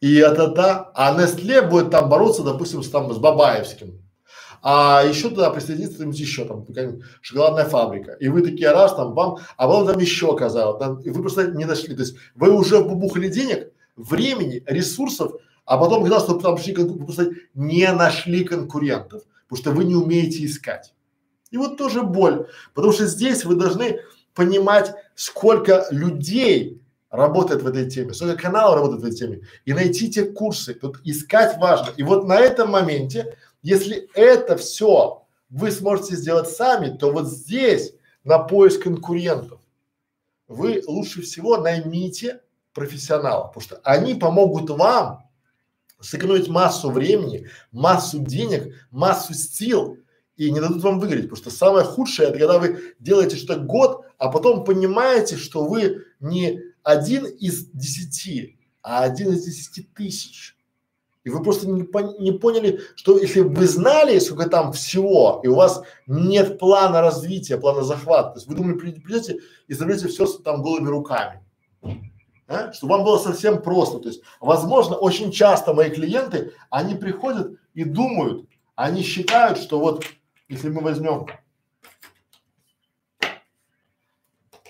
И это да. А Nestle будет там бороться, допустим, с, там, с Бабаевским. А еще туда присоединится еще там шоколадная фабрика. И вы такие раз там бам, а потом там еще оказалось. Там, и вы просто не нашли. То есть вы уже бубухали денег, времени, ресурсов, а потом когда что там шли, вы просто не нашли конкурентов, потому что вы не умеете искать. И вот тоже боль, потому что здесь вы должны понимать, сколько людей работает в этой теме, сколько каналов работает в этой теме, и найти те курсы. Тут искать важно. И вот на этом моменте если это все вы сможете сделать сами, то вот здесь на поиск конкурентов вы лучше всего наймите профессионала, потому что они помогут вам сэкономить массу времени, массу денег, массу сил и не дадут вам выиграть, потому что самое худшее это когда вы делаете что-то год, а потом понимаете, что вы не один из десяти, а один из десяти тысяч. И вы просто не, не поняли, что если вы знали, сколько там всего, и у вас нет плана развития, плана захвата, то есть вы думали, придете и заберете все там голыми руками. А? Что вам было совсем просто. То есть, возможно, очень часто мои клиенты, они приходят и думают, они считают, что вот, если мы возьмем,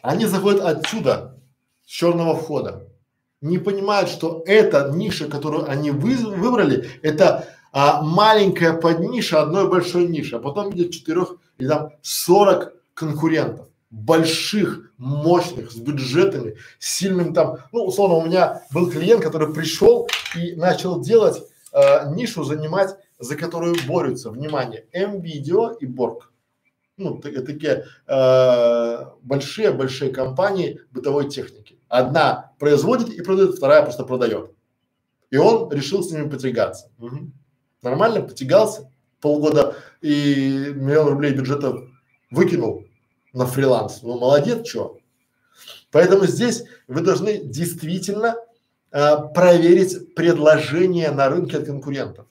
они заходят отсюда, с черного входа не понимают, что эта ниша, которую они вы, выбрали, это а, маленькая подниша одной большой ниши, а потом видят четырех или там сорок конкурентов больших, мощных, с бюджетами, с сильным там, ну, условно, у меня был клиент, который пришел и начал делать э, нишу, занимать, за которую борются, внимание, М-видео и Борг. Ну, такие большие-большие э, компании бытовой техники. Одна производит и продает, вторая просто продает. И он решил с ними потягаться. Угу. Нормально, потягался, полгода и миллион рублей бюджета выкинул на фриланс. Ну, молодец, что. Поэтому здесь вы должны действительно э, проверить предложение на рынке от конкурентов.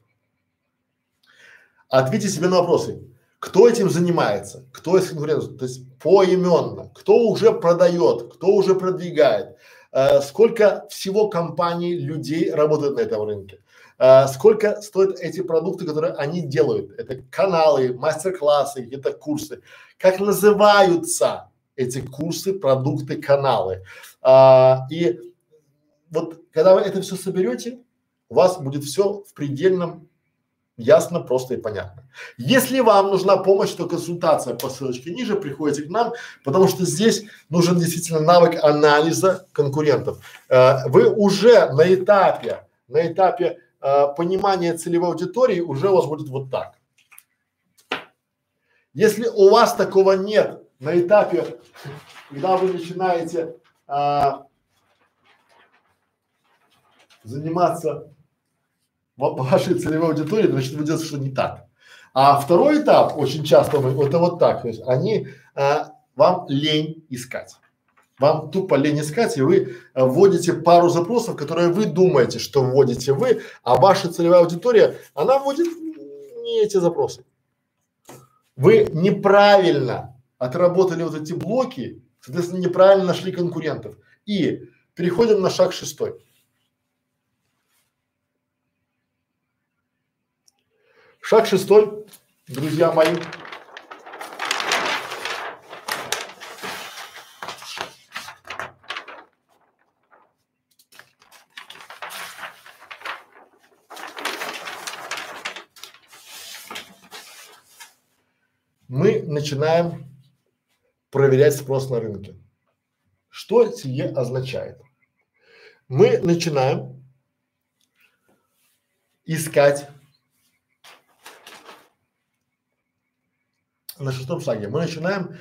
Ответьте себе на вопросы. Кто этим занимается? Кто из конкурентов? То есть поименно. Кто уже продает? Кто уже продвигает? Э, сколько всего компаний, людей работает на этом рынке? Э, сколько стоят эти продукты, которые они делают? Это каналы, мастер-классы, какие-то курсы. Как называются эти курсы, продукты, каналы? Э, и вот когда вы это все соберете, у вас будет все в предельном Ясно, просто и понятно. Если вам нужна помощь, то консультация по ссылочке ниже, приходите к нам, потому что здесь нужен действительно навык анализа конкурентов. Э, вы уже на этапе, на этапе э, понимания целевой аудитории уже у вас будет вот так. Если у вас такого нет на этапе, когда вы начинаете э, заниматься вашей целевой аудитории, значит вы делаете что не так. А второй этап очень часто это вот так, то есть они а, вам лень искать. Вам тупо лень искать, и вы а, вводите пару запросов, которые вы думаете, что вводите вы, а ваша целевая аудитория, она вводит не эти запросы. Вы неправильно отработали вот эти блоки, соответственно, неправильно нашли конкурентов. И переходим на шаг шестой. Шаг шестой, друзья мои. Мы начинаем проверять спрос на рынке. Что сие означает? Мы начинаем искать на шестом шаге мы начинаем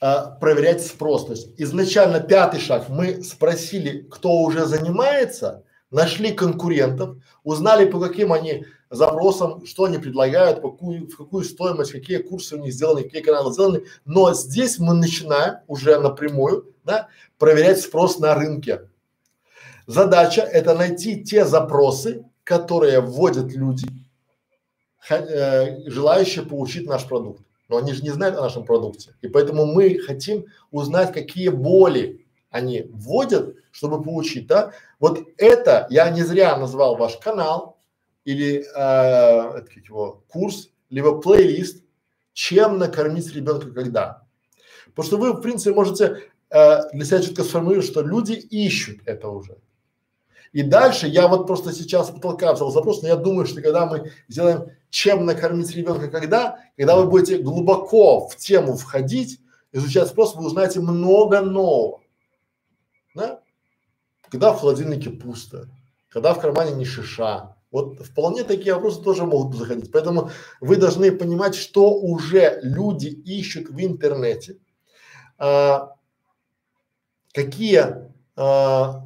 а, проверять спрос. То есть изначально пятый шаг мы спросили, кто уже занимается, нашли конкурентов, узнали по каким они запросам, что они предлагают, по какую, в какую стоимость, какие курсы у них сделаны, какие каналы сделаны. Но здесь мы начинаем уже напрямую да, проверять спрос на рынке. Задача это найти те запросы, которые вводят люди, э, желающие получить наш продукт но они же не знают о нашем продукте. И поэтому мы хотим узнать, какие боли они вводят, чтобы получить, да, вот это я не зря назвал ваш канал или э, его курс, либо плейлист, чем накормить ребенка когда. Потому что вы, в принципе, можете э, для себя четко сформулировать, что люди ищут это уже. И дальше я вот просто сейчас потолка взял запрос, но я думаю, что когда мы сделаем чем накормить ребенка когда, когда вы будете глубоко в тему входить, изучать спрос, вы узнаете много нового. Да? Когда в холодильнике пусто, когда в кармане не шиша. Вот вполне такие вопросы тоже могут заходить. Поэтому вы должны понимать, что уже люди ищут в интернете, а, какие, а,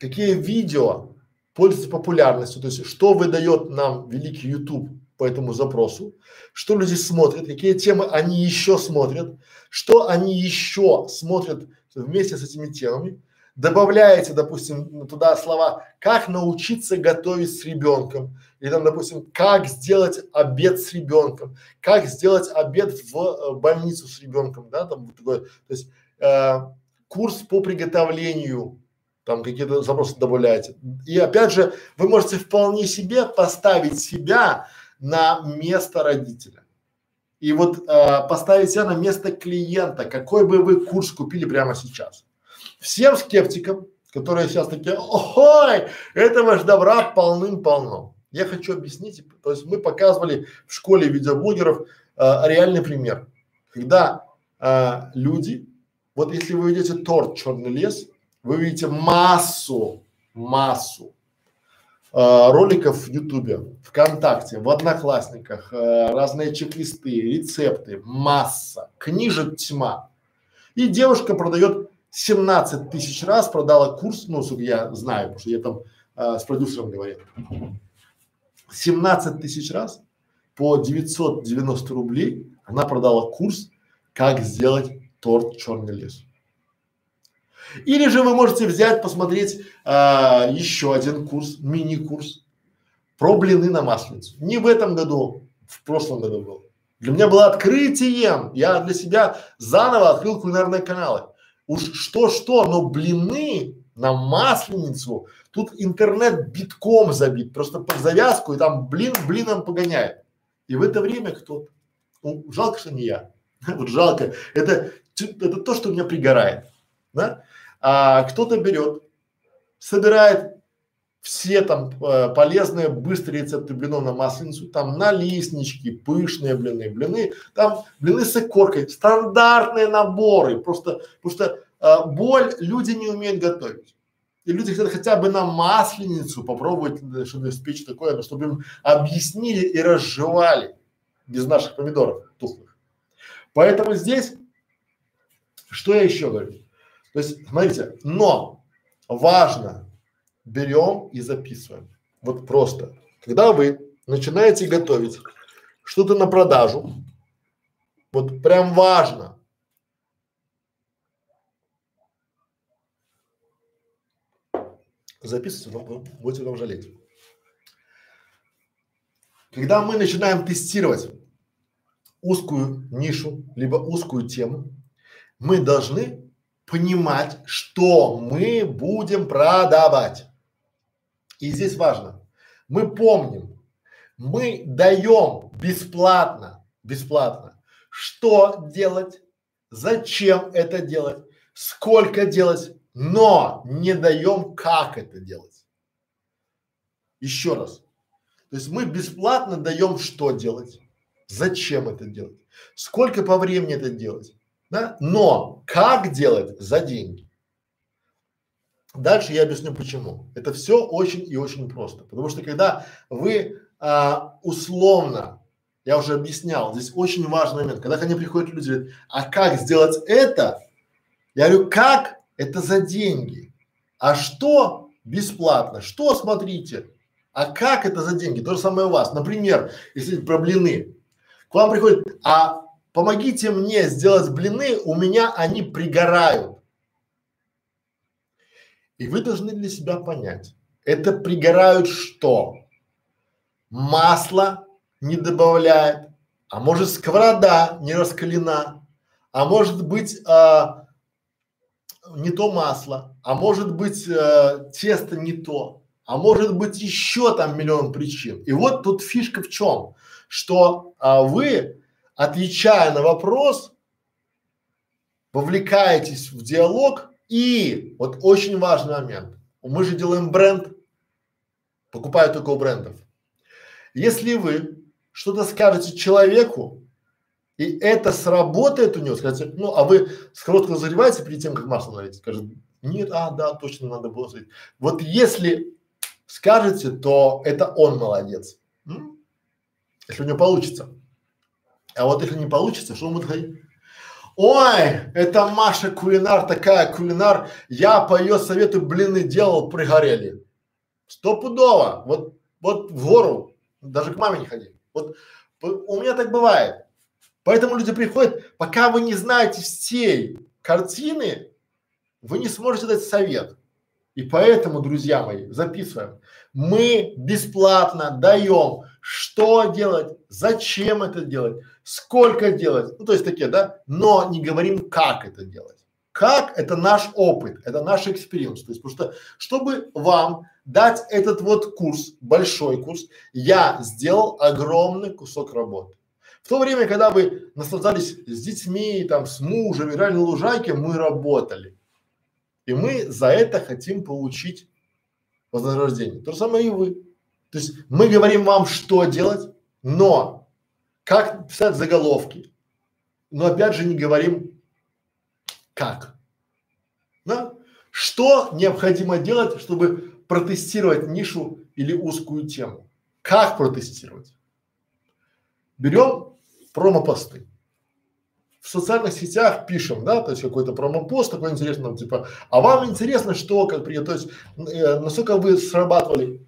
какие видео пользуются популярностью, то есть что выдает нам великий YouTube по этому запросу, что люди смотрят, какие темы они еще смотрят, что они еще смотрят вместе с этими темами, добавляете, допустим, туда слова «как научиться готовить с ребенком», или там, допустим, «как сделать обед с ребенком», «как сделать обед в э, больницу с ребенком», да, там вот такое, то есть э, курс по приготовлению, там какие-то запросы добавляете. И опять же, вы можете вполне себе поставить себя на место родителя. И вот э, поставить себя на место клиента, какой бы вы курс купили прямо сейчас. Всем скептикам, которые сейчас такие, ой, этого ж добра полным-полно. Я хочу объяснить, то есть мы показывали в школе видеоблогеров э, реальный пример, когда э, люди, вот если вы видите торт «Черный лес», вы видите массу, массу э, роликов в Ютубе, ВКонтакте, в Одноклассниках, э, разные чек-листы, рецепты, масса, книжек тьма. И девушка продает 17 тысяч раз продала курс, ну, я знаю, потому что я там э, с продюсером говорил. 17 тысяч раз по 990 рублей она продала курс, как сделать торт черный лес. Или же вы можете взять, посмотреть а, еще один курс, мини-курс про блины на масленицу. Не в этом году, в прошлом году был. Для меня было открытием. Я для себя заново открыл кулинарные каналы. Уж что-что, но блины на масленицу, тут интернет битком забит, просто под завязку и там блин блином погоняет. И в это время кто-то, ну, жалко, что не я, вот жалко, это, это то, что меня пригорает, да? А кто-то берет, собирает все там э, полезные быстрые рецепты блинов на масленицу, там налистнички, пышные блины, блины, там блины с икоркой, стандартные наборы, просто, потому что э, боль люди не умеют готовить. И люди хотят хотя бы на масленицу попробовать, э, чтобы испечь такое, но чтобы им объяснили и разжевали без наших помидоров тухлых. Поэтому здесь, что я еще говорю? То есть, смотрите, но важно, берем и записываем. Вот просто. Когда вы начинаете готовить что-то на продажу, вот прям важно. Записывайте, но будете там жалеть. Когда мы начинаем тестировать узкую нишу, либо узкую тему, мы должны понимать, что мы будем продавать. И здесь важно, мы помним, мы даем бесплатно, бесплатно, что делать, зачем это делать, сколько делать, но не даем, как это делать. Еще раз. То есть мы бесплатно даем, что делать, зачем это делать, сколько по времени это делать, да? Но как делать за деньги? Дальше я объясню почему. Это все очень и очень просто. Потому что когда вы а, условно, я уже объяснял, здесь очень важный момент, когда ко мне приходят люди, говорят, а как сделать это? Я говорю, как? Это за деньги. А что бесплатно? Что смотрите? А как это за деньги? То же самое у вас. Например, если про блины. К вам приходит, а помогите мне сделать блины, у меня они пригорают. И вы должны для себя понять, это пригорают что? Масло не добавляет, а может сковорода не раскалена, а может быть а, не то масло, а может быть э, тесто не то, а может быть еще там миллион причин. И вот тут фишка в чем, что а, вы, отвечая на вопрос, вовлекаетесь в диалог и вот очень важный момент. Мы же делаем бренд, покупают только у брендов. Если вы что-то скажете человеку, и это сработает у него, скажете, ну, а вы сковородку разогреваете перед тем, как масло налить? Скажет, нет, а, да, точно надо было сказать. Вот если скажете, то это он молодец. М? Если у него получится. А вот если не получится, что он будет говорить? Ой, это Маша кулинар, такая кулинар, я по ее совету блины делал, пригорели. Стопудово, вот, вот в гору, даже к маме не ходи. Вот у меня так бывает. Поэтому люди приходят, пока вы не знаете всей картины, вы не сможете дать совет. И поэтому, друзья мои, записываем. Мы бесплатно даем, что делать, зачем это делать, сколько делать, ну то есть такие, да, но не говорим, как это делать. Как это наш опыт, это наш experience. То есть, потому что, чтобы вам дать этот вот курс, большой курс, я сделал огромный кусок работы. В то время, когда вы наслаждались с детьми, там, с мужем, играли на лужайке, мы работали. И мы за это хотим получить вознаграждение. То же самое и вы. То есть мы говорим вам, что делать, но как писать заголовки, но опять же не говорим как. Да? Что необходимо делать, чтобы протестировать нишу или узкую тему? Как протестировать? Берем промо-посты. В социальных сетях пишем, да, то есть какой-то промо-пост такой интересный, там, типа, а вам интересно, что, как при, то есть, э, насколько вы срабатывали,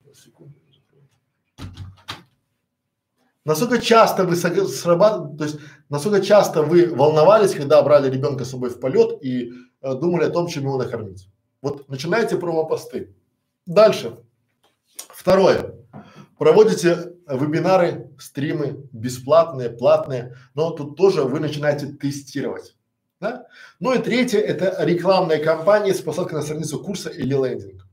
насколько часто вы срабатывали, то есть, насколько часто вы волновались, когда брали ребенка с собой в полет и э, думали о том, чем его накормить. Вот начинаете промо-посты. Дальше. Второе. Проводите вебинары, стримы бесплатные, платные, но тут тоже вы начинаете тестировать. Да? Ну и третье – это рекламная кампания с посылкой на страницу курса или лендинг.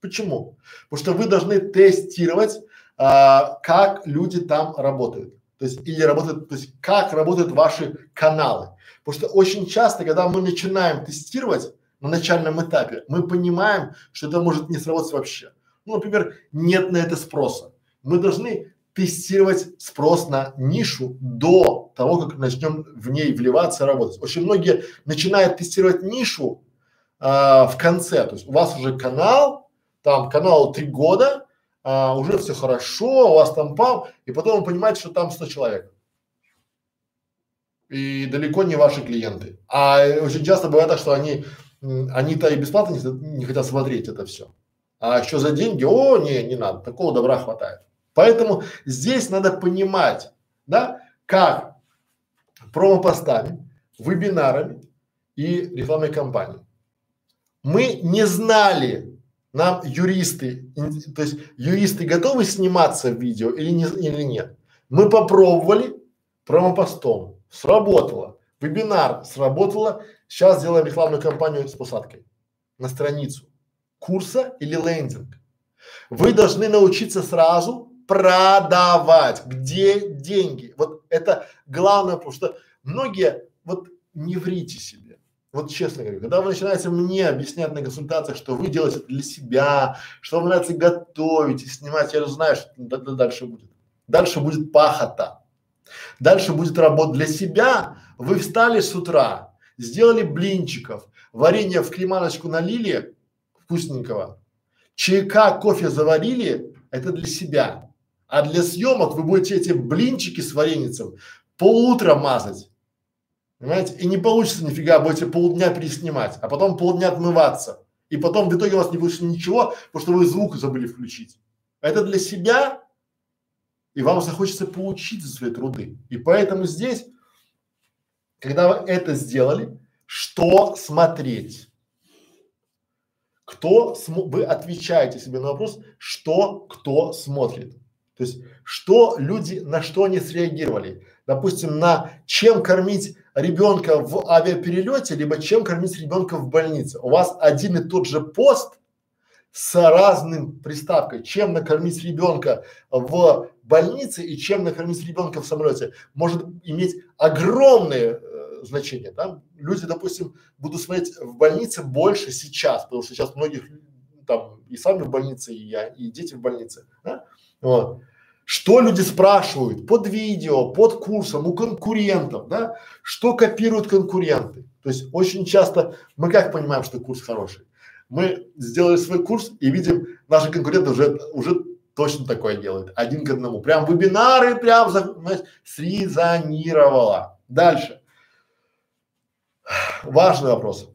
Почему? Потому что вы должны тестировать, а, как люди там работают. То есть или работают, то есть как работают ваши каналы. Потому что очень часто, когда мы начинаем тестировать на начальном этапе, мы понимаем, что это может не сработать вообще. Ну, например, нет на это спроса. Мы должны тестировать спрос на нишу до того, как начнем в ней вливаться, работать. Очень многие начинают тестировать нишу а, в конце. То есть у вас уже канал, там каналу три года, а, уже все хорошо, у вас там пам, и потом вы понимаете, что там 100 человек. И далеко не ваши клиенты. А очень часто бывает так, что они, они-то и бесплатно не, не хотят смотреть это все. А еще за деньги, о, не, не надо, такого добра хватает. Поэтому здесь надо понимать, да, как промо-постами, вебинарами и рекламной кампанией. Мы не знали, нам юристы, то есть юристы готовы сниматься в видео или, не, или нет. Мы попробовали промо-постом, сработало. Вебинар сработало, сейчас сделаем рекламную кампанию с посадкой на страницу курса или лендинг. Вы должны научиться сразу продавать. Где деньги? Вот это главное, потому что многие, вот не врите себе. Вот честно говорю, когда вы начинаете мне объяснять на консультациях, что вы делаете это для себя, что вам нравится готовить и снимать, я же знаю, что дальше будет. Дальше будет пахота. Дальше будет работа для себя. Вы встали с утра, сделали блинчиков, варенье в креманочку налили вкусненького, чайка, кофе заварили, это для себя. А для съемок вы будете эти блинчики с вареницем полутра мазать. Понимаете? И не получится нифига, будете полдня переснимать, а потом полдня отмываться. И потом в итоге у вас не получится ничего, потому что вы звук забыли включить. Это для себя, и вам захочется получить за свои труды. И поэтому здесь, когда вы это сделали, что смотреть? Кто см... вы отвечаете себе на вопрос, что кто смотрит. То есть, что люди, на что они среагировали. Допустим, на чем кормить ребенка в авиаперелете, либо чем кормить ребенка в больнице. У вас один и тот же пост с разным приставкой, чем накормить ребенка в больнице и чем накормить ребенка в самолете, может иметь огромное э, значение. Да? Люди, допустим, будут смотреть в больнице больше сейчас, потому что сейчас многих там и сами в больнице, и я, и дети в больнице. Да? Вот. Что люди спрашивают под видео, под курсом у конкурентов, да? Что копируют конкуренты? То есть очень часто мы как понимаем, что курс хороший? Мы сделали свой курс и видим, наши конкуренты уже, уже точно такое делают, один к одному. Прям вебинары, прям, знаешь, срезонировало. Дальше. Важный вопрос.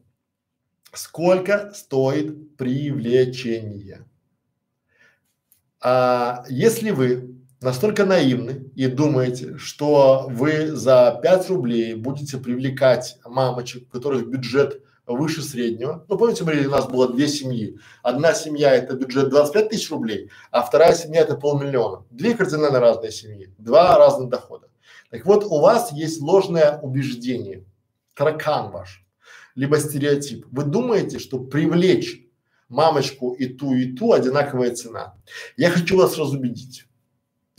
Сколько стоит привлечение? А если вы настолько наивны и думаете, что вы за 5 рублей будете привлекать мамочек, у которых бюджет выше среднего. Ну, помните, мы, у нас было две семьи. Одна семья это бюджет 25 тысяч рублей, а вторая семья это полмиллиона. Две кардинально разные семьи, два разных дохода. Так вот, у вас есть ложное убеждение, таракан ваш, либо стереотип. Вы думаете, что привлечь мамочку и ту, и ту одинаковая цена. Я хочу вас разубедить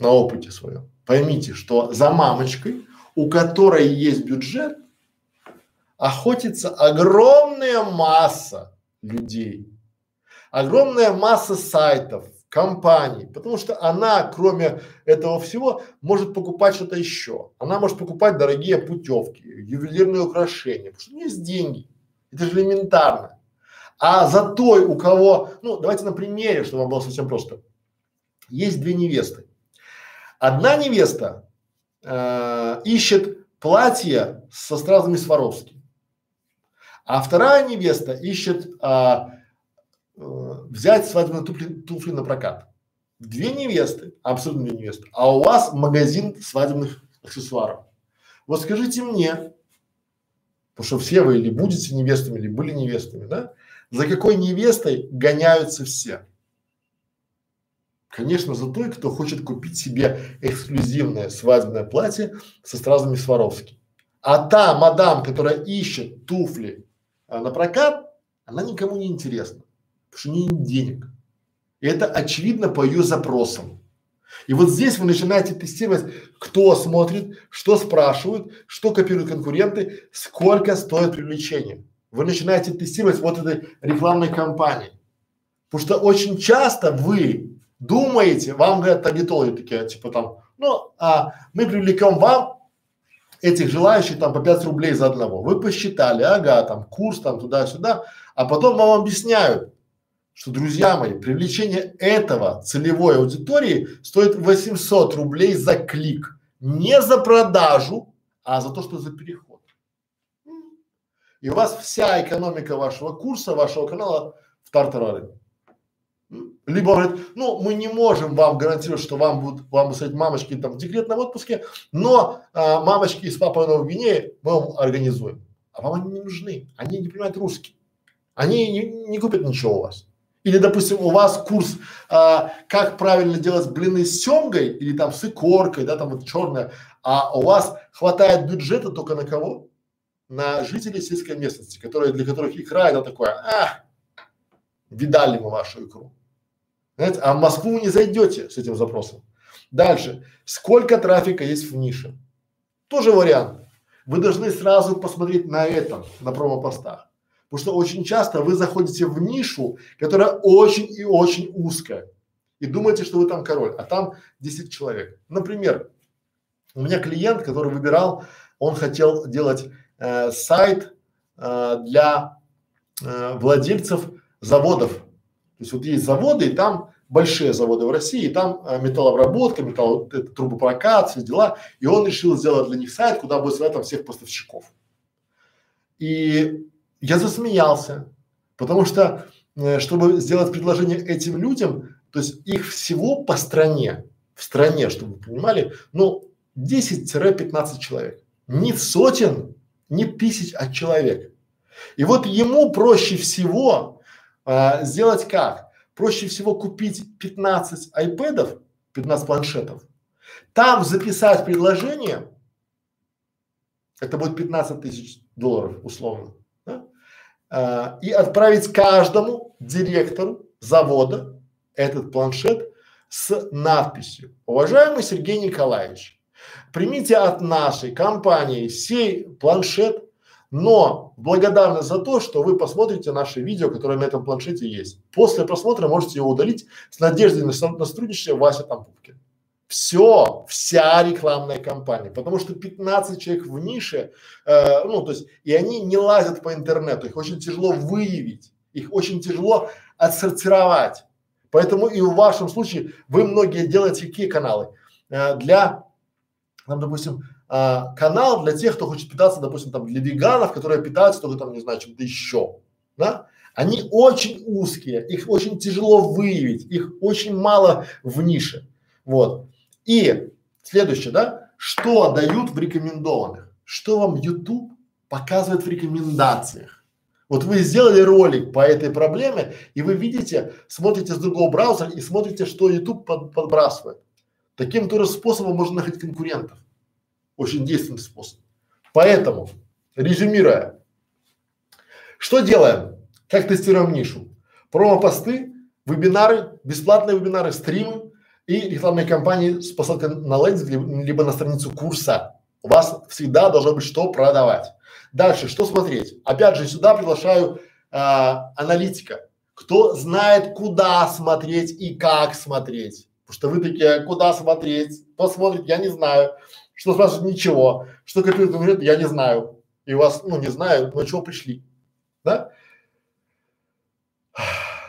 на опыте своем. Поймите, что за мамочкой, у которой есть бюджет, охотится огромная масса людей, огромная масса сайтов, компаний, потому что она, кроме этого всего, может покупать что-то еще. Она может покупать дорогие путевки, ювелирные украшения, потому что у нее есть деньги. Это же элементарно. А за той, у кого, ну, давайте на примере, чтобы вам было совсем просто. Есть две невесты. Одна невеста э, ищет платье со стразами Сваровски. А вторая невеста ищет а, э, взять свадебные туфли, туфли на прокат. Две невесты, абсолютно две невесты, а у вас магазин свадебных аксессуаров. Вот скажите мне, потому что все вы или будете невестами, или были невестами, да? За какой невестой гоняются все? Конечно, за той, кто хочет купить себе эксклюзивное свадебное платье со стразами Сваровски. А та мадам, которая ищет туфли а, на прокат, она никому не интересна, потому что у нее нет денег. И это очевидно по ее запросам. И вот здесь вы начинаете тестировать, кто смотрит, что спрашивают, что копируют конкуренты, сколько стоит привлечение. Вы начинаете тестировать вот этой рекламной кампании. Потому что очень часто вы думаете, вам говорят таргетологи такие, типа там, ну, а мы привлекем вам этих желающих там по 5 рублей за одного. Вы посчитали, ага, там курс там туда-сюда, а потом вам объясняют, что, друзья мои, привлечение этого целевой аудитории стоит 800 рублей за клик. Не за продажу, а за то, что за переход. И у вас вся экономика вашего курса, вашего канала в тартарары. Либо он говорит, ну, мы не можем вам гарантировать, что вам будут, вам будут сказать мамочки там в декретном отпуске, но а, мамочки с папой на Гвинее мы вам организуем. А вам они не нужны, они не понимают русский. Они не, не купят ничего у вас. Или, допустим, у вас курс, а, как правильно делать блины с семгой или там с икоркой, да, там вот черная, а у вас хватает бюджета только на кого? На жителей сельской местности, которые, для которых икра это такое, а, видали мы вашу икру. Знаете, а в Москву не зайдете с этим запросом. Дальше. Сколько трафика есть в нише? Тоже вариант. Вы должны сразу посмотреть на этом, на промо-постах. Потому что очень часто вы заходите в нишу, которая очень и очень узкая. И думаете, что вы там король, а там 10 человек. Например, у меня клиент, который выбирал, он хотел делать э, сайт э, для э, владельцев заводов то есть вот есть заводы, и там большие заводы в России, и там а, металлообработка, металл, это, трубопрокат, все дела. И он решил сделать для них сайт, куда будет там всех поставщиков. И я засмеялся, потому что, э, чтобы сделать предложение этим людям, то есть их всего по стране, в стране, чтобы вы понимали, ну, 10-15 человек. Не сотен, не тысяч, а человек. И вот ему проще всего а, сделать как? Проще всего купить 15 айпэдов, 15 планшетов, там записать предложение, это будет 15 тысяч долларов условно, да? а, и отправить каждому директору завода этот планшет с надписью «Уважаемый Сергей Николаевич, примите от нашей компании сей планшет, но благодарны за то, что вы посмотрите наше видео, которое на этом планшете есть. После просмотра можете его удалить с надеждой на, на сотрудничество Вася Тампупкин. Все, вся рекламная кампания, потому что 15 человек в нише, э, ну то есть, и они не лазят по интернету, их очень тяжело выявить, их очень тяжело отсортировать. Поэтому и в вашем случае вы многие делаете какие каналы? Э, для, там, допустим, э, канал для тех, кто хочет питаться, допустим, там для веганов, которые питаются только там, не знаю, чем-то еще, да? Они очень узкие, их очень тяжело выявить, их очень мало в нише, вот. И следующее, да, что дают в рекомендованных? Что вам YouTube показывает в рекомендациях? Вот вы сделали ролик по этой проблеме, и вы видите, смотрите с другого браузера и смотрите, что YouTube под, подбрасывает. Таким тоже способом можно находить конкурентов. Очень действенный способ. Поэтому, резюмируя, что делаем? Как тестируем нишу? Промо-посты, вебинары, бесплатные вебинары, стримы, и рекламной кампании с посылкой на лендинг либо на страницу курса. У вас всегда должно быть что продавать. Дальше, что смотреть? Опять же, сюда приглашаю а, аналитика. Кто знает, куда смотреть и как смотреть. Потому что вы такие, куда смотреть, посмотрите, я не знаю. Что спрашивать, ничего. Что копирует, говорит, я не знаю. И вас, ну не знаю, но чего пришли. Да?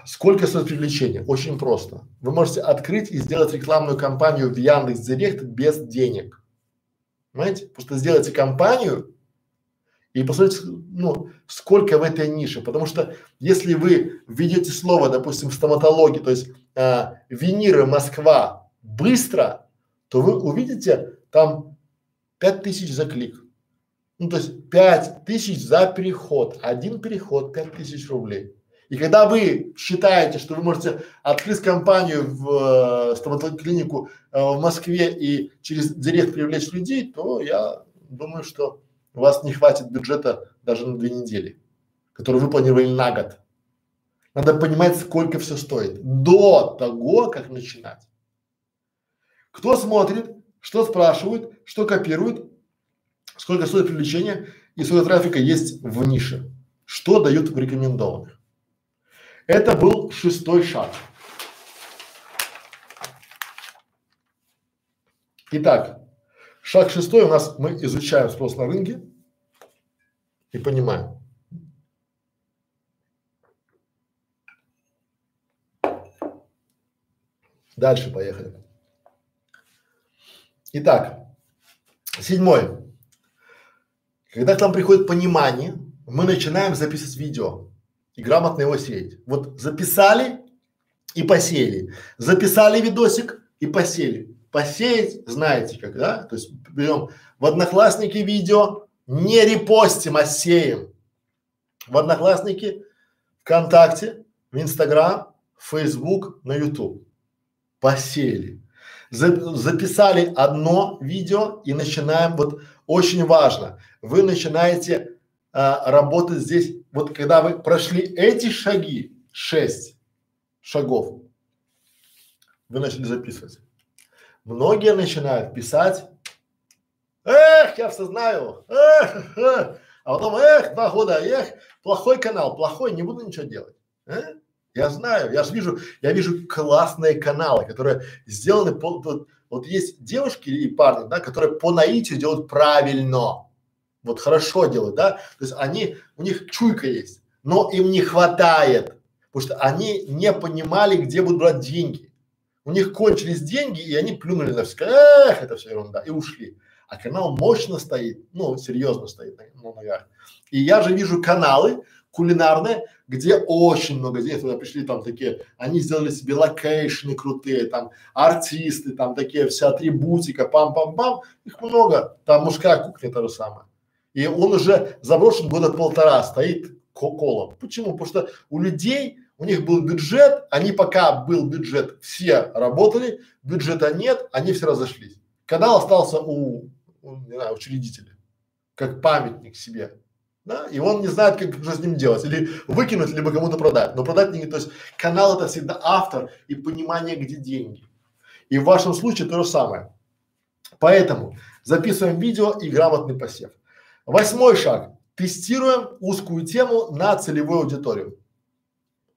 Сколько стоит привлечение? Очень просто. Вы можете открыть и сделать рекламную кампанию в Яндекс Директ без денег. Понимаете? Просто сделайте кампанию и посмотрите, ну, сколько в этой нише. Потому что если вы введете слово, допустим, стоматология, то есть а, виниры Москва быстро, то вы увидите там пять тысяч за клик. Ну, то есть пять тысяч за переход. Один переход пять тысяч рублей. И когда вы считаете, что вы можете открыть компанию в э, стоматологическую клинику э, в Москве и через директ привлечь людей, то я думаю, что у вас не хватит бюджета даже на две недели, который вы планировали на год. Надо понимать, сколько все стоит до того, как начинать. Кто смотрит, что спрашивает, что копирует, сколько стоит привлечение и сколько трафика есть в нише, что дают в рекомендованных. Это был шестой шаг. Итак, шаг шестой у нас мы изучаем спрос на рынке и понимаем. Дальше поехали. Итак, седьмой. Когда к нам приходит понимание, мы начинаем записывать видео и грамотно его сеять. Вот записали и посеяли. Записали видосик и посеяли. Посеять знаете как, да? То есть берем в Одноклассники видео, не репостим, а сеем. В Одноклассники, ВКонтакте, в Инстаграм, в Фейсбук, на Ютуб. Посеяли. За, записали одно видео и начинаем, вот очень важно, вы начинаете а, работать здесь, вот когда вы прошли эти шаги, шесть шагов, вы начали записывать. Многие начинают писать, эх, я все знаю, эх, эх, а потом, эх, два года, эх, плохой канал, плохой, не буду ничего делать. Э? Я знаю, я же вижу, я вижу классные каналы, которые сделаны по, вот, вот есть девушки и парни, да, которые по наитию делают правильно вот хорошо делают, да, то есть они, у них чуйка есть, но им не хватает, потому что они не понимали, где будут брать деньги. У них кончились деньги, и они плюнули на все, эх, это все ерунда, и ушли. А канал мощно стоит, ну, серьезно стоит на, на ногах. И я же вижу каналы кулинарные, где очень много денег, туда пришли там такие, они сделали себе location ы крутые, там артисты, там такие вся атрибутика, пам-пам-пам, их много, там мужская кухня то же самое. И он уже заброшен года полтора, стоит колом. Почему? Потому что у людей, у них был бюджет, они пока был бюджет, все работали, бюджета нет, они все разошлись. Канал остался у, у не знаю, учредителя. как памятник себе, да, и он не знает, как что с ним делать, или выкинуть, либо кому-то продать. Но продать не, то есть канал это всегда автор и понимание, где деньги. И в вашем случае то же самое. Поэтому записываем видео и грамотный посев. Восьмой шаг. Тестируем узкую тему на целевую аудиторию.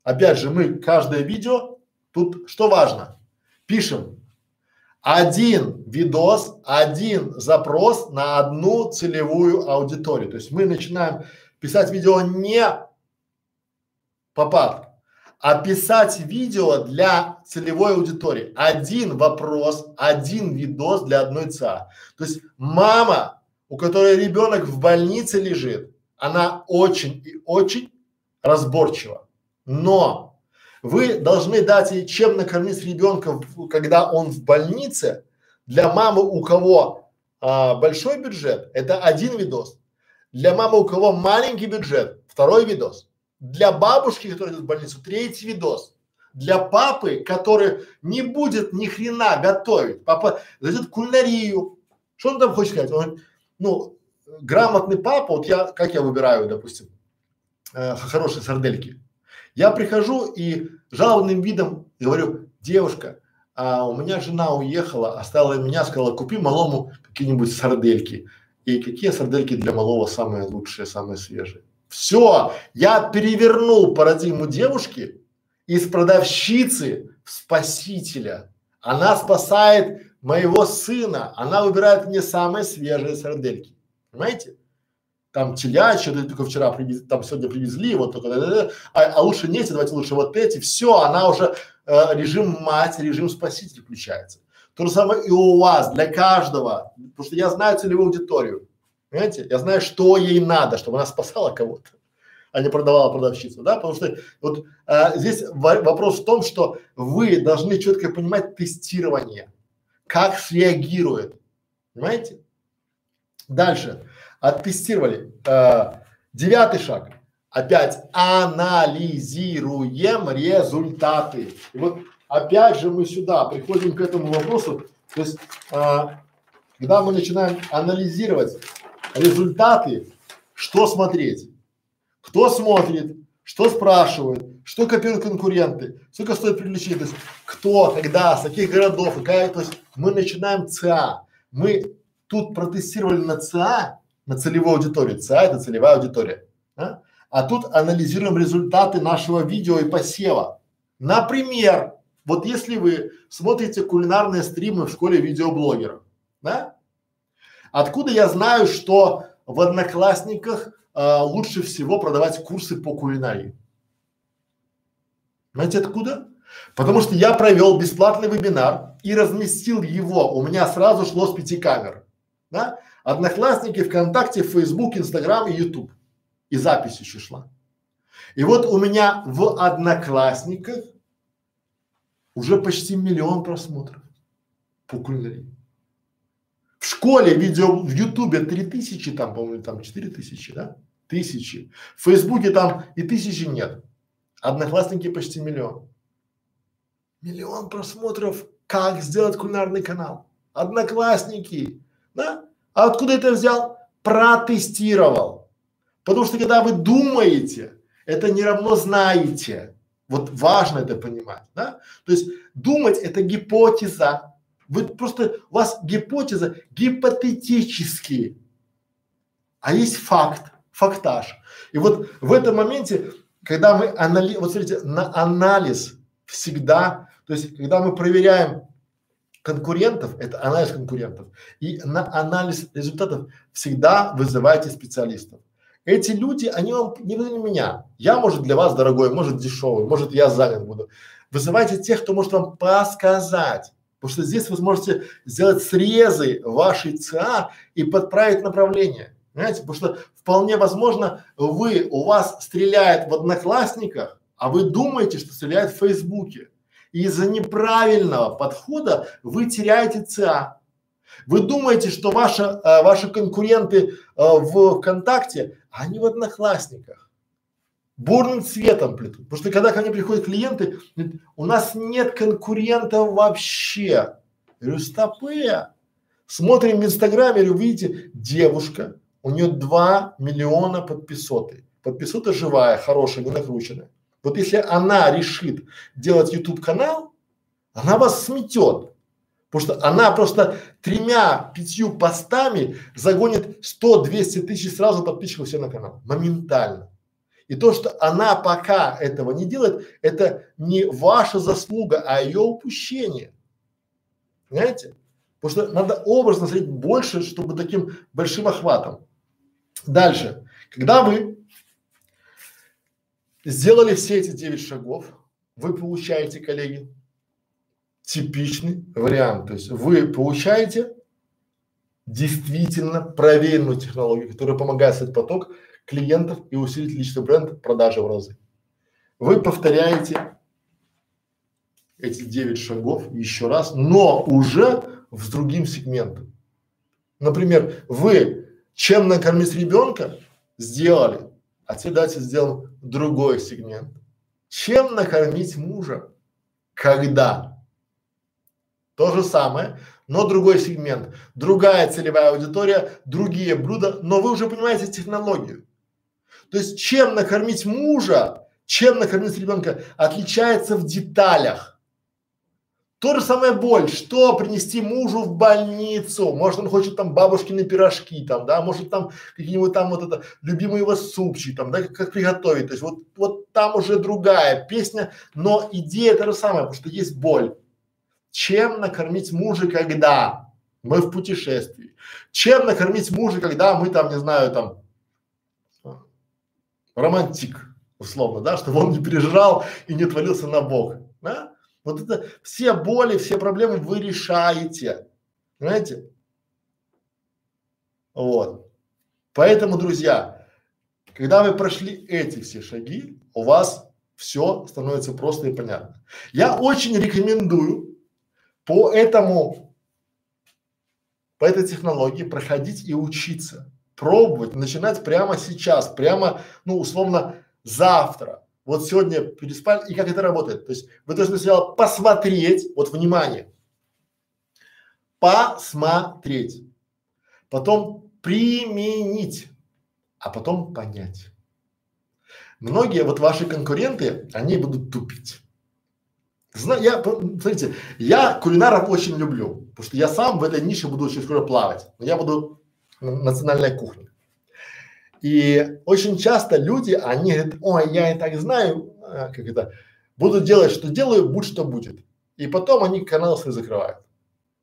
Опять же, мы каждое видео, тут что важно? Пишем один видос, один запрос на одну целевую аудиторию. То есть мы начинаем писать видео не по а писать видео для целевой аудитории. Один вопрос, один видос для одной ЦА. То есть мама, у которой ребенок в больнице лежит, она очень и очень разборчива. Но вы должны дать ей чем накормить ребенка, когда он в больнице. Для мамы, у кого а, большой бюджет, это один видос. Для мамы, у кого маленький бюджет, второй видос. Для бабушки, которая идет в больницу, третий видос. Для папы, который не будет ни хрена готовить, папа зайдет кулинарию. Что он там хочет сказать? Он, ну, грамотный папа, вот я, как я выбираю, допустим, э, хорошие сардельки. Я прихожу и жалобным видом говорю, девушка, а у меня жена уехала, оставила меня, сказала, купи малому какие-нибудь сардельки. И какие сардельки для малого самые лучшие, самые свежие. Все, я перевернул парадигму девушки из продавщицы в спасителя. Она спасает моего сына, она выбирает мне самые свежие сардельки. Понимаете? Там телячьи, это только вчера привезли, там сегодня привезли, вот только, да, да, да, а, а лучше не эти, давайте лучше вот эти, все, она уже, э, режим мать, режим спаситель включается. То же самое и у вас, для каждого, потому что я знаю целевую аудиторию, понимаете, я знаю, что ей надо, чтобы она спасала кого-то, а не продавала продавщицу, да, потому что вот а, здесь вопрос в том, что вы должны четко понимать тестирование, как среагирует, понимаете? Дальше. Оттестировали. Э, девятый шаг. Опять анализируем результаты. И вот опять же мы сюда приходим к этому вопросу. То есть, э, когда мы начинаем анализировать результаты, что смотреть? Кто смотрит? Что спрашивают? Что копируют конкуренты? Сколько стоит привлечение? То есть, кто, когда, с каких городов, какая, то есть мы начинаем ЦА. Мы тут протестировали на ЦА, на целевую аудиторию. ЦА это целевая аудитория. Да? А тут анализируем результаты нашего видео и посева. Например, вот если вы смотрите кулинарные стримы в школе видеоблогеров, да? Откуда я знаю, что в Одноклассниках а, лучше всего продавать курсы по кулинарии? Знаете откуда? Потому что я провел бесплатный вебинар и разместил его. У меня сразу шло с пяти камер да? Одноклассники, ВКонтакте, Фейсбук, Инстаграм и Ютуб. И запись еще шла. И вот у меня в Одноклассниках уже почти миллион просмотров по кулинарии. В школе видео в Ютубе три тысячи, там, по-моему, там четыре тысячи, да? Тысячи. В Фейсбуке там и тысячи нет. Одноклассники почти миллион. Миллион просмотров. Как сделать кулинарный канал? Одноклассники. Да? А откуда это взял? Протестировал. Потому что когда вы думаете, это не равно знаете. Вот важно это понимать, да? То есть думать это гипотеза. Вы просто, у вас гипотеза гипотетически, а есть факт, фактаж. И вот в этом моменте, когда мы анали, вот смотрите, на анализ всегда, то есть когда мы проверяем конкурентов, это анализ конкурентов, и на анализ результатов всегда вызывайте специалистов. Эти люди, они вам не вы меня. Я, может, для вас дорогой, может, дешевый, может, я занят буду. Вызывайте тех, кто может вам подсказать. Потому что здесь вы сможете сделать срезы вашей ЦА и подправить направление. Понимаете? Потому что вполне возможно, вы, у вас стреляет в одноклассниках, а вы думаете, что стреляет в Фейсбуке из-за неправильного подхода вы теряете ЦА. Вы думаете, что ваша, э, ваши конкуренты э, в ВКонтакте, они в Одноклассниках. Бурным цветом плетут. Потому что когда ко мне приходят клиенты, говорят, у нас нет конкурентов вообще. Я говорю. Смотрим в Инстаграме, вы видите, девушка, у нее 2 миллиона подписоты. Подписота живая, хорошая, не накрученная. Вот если она решит делать YouTube канал, она вас сметет. Потому что она просто тремя-пятью постами загонит 100-200 тысяч сразу подписчиков себе на канал. Моментально. И то, что она пока этого не делает, это не ваша заслуга, а ее упущение. Понимаете? Потому что надо образно смотреть больше, чтобы таким большим охватом. Дальше. Когда вы сделали все эти девять шагов, вы получаете, коллеги, типичный вариант. То есть вы получаете действительно проверенную технологию, которая помогает создать поток клиентов и усилить личный бренд продажи в разы. Вы повторяете эти девять шагов еще раз, но уже с другим сегментом. Например, вы чем накормить ребенка сделали, а теперь давайте сделаем другой сегмент. Чем накормить мужа? Когда? То же самое, но другой сегмент, другая целевая аудитория, другие блюда, но вы уже понимаете технологию. То есть чем накормить мужа, чем накормить ребенка отличается в деталях. То же самое боль, что принести мужу в больницу, может он хочет там бабушкины пирожки там, да, может там какие-нибудь там вот это любимый его супчик там, да, как, как приготовить, то есть вот, вот там уже другая песня, но идея та же самая, потому что есть боль. Чем накормить мужа, когда мы в путешествии? Чем накормить мужа, когда мы там, не знаю, там романтик, условно, да, чтобы он не пережрал и не отвалился на бок, да? Вот это все боли, все проблемы вы решаете, понимаете? Вот. Поэтому, друзья, когда вы прошли эти все шаги, у вас все становится просто и понятно. Я очень рекомендую по этому, по этой технологии проходить и учиться, пробовать, начинать прямо сейчас, прямо, ну, условно, завтра. Вот сегодня переспали, и как это работает? То есть вы должны сначала посмотреть, вот внимание, посмотреть, потом применить, а потом понять. Многие вот ваши конкуренты, они будут тупить. Зна я, смотрите, я кулинаров очень люблю, потому что я сам в этой нише буду очень скоро плавать, я буду национальной кухней. И очень часто люди, они говорят, ой, я и так знаю, а, как это, буду делать, что делаю, будь что будет. И потом они канал свой закрывают.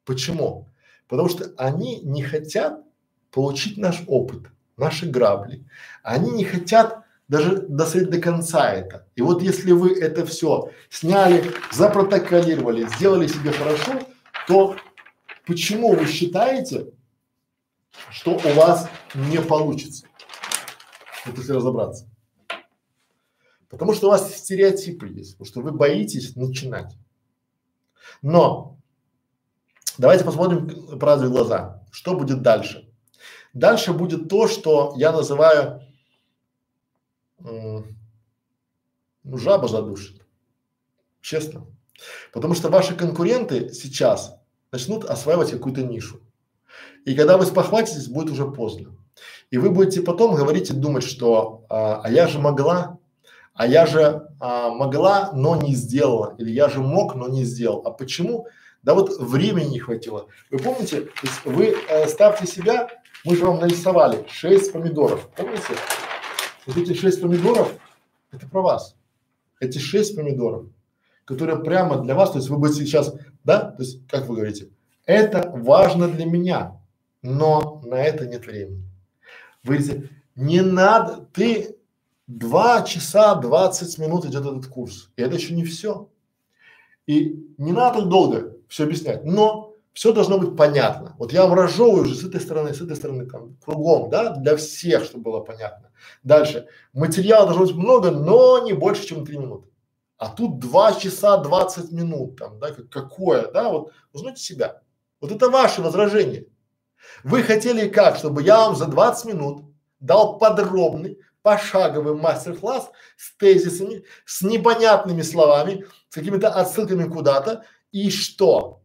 Почему? Потому что они не хотят получить наш опыт, наши грабли. Они не хотят даже досмотреть до конца это. И вот если вы это все сняли, запротоколировали, сделали себе хорошо, то почему вы считаете, что у вас не получится? Вот если разобраться. Потому что у вас стереотипы есть, потому что вы боитесь начинать. Но давайте посмотрим правде в глаза. Что будет дальше? Дальше будет то, что я называю ну, жаба задушит. Честно. Потому что ваши конкуренты сейчас начнут осваивать какую-то нишу. И когда вы спохватитесь, будет уже поздно. И вы будете потом говорить и думать, что а, а я же могла, а я же а, могла, но не сделала, или я же мог, но не сделал. А почему? Да вот времени не хватило. Вы помните, то есть вы э, ставьте себя, мы же вам нарисовали 6 помидоров, помните? Вот эти шесть помидоров, это про вас. Эти шесть помидоров, которые прямо для вас, то есть вы будете сейчас, да, то есть как вы говорите, это важно для меня, но на это нет времени. Вы говорите, не надо, ты два часа двадцать минут идет этот курс, и это еще не все. И не надо долго все объяснять, но все должно быть понятно. Вот я вам разжевываю уже с этой стороны, с этой стороны, там, кругом, да, для всех, чтобы было понятно. Дальше. Материала должно быть много, но не больше, чем три минуты. А тут два часа двадцать минут, там, да, как, какое, да, вот, узнайте себя. Вот это ваше возражение. Вы хотели как, чтобы я вам за 20 минут дал подробный, пошаговый мастер-класс с тезисами, с непонятными словами, с какими-то отсылками куда-то, и что?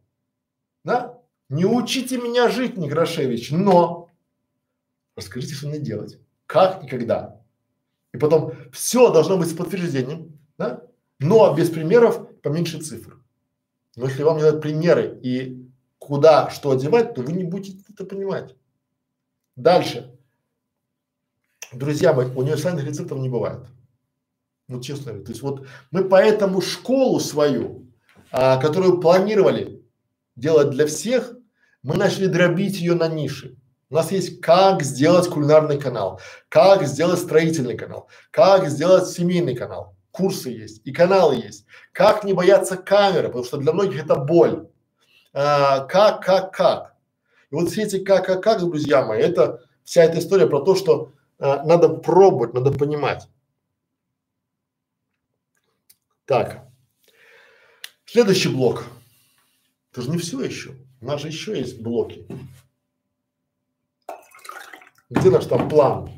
Да? Не учите меня жить, Некрашевич, но Расскажите, что мне делать, как и когда. И потом все должно быть с подтверждением, да? но без примеров поменьше цифр. Но если вам не дают примеры и куда что одевать, то вы не будете это понимать. Дальше. Друзья мои, универсальных рецептов не бывает. Ну, честно говоря. То есть вот мы поэтому школу свою, а, которую планировали делать для всех, мы начали дробить ее на ниши. У нас есть как сделать кулинарный канал, как сделать строительный канал, как сделать семейный канал. Курсы есть и каналы есть. Как не бояться камеры, потому что для многих это боль. А, как, как, как. И вот все эти как, как, как, друзья мои, это вся эта история про то, что а, надо пробовать, надо понимать. Так. Следующий блок. Это же не все еще. У нас же еще есть блоки. Где наш там план?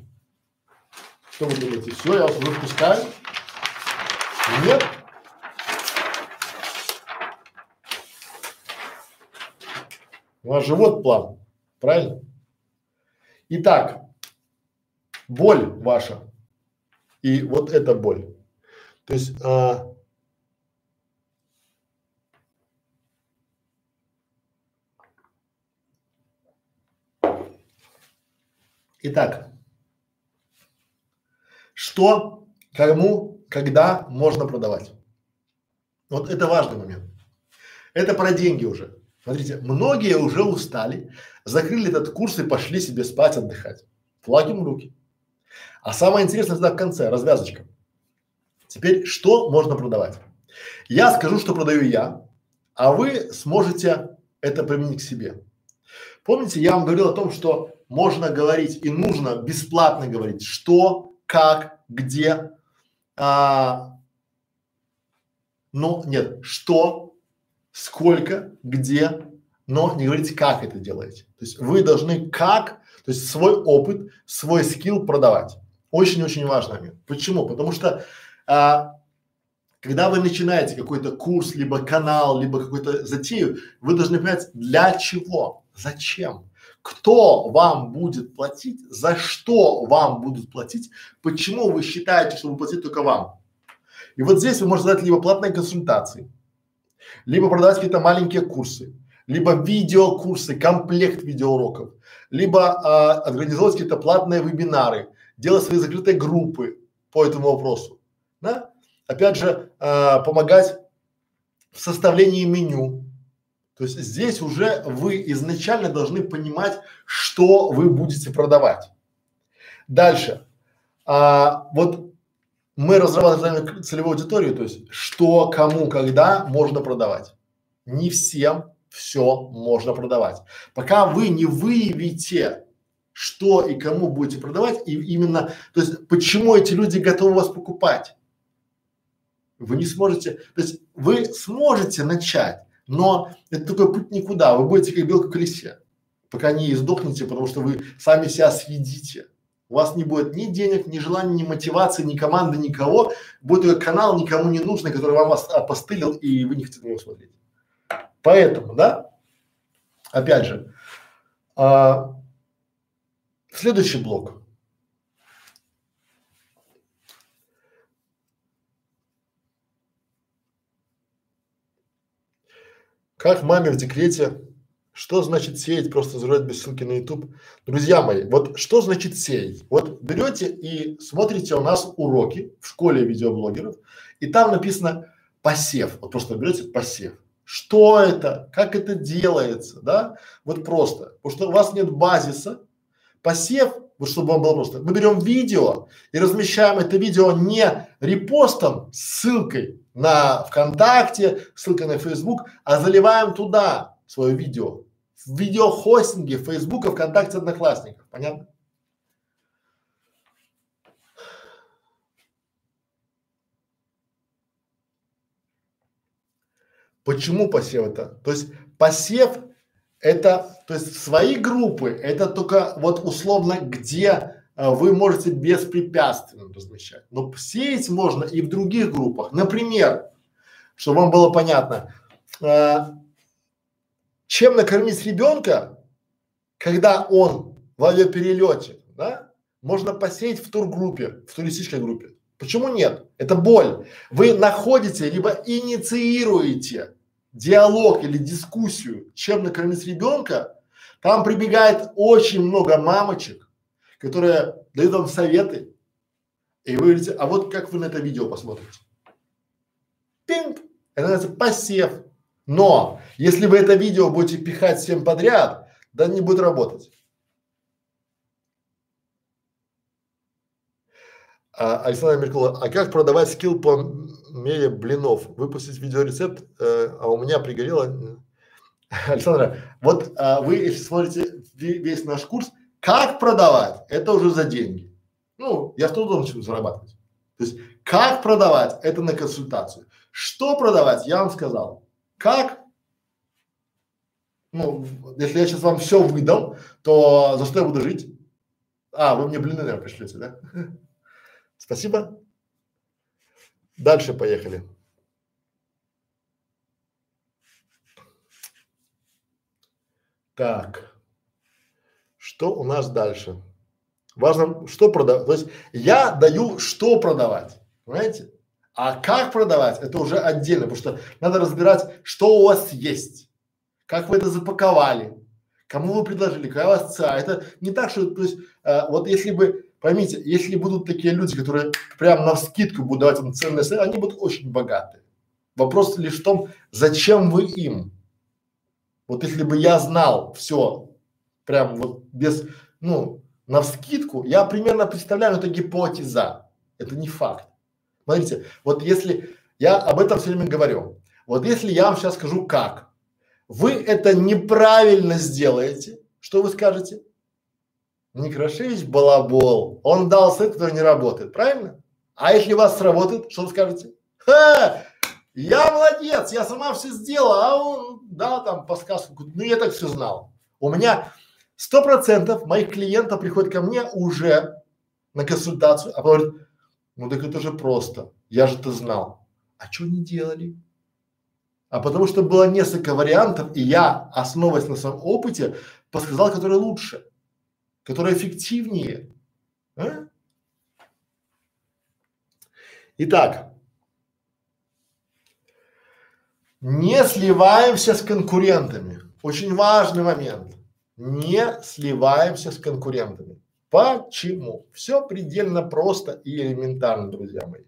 Что вы думаете? Все, я вас уже впускаю? Нет? У вас же вот план, правильно? Итак, боль ваша и вот эта боль. То есть а, Итак, что, кому, когда можно продавать? Вот это важный момент. Это про деньги уже. Смотрите, многие уже устали, закрыли этот курс и пошли себе спать, отдыхать. Флаги в руки. А самое интересное всегда в конце, развязочка. Теперь, что можно продавать? Я скажу, что продаю я, а вы сможете это применить к себе. Помните, я вам говорил о том, что можно говорить и нужно бесплатно говорить, что, как, где, а, ну нет, что, сколько, где, но не говорите, как это делаете. То есть вы должны как, то есть свой опыт, свой скилл продавать. Очень-очень важно. Почему? Потому что а, когда вы начинаете какой-то курс, либо канал, либо какую-то затею, вы должны понять, для чего, зачем кто вам будет платить, за что вам будут платить, почему вы считаете, что будут платить только вам. И вот здесь вы можете дать либо платные консультации, либо продавать какие-то маленькие курсы, либо видеокурсы, комплект видеоуроков, либо а, организовать какие-то платные вебинары, делать свои закрытые группы по этому вопросу, да? Опять же, а, помогать в составлении меню, то есть здесь уже вы изначально должны понимать, что вы будете продавать. Дальше. А, вот мы разрабатываем целевую аудиторию, то есть что, кому, когда можно продавать. Не всем все можно продавать. Пока вы не выявите, что и кому будете продавать, и именно, то есть почему эти люди готовы вас покупать, вы не сможете, то есть вы сможете начать, но это такой путь никуда. Вы будете как белка в колесе, пока не издохнете, потому что вы сами себя съедите. У вас не будет ни денег, ни желания, ни мотивации, ни команды, никого. Будет только канал никому не нужный, который вам опостылил, и вы не хотите на него смотреть. Поэтому, да, опять же, а, следующий блок. Как маме в декрете? Что значит сеять? Просто забрать без ссылки на YouTube. Друзья мои, вот что значит сеять? Вот берете и смотрите у нас уроки в школе видеоблогеров, и там написано посев. Вот просто берете посев. Что это? Как это делается? Да? Вот просто. Потому что у вас нет базиса. Посев, вот чтобы вам было просто. Мы берем видео и размещаем это видео не репостом, ссылкой на ВКонтакте, ссылка на Facebook, а заливаем туда свое видео. В видеохостинге Фейсбука, ВКонтакте, Одноклассников. Понятно? Почему посев это? То есть посев это, то есть свои группы, это только вот условно где а, вы можете беспрепятственно размещать. Но сеять можно и в других группах. Например, чтобы вам было понятно, э, чем накормить ребенка, когда он авиаперелете, да? Можно посеять в тургруппе, в туристической группе. Почему нет? Это боль. Вы находите, либо инициируете диалог или дискуссию, чем накормить ребенка, там прибегает очень много мамочек, которые дают вам советы, и вы говорите, а вот как вы на это видео посмотрите? Пинг! Это называется посев. Но если вы это видео будете пихать всем подряд, да не будет работать. А, Александр Меркулова, а как продавать скилл по мере блинов? Выпустить видеорецепт, э, а у меня пригорело. Александра, вот а, вы, если смотрите весь наш курс, как продавать, это уже за деньги. Ну, я что должен зарабатывать? То есть, как продавать, это на консультацию. Что продавать, я вам сказал. Как? Ну, если я сейчас вам все выдам, то за что я буду жить? А, вы мне блины, наверное, пришлете, да? Спасибо. Дальше поехали. Так, что у нас дальше? Важно, что продавать. То есть я даю, что продавать, понимаете? А как продавать, это уже отдельно, потому что надо разбирать, что у вас есть, как вы это запаковали, кому вы предложили, какая у вас цена. Это не так, что, то есть, э, вот если бы, поймите, если будут такие люди, которые прям на скидку будут давать вам ценные советы, они будут очень богатые. Вопрос лишь в том, зачем вы им. Вот если бы я знал все, прям вот без, ну, на вскидку, я примерно представляю, это гипотеза, это не факт. Смотрите, вот если, я об этом все время говорю, вот если я вам сейчас скажу как, вы это неправильно сделаете, что вы скажете? Некрашевич балабол, он дал совет, который не работает, правильно? А если у вас сработает, что вы скажете? Ха! Я молодец, я сама все сделала, а он, да, там по ну я так все знал. У меня сто процентов моих клиентов приходят ко мне уже на консультацию, а говорят, ну так это же просто, я же это знал. А что не делали? А потому что было несколько вариантов, и я, основываясь на своем опыте, подсказал, который лучше, который эффективнее. А? Итак, не сливаемся с конкурентами. Очень важный момент. Не сливаемся с конкурентами. Почему? Все предельно просто и элементарно, друзья мои.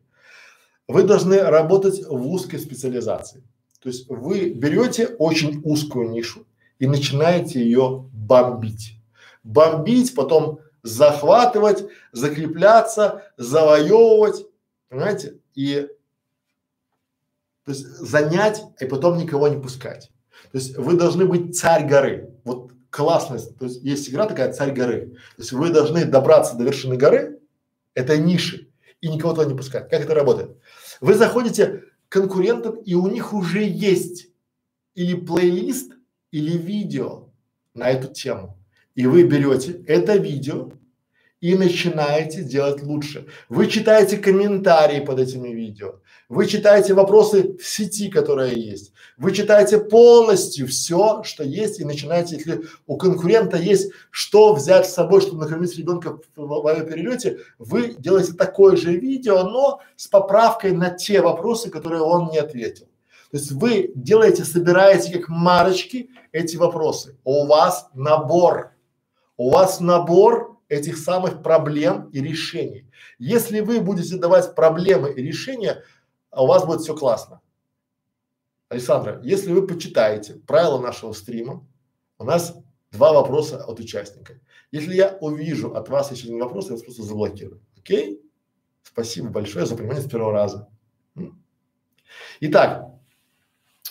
Вы должны работать в узкой специализации. То есть вы берете очень узкую нишу и начинаете ее бомбить. Бомбить, потом захватывать, закрепляться, завоевывать, понимаете? И то есть занять и потом никого не пускать. То есть вы должны быть царь горы. Вот классность, то есть есть игра такая царь горы. То есть вы должны добраться до вершины горы, этой ниши, и никого туда не пускать. Как это работает? Вы заходите к конкурентам, и у них уже есть или плейлист, или видео на эту тему. И вы берете это видео и начинаете делать лучше. Вы читаете комментарии под этими видео, вы читаете вопросы в сети, которые есть. Вы читаете полностью все, что есть, и начинаете, если у конкурента есть что взять с собой, чтобы накормить ребенка в авиаперелете, вы делаете такое же видео, но с поправкой на те вопросы, которые он не ответил. То есть вы делаете, собираете как марочки эти вопросы. У вас набор. У вас набор этих самых проблем и решений. Если вы будете давать проблемы и решения, а у вас будет все классно. Александра, если вы почитаете правила нашего стрима, у нас два вопроса от участника. Если я увижу от вас еще один вопрос, я вас просто заблокирую. Окей? Спасибо большое за понимание с первого раза. Итак,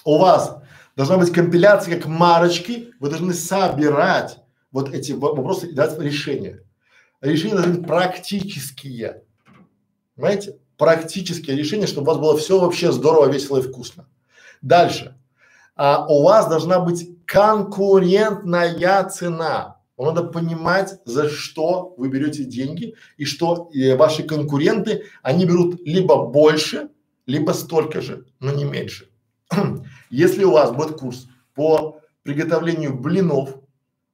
у вас должна быть компиляция как марочки, вы должны собирать вот эти вопросы и дать решение. Решения должны быть практические. Понимаете? Практические решения, чтобы у вас было все вообще здорово, весело и вкусно. Дальше. А, у вас должна быть конкурентная цена. Вам надо понимать, за что вы берете деньги и что и ваши конкуренты, они берут либо больше, либо столько же, но не меньше. Если у вас будет курс по приготовлению блинов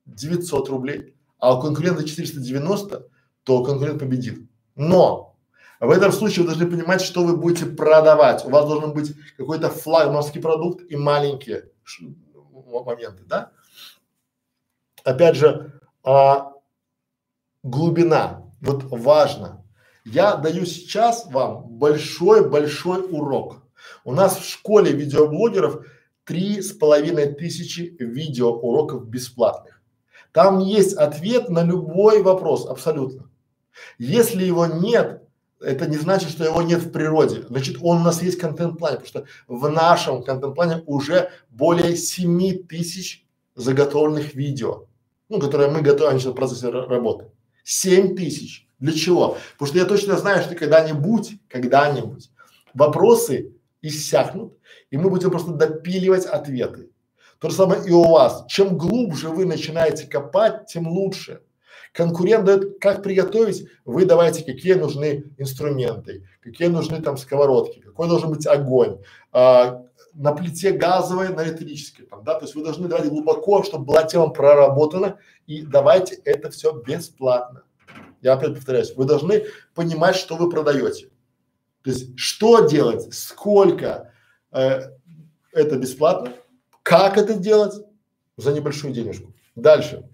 900 рублей, а у конкурента 490, то конкурент победит. Но в этом случае вы должны понимать, что вы будете продавать. У вас должен быть какой-то флагманский продукт и маленькие моменты, да? Опять же, а, глубина. Вот важно. Я даю сейчас вам большой-большой урок. У нас в школе видеоблогеров три с половиной тысячи видеоуроков бесплатных. Там есть ответ на любой вопрос, абсолютно. Если его нет, это не значит, что его нет в природе. Значит, он у нас есть в контент-плане, потому что в нашем контент-плане уже более 7 тысяч заготовленных видео, ну, которые мы готовим в процессе работы. 7 тысяч. Для чего? Потому что я точно знаю, что когда-нибудь, когда-нибудь вопросы иссякнут, и мы будем просто допиливать ответы. То же самое и у вас. Чем глубже вы начинаете копать, тем лучше. Конкурент дает, как приготовить, вы давайте, какие нужны инструменты, какие нужны там сковородки, какой должен быть огонь, а, на плите газовой, на электрической, там, да, то есть вы должны давать глубоко, чтобы была тема проработана, и давайте это все бесплатно. Я опять повторяюсь, вы должны понимать, что вы продаете. То есть, что делать, сколько, э, это бесплатно, как это делать за небольшую денежку. Дальше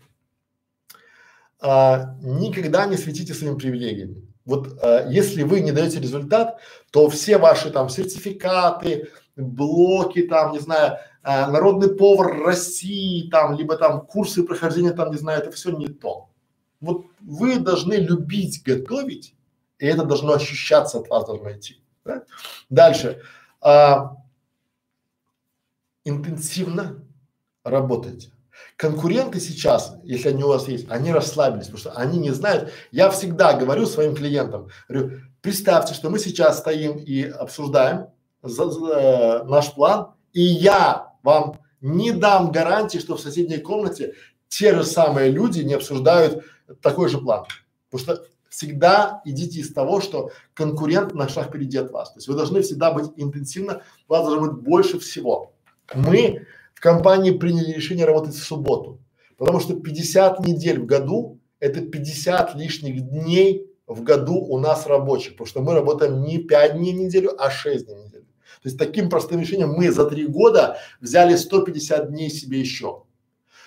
а, никогда не светите своими привилегиями. Вот а, если вы не даете результат, то все ваши там сертификаты, блоки, там, не знаю, а, народный повар России, там, либо там курсы прохождения, там, не знаю, это все не то. Вот вы должны любить готовить, и это должно ощущаться от вас, должно идти. Да? Дальше. А, интенсивно работайте. Конкуренты сейчас, если они у вас есть, они расслабились, потому что они не знают. Я всегда говорю своим клиентам, говорю, представьте, что мы сейчас стоим и обсуждаем за, за, наш план, и я вам не дам гарантии, что в соседней комнате те же самые люди не обсуждают такой же план. Потому что всегда идите из того, что конкурент на шаг впереди от вас. То есть вы должны всегда быть интенсивно, у вас должно быть больше всего. Мы в компании приняли решение работать в субботу, потому что 50 недель в году – это 50 лишних дней в году у нас рабочих, потому что мы работаем не 5 дней в неделю, а 6 дней в неделю. То есть таким простым решением мы за три года взяли 150 дней себе еще.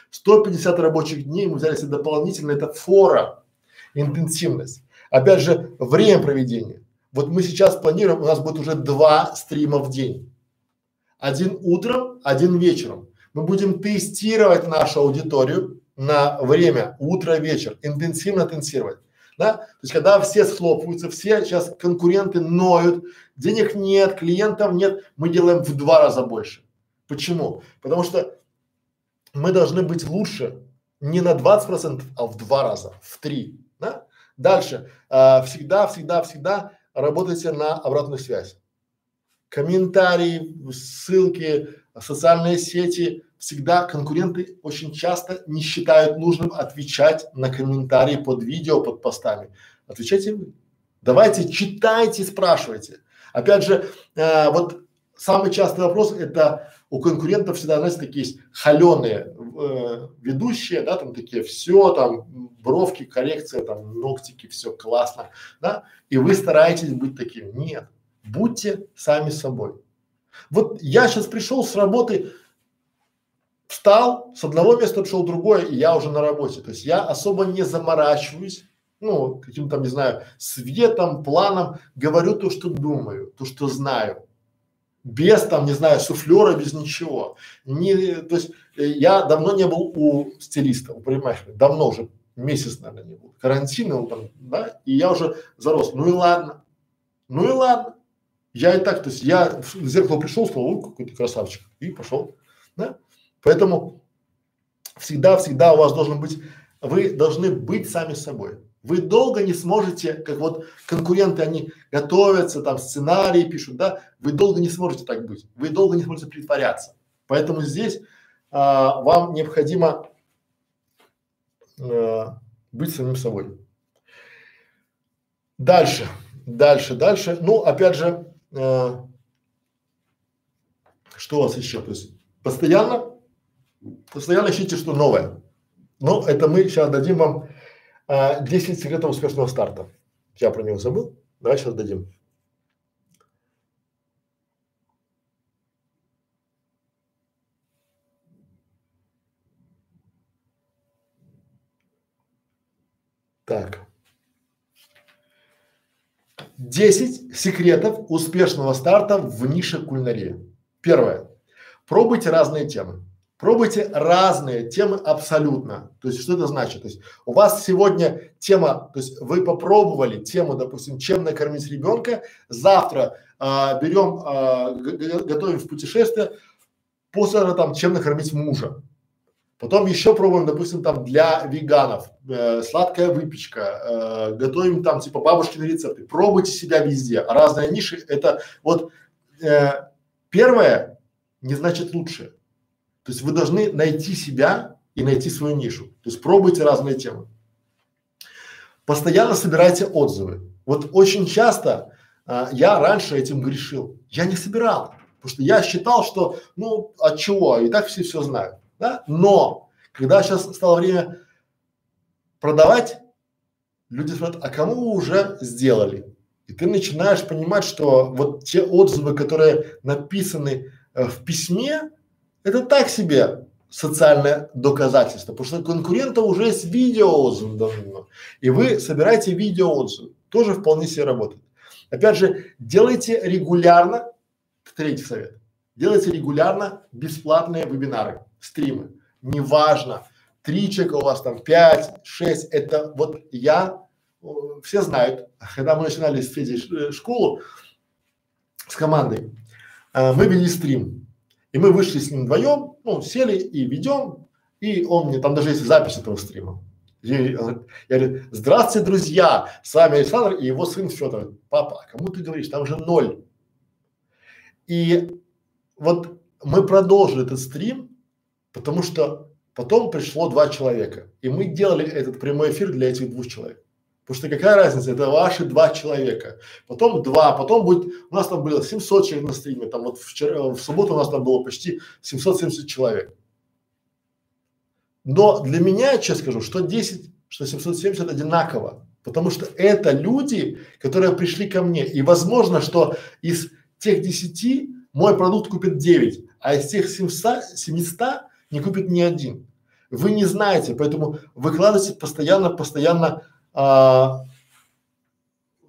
150 рабочих дней мы взяли себе дополнительно, это фора, интенсивность. Опять же, время проведения. Вот мы сейчас планируем, у нас будет уже два стрима в день. Один утром, один вечером. Мы будем тестировать нашу аудиторию на время утро-вечер, интенсивно тестировать. Да? То есть, когда все схлопываются, все сейчас конкуренты ноют, денег нет, клиентов нет, мы делаем в два раза больше. Почему? Потому что мы должны быть лучше не на 20 процентов, а в два раза, в три. Да? Дальше. А, всегда, всегда, всегда работайте на обратную связь комментарии, ссылки, социальные сети, всегда конкуренты очень часто не считают нужным отвечать на комментарии под видео, под постами. Отвечайте вы. Давайте, читайте, спрашивайте. Опять же, э, вот самый частый вопрос это у конкурентов всегда, знаете, такие есть холеные э, ведущие, да, там такие, все, там, бровки, коррекция, там, ногтики, все классно, да, и вы стараетесь быть таким. Нет, Будьте сами собой. Вот я сейчас пришел с работы, встал, с одного места в другое, и я уже на работе. То есть я особо не заморачиваюсь, ну, каким-то, не знаю, светом, планом, говорю то, что думаю, то, что знаю. Без там, не знаю, суфлера, без ничего. Не, то есть э, я давно не был у стилиста, у парикмахера, давно уже, месяц, наверное, не был. Карантин, он там, да, и я уже зарос. Ну и ладно, ну и ладно. Я и так, то есть я в зеркало пришел, сказал, ой, какой-то красавчик, и пошел, да? Поэтому всегда-всегда у вас должен быть, вы должны быть сами собой. Вы долго не сможете, как вот конкуренты, они готовятся, там сценарии пишут, да, вы долго не сможете так быть, вы долго не сможете притворяться. Поэтому здесь а, вам необходимо а, быть самим собой. Дальше, дальше, дальше. Ну, опять же, что у вас еще? То есть постоянно, постоянно ищите что новое. Но это мы сейчас дадим вам А, 10 секретов успешного старта. Я про него забыл. Давай сейчас дадим. Так. 10 секретов успешного старта в нише кулинарии. Первое. Пробуйте разные темы. Пробуйте разные темы абсолютно. То есть что это значит? То есть у вас сегодня тема, то есть вы попробовали тему, допустим, чем накормить ребенка, завтра а, берем, а, готовим в путешествие, после там чем накормить мужа. Потом еще пробуем, допустим, там для веганов, э, сладкая выпечка, э, готовим там типа бабушкины рецепты. Пробуйте себя везде. Разные ниши это вот э, первое не значит лучше. То есть вы должны найти себя и найти свою нишу. То есть пробуйте разные темы. Постоянно собирайте отзывы. Вот очень часто а, я раньше этим грешил. Я не собирал, потому что я считал, что ну от чего, и так все все знают да? Но когда сейчас стало время продавать, люди спрашивают, а кому уже сделали? И ты начинаешь понимать, что вот те отзывы, которые написаны э, в письме, это так себе социальное доказательство, потому что конкурента уже есть видео отзывы давно, и вы собираете видео отзывы, тоже вполне себе работает. Опять же, делайте регулярно, третий совет, делайте регулярно бесплатные вебинары стримы. Неважно, три человека у вас там, пять, шесть, это вот я, все знают, когда мы начинали с Федей э, школу с командой, э, мы вели стрим, и мы вышли с ним вдвоем, ну, сели и ведем, и он мне, там даже есть запись этого стрима. Я, я говорю, здравствуйте, друзья, с вами Александр и его сын Федор. Папа, а кому ты говоришь, там же ноль. И вот мы продолжили этот стрим, Потому что потом пришло два человека, и мы делали этот прямой эфир для этих двух человек. Потому что какая разница, это ваши два человека. Потом два, потом будет, у нас там было 700 человек на стриме, там вот вчера, в субботу у нас там было почти 770 человек. Но для меня, честно скажу, что 10, что 770 одинаково. Потому что это люди, которые пришли ко мне. И возможно, что из тех 10 мой продукт купит 9, а из тех 700, 700 не купит ни один. Вы не знаете, поэтому выкладывайте постоянно, постоянно а,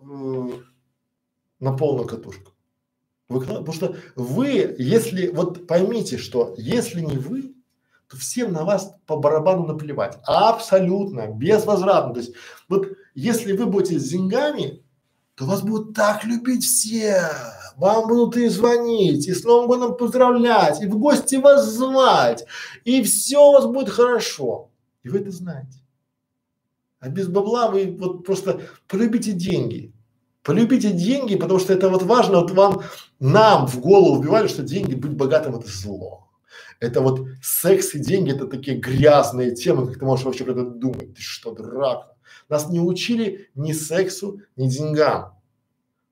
э, на полную катушку. Выклад... Потому что вы, если, вот поймите, что если не вы, то всем на вас по барабану наплевать. Абсолютно, безвозвратно. То есть вот если вы будете с деньгами, то вас будут так любить все вам будут и звонить, и с Новым годом поздравлять, и в гости вас звать, и все у вас будет хорошо. И вы это знаете. А без бабла вы вот просто полюбите деньги. Полюбите деньги, потому что это вот важно, вот вам, нам в голову вбивали, что деньги, быть богатым это зло. Это вот секс и деньги, это такие грязные темы, как ты можешь вообще про это думать. Ты что, дурак? Нас не учили ни сексу, ни деньгам.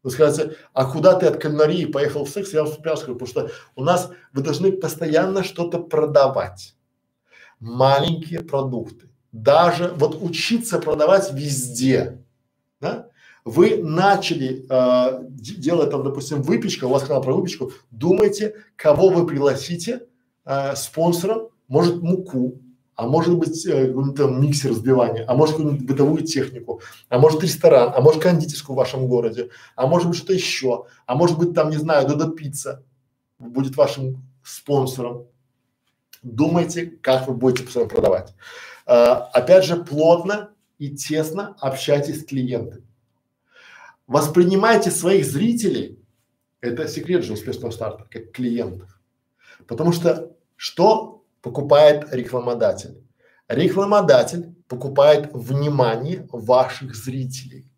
Вы скажете, а куда ты от кулинарии поехал в секс? Я вам скажу, потому что у нас вы должны постоянно что-то продавать. Маленькие продукты. Даже вот учиться продавать везде. Да? Вы начали э, делать там, допустим, выпечка, у вас канал про выпечку, думайте, кого вы пригласите э, спонсором, может муку, а может быть э, там миксер взбивания, а может какую-нибудь бытовую технику, а может ресторан, а может кондитерскую в вашем городе, а может быть что-то еще, а может быть там, не знаю, Додо Пицца будет вашим спонсором. Думайте, как вы будете продавать. А, опять же, плотно и тесно общайтесь с клиентами. Воспринимайте своих зрителей, это секрет же успешного старта, как клиентов. Потому что что покупает рекламодатель. Рекламодатель покупает внимание ваших зрителей.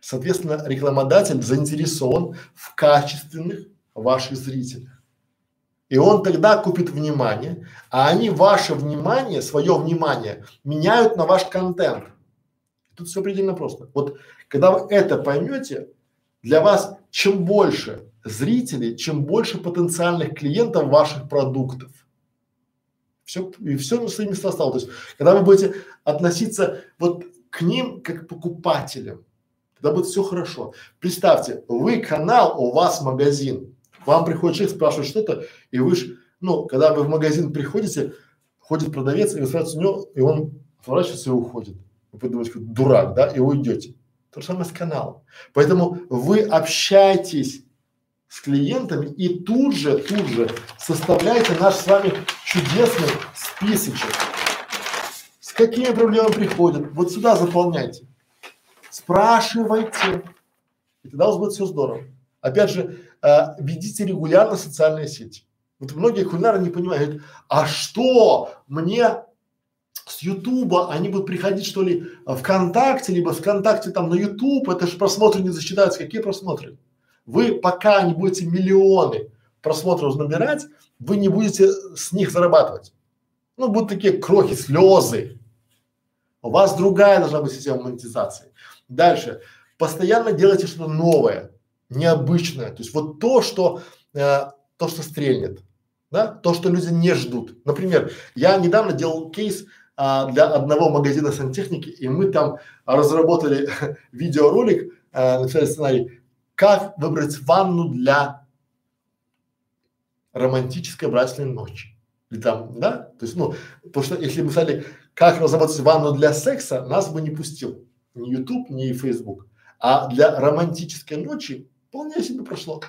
Соответственно, рекламодатель заинтересован в качественных ваших зрителях. И он тогда купит внимание, а они ваше внимание, свое внимание меняют на ваш контент. Тут все предельно просто. Вот когда вы это поймете, для вас чем больше зрителей, чем больше потенциальных клиентов ваших продуктов. Все, и все на свои места стало. То есть, когда вы будете относиться, вот к ним как к покупателям. Тогда будет все хорошо. Представьте, вы канал, у вас магазин. Вам приходит человек, спрашивает что-то, и вы ж, ну, когда вы в магазин приходите, ходит продавец, и вы сразу у него, и он сворачивается и уходит. Вы думаете, дурак, да, и уйдете. То же самое с каналом. Поэтому вы общаетесь с клиентами и тут же, тут же составляете наш с вами чудесный списочек. С какими проблемами приходят? Вот сюда заполняйте. Спрашивайте. И тогда у вас будет все здорово. Опять же, э, ведите регулярно социальные сети. Вот многие кулинары не понимают, говорят, а что мне с Ютуба, они будут приходить что ли ВКонтакте, либо ВКонтакте там на Ютуб, это же просмотры не засчитаются. Какие просмотры? Вы пока не будете миллионы просмотров набирать, вы не будете с них зарабатывать. Ну, будут такие крохи, слезы. У вас другая должна быть система монетизации. Дальше. Постоянно делайте что-то новое, необычное. То есть вот то, что, э, то, что стрельнет. Да? То, что люди не ждут. Например, я недавно делал кейс а, для одного магазина сантехники, и мы там разработали видеоролик, а, написали сценарий, как выбрать ванну для романтической брачной ночи. Или там, да? То есть, ну, потому что если мы сказали, как разработать ванну для секса, нас бы не пустил ни YouTube, ни Facebook. А для романтической ночи вполне себе прошло,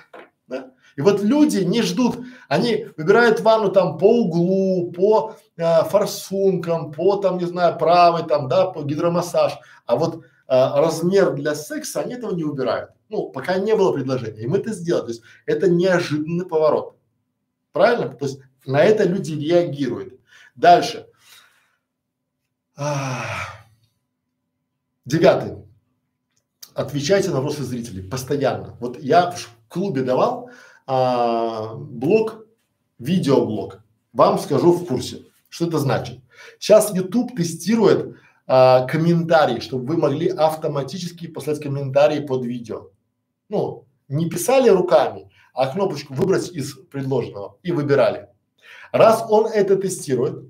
да? И вот люди не ждут, они выбирают ванну там по углу, по э, форсункам, по там, не знаю, правой там, да, по гидромассаж, а вот э, размер для секса они этого не выбирают. Ну, пока не было предложения, и мы это сделали. То есть это неожиданный поворот. Правильно? То есть на это люди реагируют. Дальше. А, девятый. Отвечайте на вопросы зрителей постоянно. Вот я в клубе давал, а, блог, видеоблог. Вам скажу в курсе, что это значит. Сейчас YouTube тестирует а, комментарии, чтобы вы могли автоматически послать комментарии под видео. Ну, не писали руками, а кнопочку выбрать из предложенного и выбирали. Раз он это тестирует,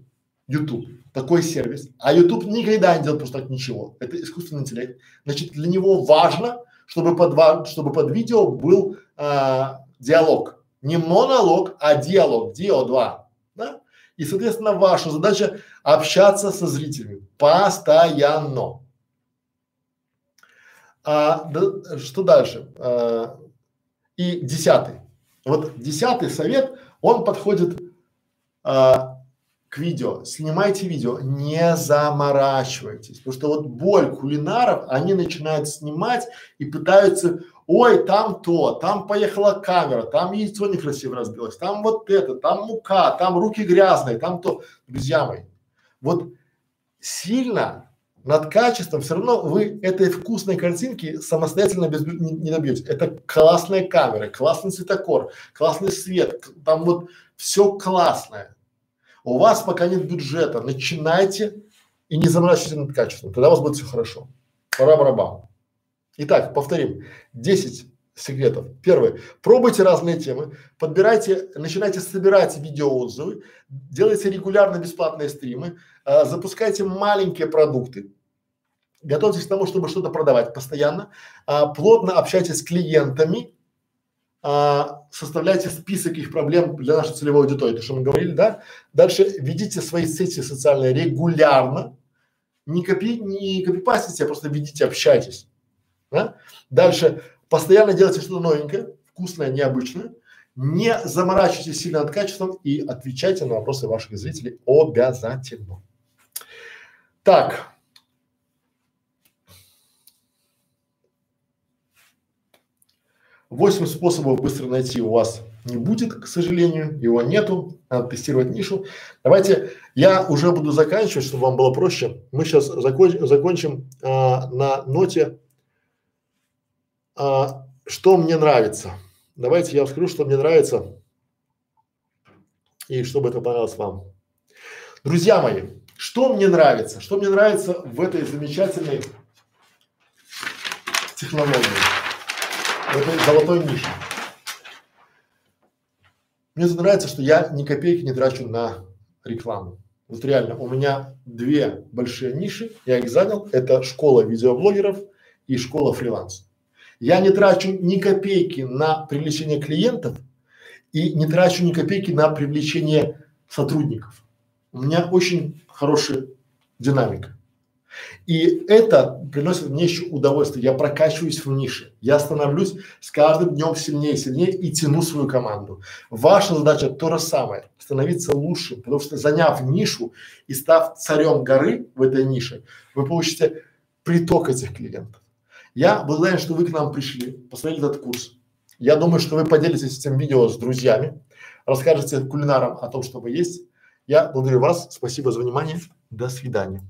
YouTube, такой сервис, а YouTube никогда не делает просто так ничего, это искусственный интеллект, значит для него важно, чтобы под, чтобы под видео был а, диалог. Не монолог, а диалог, дио-2, да? И, соответственно, ваша задача общаться со зрителями постоянно. А, да, что дальше? А, и десятый. Вот десятый совет, он подходит а, к видео. Снимайте видео, не заморачивайтесь. Потому что вот боль кулинаров, они начинают снимать и пытаются ой, там то, там поехала камера, там яйцо некрасиво разбилось, там вот это, там мука, там руки грязные, там то. Друзья мои, вот сильно над качеством все равно вы этой вкусной картинки самостоятельно без, не, не добьетесь. Это классные камеры, классный цветокор, классный свет, там вот все классное. У вас пока нет бюджета, начинайте и не заморачивайтесь над качеством, тогда у вас будет все хорошо. Пора барабан. Итак, повторим. 10 секретов. Первый. Пробуйте разные темы, подбирайте, начинайте собирать видеоотзывы, делайте регулярно бесплатные стримы, э, запускайте маленькие продукты, готовьтесь к тому, чтобы что-то продавать постоянно, э, плотно общайтесь с клиентами, э, составляйте список их проблем для нашей целевой аудитории, то, что мы говорили, да. Дальше ведите свои сети социальные регулярно, не копи, не копипастите, а просто ведите, общайтесь. Да? Дальше постоянно делайте что-то новенькое, вкусное, необычное. Не заморачивайтесь сильно над качеством и отвечайте на вопросы ваших зрителей обязательно. Так. Восемь способов быстро найти у вас не будет, к сожалению, его нету, надо тестировать нишу. Давайте, я уже буду заканчивать, чтобы вам было проще. Мы сейчас закон, закончим а, на ноте а, что мне нравится? Давайте я скажу, что мне нравится и чтобы это понравилось вам. Друзья мои, что мне нравится? Что мне нравится в этой замечательной технологии, в этой золотой нише? Мне нравится, что я ни копейки не трачу на рекламу. Вот реально, у меня две большие ниши, я их занял, это школа видеоблогеров и школа фриланс. Я не трачу ни копейки на привлечение клиентов и не трачу ни копейки на привлечение сотрудников. У меня очень хорошая динамика. И это приносит мне еще удовольствие. Я прокачиваюсь в нише. Я становлюсь с каждым днем сильнее и сильнее и тяну свою команду. Ваша задача то же самое. Становиться лучше. Потому что заняв нишу и став царем горы в этой нише, вы получите приток этих клиентов. Я благодарен, что вы к нам пришли, посмотрели этот курс. Я думаю, что вы поделитесь этим видео с друзьями, расскажете кулинарам о том, что вы есть. Я благодарю вас. Спасибо за внимание. До свидания.